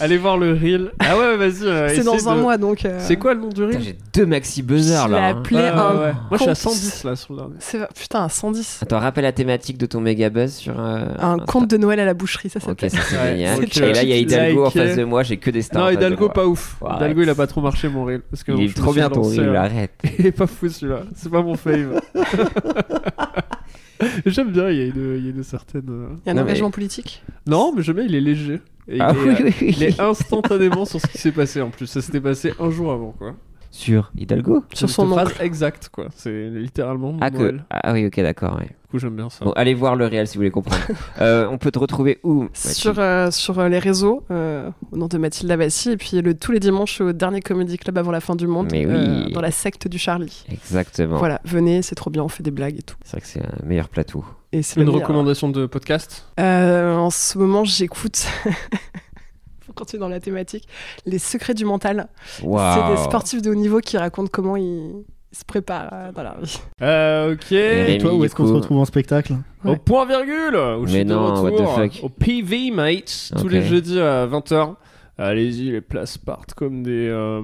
S2: Allez voir le reel. Ah ouais, vas-y. euh,
S1: C'est dans un
S2: de-
S1: mois, donc. euh,
S2: C'est quoi le nom du reel
S3: J'ai deux maxi buzzers
S1: Je
S3: là. hein.
S1: appelé
S2: Ouais, ouais,
S1: un
S2: ouais. Moi, je suis à
S1: compte-
S2: 110 là sur le dernier.
S1: Putain, un 110.
S3: Attends, rappelle la thématique de ton méga buzz sur. euh,
S1: Un conte de Noël à la boucherie, ça
S3: Ok,
S1: s'appelle.
S3: ça c'est génial.
S2: ok.
S3: Et là, il y a Hidalgo en face de moi, j'ai que des stars.
S2: Non, Hidalgo pas ouf. Hidalgo il a pas trop marché mon reel. Parce que
S3: Il est trop bien ton reel, arrête.
S2: Il est pas fou celui-là. C'est pas mon fave. J'aime bien, il y a une, il y a une certaine. euh,
S1: Il y a un
S3: Non, mais-
S1: engagement politique.
S2: Non, mais j'aime bien, il est léger. Et
S3: Ah
S2: il, est,
S3: oui, oui, oui.
S2: il est instantanément sur ce qui s'est passé en plus. Ça s'était passé un jour avant quoi.
S3: Sur Hidalgo
S1: Sur
S2: C'est
S1: son
S2: phrase exacte quoi. C'est littéralement
S3: ah, que... Ah oui, ok, d'accord. Ouais.
S2: Du coup, j'aime bien ça.
S3: Bon, allez voir le réel si vous voulez comprendre. Euh, on peut te retrouver où Mathilde
S1: Sur, euh, sur euh, les réseaux, euh, au nom de Mathilde Abassi, et puis le, tous les dimanches au dernier Comedy Club avant la fin du monde,
S3: Mais oui.
S1: dans la secte du Charlie.
S3: Exactement.
S1: Voilà, venez, c'est trop bien, on fait des blagues et tout.
S3: C'est vrai que c'est un meilleur plateau.
S1: Et c'est
S2: Une
S1: meilleur.
S2: recommandation de podcast?
S1: Euh, En ce moment, j'écoute. Continuer dans la thématique. Les secrets du mental. C'est des sportifs de haut niveau qui racontent comment ils se préparent euh, dans la vie.
S2: Euh, ok.
S3: Et
S4: Et toi, où est-ce qu'on se retrouve en spectacle?
S2: Au point virgule où je suis de
S3: non, what the
S2: retour,
S3: fuck.
S2: Au PV, mate. Tous les jeudis à 20h. Allez-y, les places partent comme des. euh,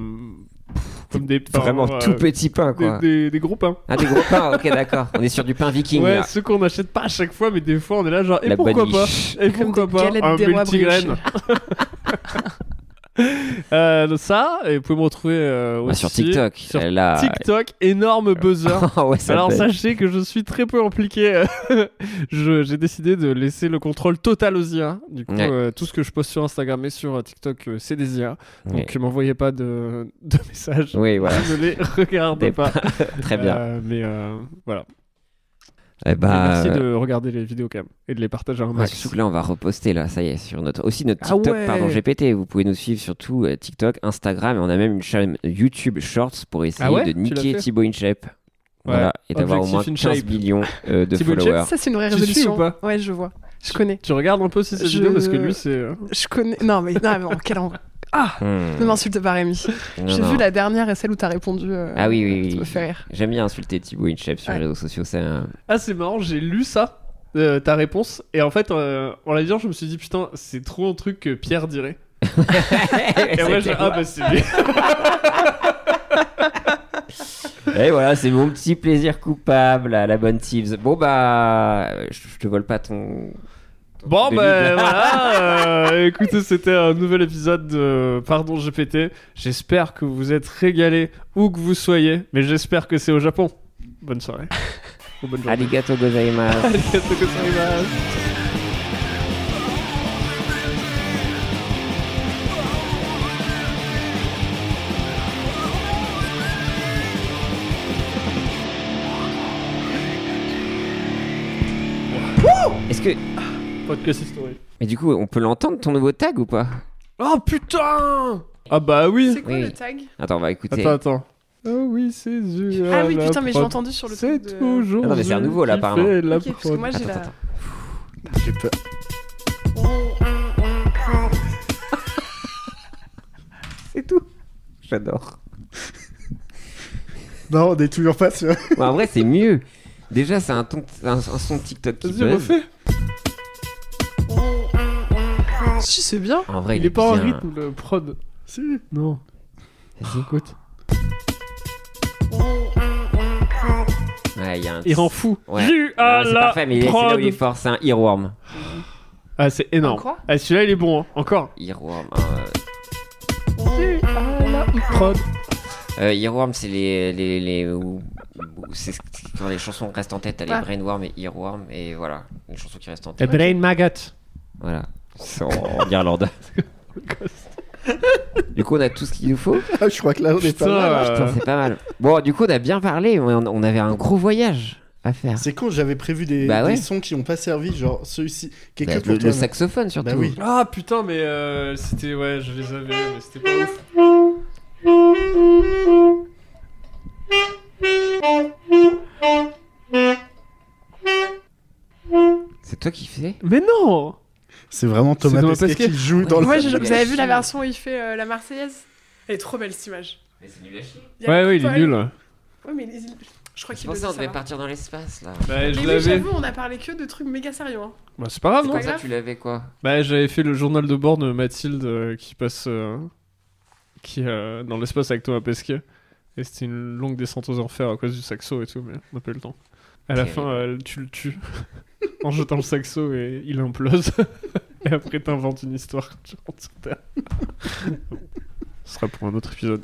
S2: comme des pains,
S3: Vraiment
S2: euh,
S3: tout petit pain,
S2: des,
S3: quoi.
S2: des, des gros pains.
S3: Ah, des gros pains, ok, d'accord. On est sur du pain viking,
S2: ouais,
S3: là.
S2: ceux qu'on n'achète pas à chaque fois, mais des fois on est là genre, et
S3: La
S2: pourquoi pas? Et
S1: Comme
S2: pourquoi pas? un Euh, ça, et vous pouvez me retrouver euh,
S3: Bah,
S2: aussi
S3: sur TikTok.
S2: Sur
S3: a-
S2: TikTok, énorme buzzer.
S3: Ah ouais, ça
S2: Alors sachez que je suis très peu impliqué. Je- J'ai décidé de laisser le contrôle total aux IA. Du coup,
S3: Ouais.
S2: euh, tout ce que je poste sur Instagram et sur euh, TikTok, euh, c'est des IA.
S3: Ouais.
S2: Donc, m'envoyez pas de, de messages.
S3: Oui, voilà.
S2: Je ne les regarde
S3: Des-
S2: pas.
S3: Très bien.
S2: Euh, mais euh, voilà.
S3: Eh
S2: Et
S3: bah,
S2: merci
S3: euh,
S2: de regarder les vidéos quand même et de les partager un
S3: ouais,
S2: max.
S3: surtout que là, on va reposter là, ça y est, sur notre aussi notre
S1: Ah
S3: TikTok,
S1: ouais.
S3: pardon GPT. Vous pouvez nous suivre sur tout euh, TikTok, Instagram, et on a même une chaîne YouTube Shorts pour essayer
S2: Ah ouais
S3: de
S2: Tu
S3: niquer Thibaut InShape. Voilà, et d'avoir au moins
S2: Objectif
S3: 15
S2: InShape.
S3: millions euh, de
S2: Thibaut
S3: followers.
S1: Ça, c'est une vraie
S2: Tu suis
S1: résolution.
S2: ou pas
S1: Ouais, je vois. Je connais.
S2: Tu regardes un peu aussi ces
S1: Je-
S2: vidéos parce que lui c'est. euh,
S1: Je connais. Non, mais non, mais bon, quel en... Ah
S3: Hmm.
S1: Ne m'insulte pas, Rémi. J'ai vu la dernière et celle où t'as répondu. euh,
S3: Ah oui, oui,
S1: Ça
S3: oui.
S1: me fait rire.
S3: J'aime bien insulter Thibaut InShape sur les
S1: Ouais.
S3: réseaux sociaux. C'est un-
S2: Ah c'est marrant, j'ai lu ça, euh, ta réponse, et en fait euh, en la lisant je me suis dit putain c'est trop un truc que Pierre dirait. Et après je ah bah c'est lui.
S3: Et voilà, c'est mon petit plaisir coupable à la bonne Thieves. Bon bah, je je te vole pas ton.
S2: Bon
S3: de
S2: bah voilà, euh, écoutez c'était un nouvel épisode de Pardon GPT. J'espère que vous êtes régalés où que vous soyez, mais j'espère que c'est au Japon. Bonne soirée. Ou bonne journée.
S3: Arigato gozaimasu.
S2: Arigatou gozaimasu.
S3: Est-ce que.
S2: Podcast historique.
S3: Mais du coup, on peut l'entendre ton nouveau tag ou pas?
S2: Oh putain Ah bah oui
S1: C'est quoi
S3: Oui.
S1: le tag?
S3: Attends, on va écouter.
S2: Attends, attends. Oh oui, c'est dur.
S1: Ah oui, putain, mais je l'ai entendu sur le
S2: C'est
S1: de-
S2: toujours.
S3: Ah non, mais c'est un nouveau, là, apparemment.
S2: la
S1: Ok, parce que moi j'ai la.
S3: attends.
S4: J'ai peur.
S3: C'est tout. J'adore.
S4: Non, on est toujours pas sur.
S3: Bon, en vrai, c'est mieux. Déjà, c'est un, ton- un, un son TikTok qui
S2: Vas-y, refais.
S1: Si, c'est bien.
S3: En vrai,
S2: Il est pas en rythme, le prod.
S4: Si.
S2: Non.
S3: Vas-y.
S2: Écoute.
S3: Ouais, il y a un.
S2: Il rend fou.
S3: Ouais.
S2: À
S3: Non, c'est
S2: la
S3: parfait, mais c'est là où
S2: prod.
S3: il est fort. C'est un earworm.
S2: Ah, c'est énorme.
S1: Quoi
S2: Ah, celui-là, il est bon, hein. Encore.
S3: Earworm. euh,
S2: Prod.
S3: Euh, Earworm, c'est les. les, les où- où c'est ce- quand les chansons restent en tête, t'as les
S1: Ah.
S3: Brainworm et Earworm, et voilà, les chansons qui restent en
S2: Et
S3: tête.
S2: Brain Maggot.
S3: Voilà. En Irlande. du coup, on a tout ce qu'il nous faut.
S4: Ah, je crois que là, on est
S2: Putain,
S4: pas mal.
S3: Putain, c'est pas mal. Bon, du coup, on a bien parlé. On, on avait un gros voyage à faire.
S4: C'est con, j'avais prévu des,
S3: Bah ouais.
S4: des sons qui ont pas servi, genre ceux-ci. Quelque
S3: Bah,
S4: chose pour
S3: le,
S4: toi.
S3: le saxophone, surtout.
S4: Bah oui.
S2: Ah putain, mais euh, c'était. Ouais, je les avais, mais c'était pas ouf.
S3: C'est toi qui fais
S2: Mais non
S4: C'est vraiment Thomas,
S2: C'est Thomas
S4: Pesquet,
S2: Pesquet.
S4: qui joue dans le.
S1: Ouais, je- vous avez vu
S3: chier.
S1: la version où il fait euh, la Marseillaise? Elle est trop belle cette image. Il y a
S2: Ouais,
S1: le
S2: ouais, il est nul.
S1: Ouais, mais il- je crois
S3: C'est
S1: qu'il
S3: pour
S1: le
S3: ça
S1: dit,
S3: on devait
S1: va.
S3: partir dans l'espace là.
S2: Bah,
S1: Mais
S2: je
S1: oui, j'avoue, on a parlé que de trucs méga sérieux. Hein.
S2: Bah, c'est pas grave,
S1: C'est
S2: non
S1: pas
S3: Pour ça,
S1: grave.
S3: tu l'avais quoi
S2: Bah, j'avais fait le journal de bord de Mathilde euh, qui passe. euh, qui est euh, dans l'espace avec Thomas Pesquet. Et c'était une longue descente aux enfers à cause du saxo et tout, mais on n'a pas eu le temps. À la fin, euh, tu le tues en jetant le saxo et il implose. Et après, t'inventes une histoire tu rentres sur Terre. Ce sera pour un autre épisode.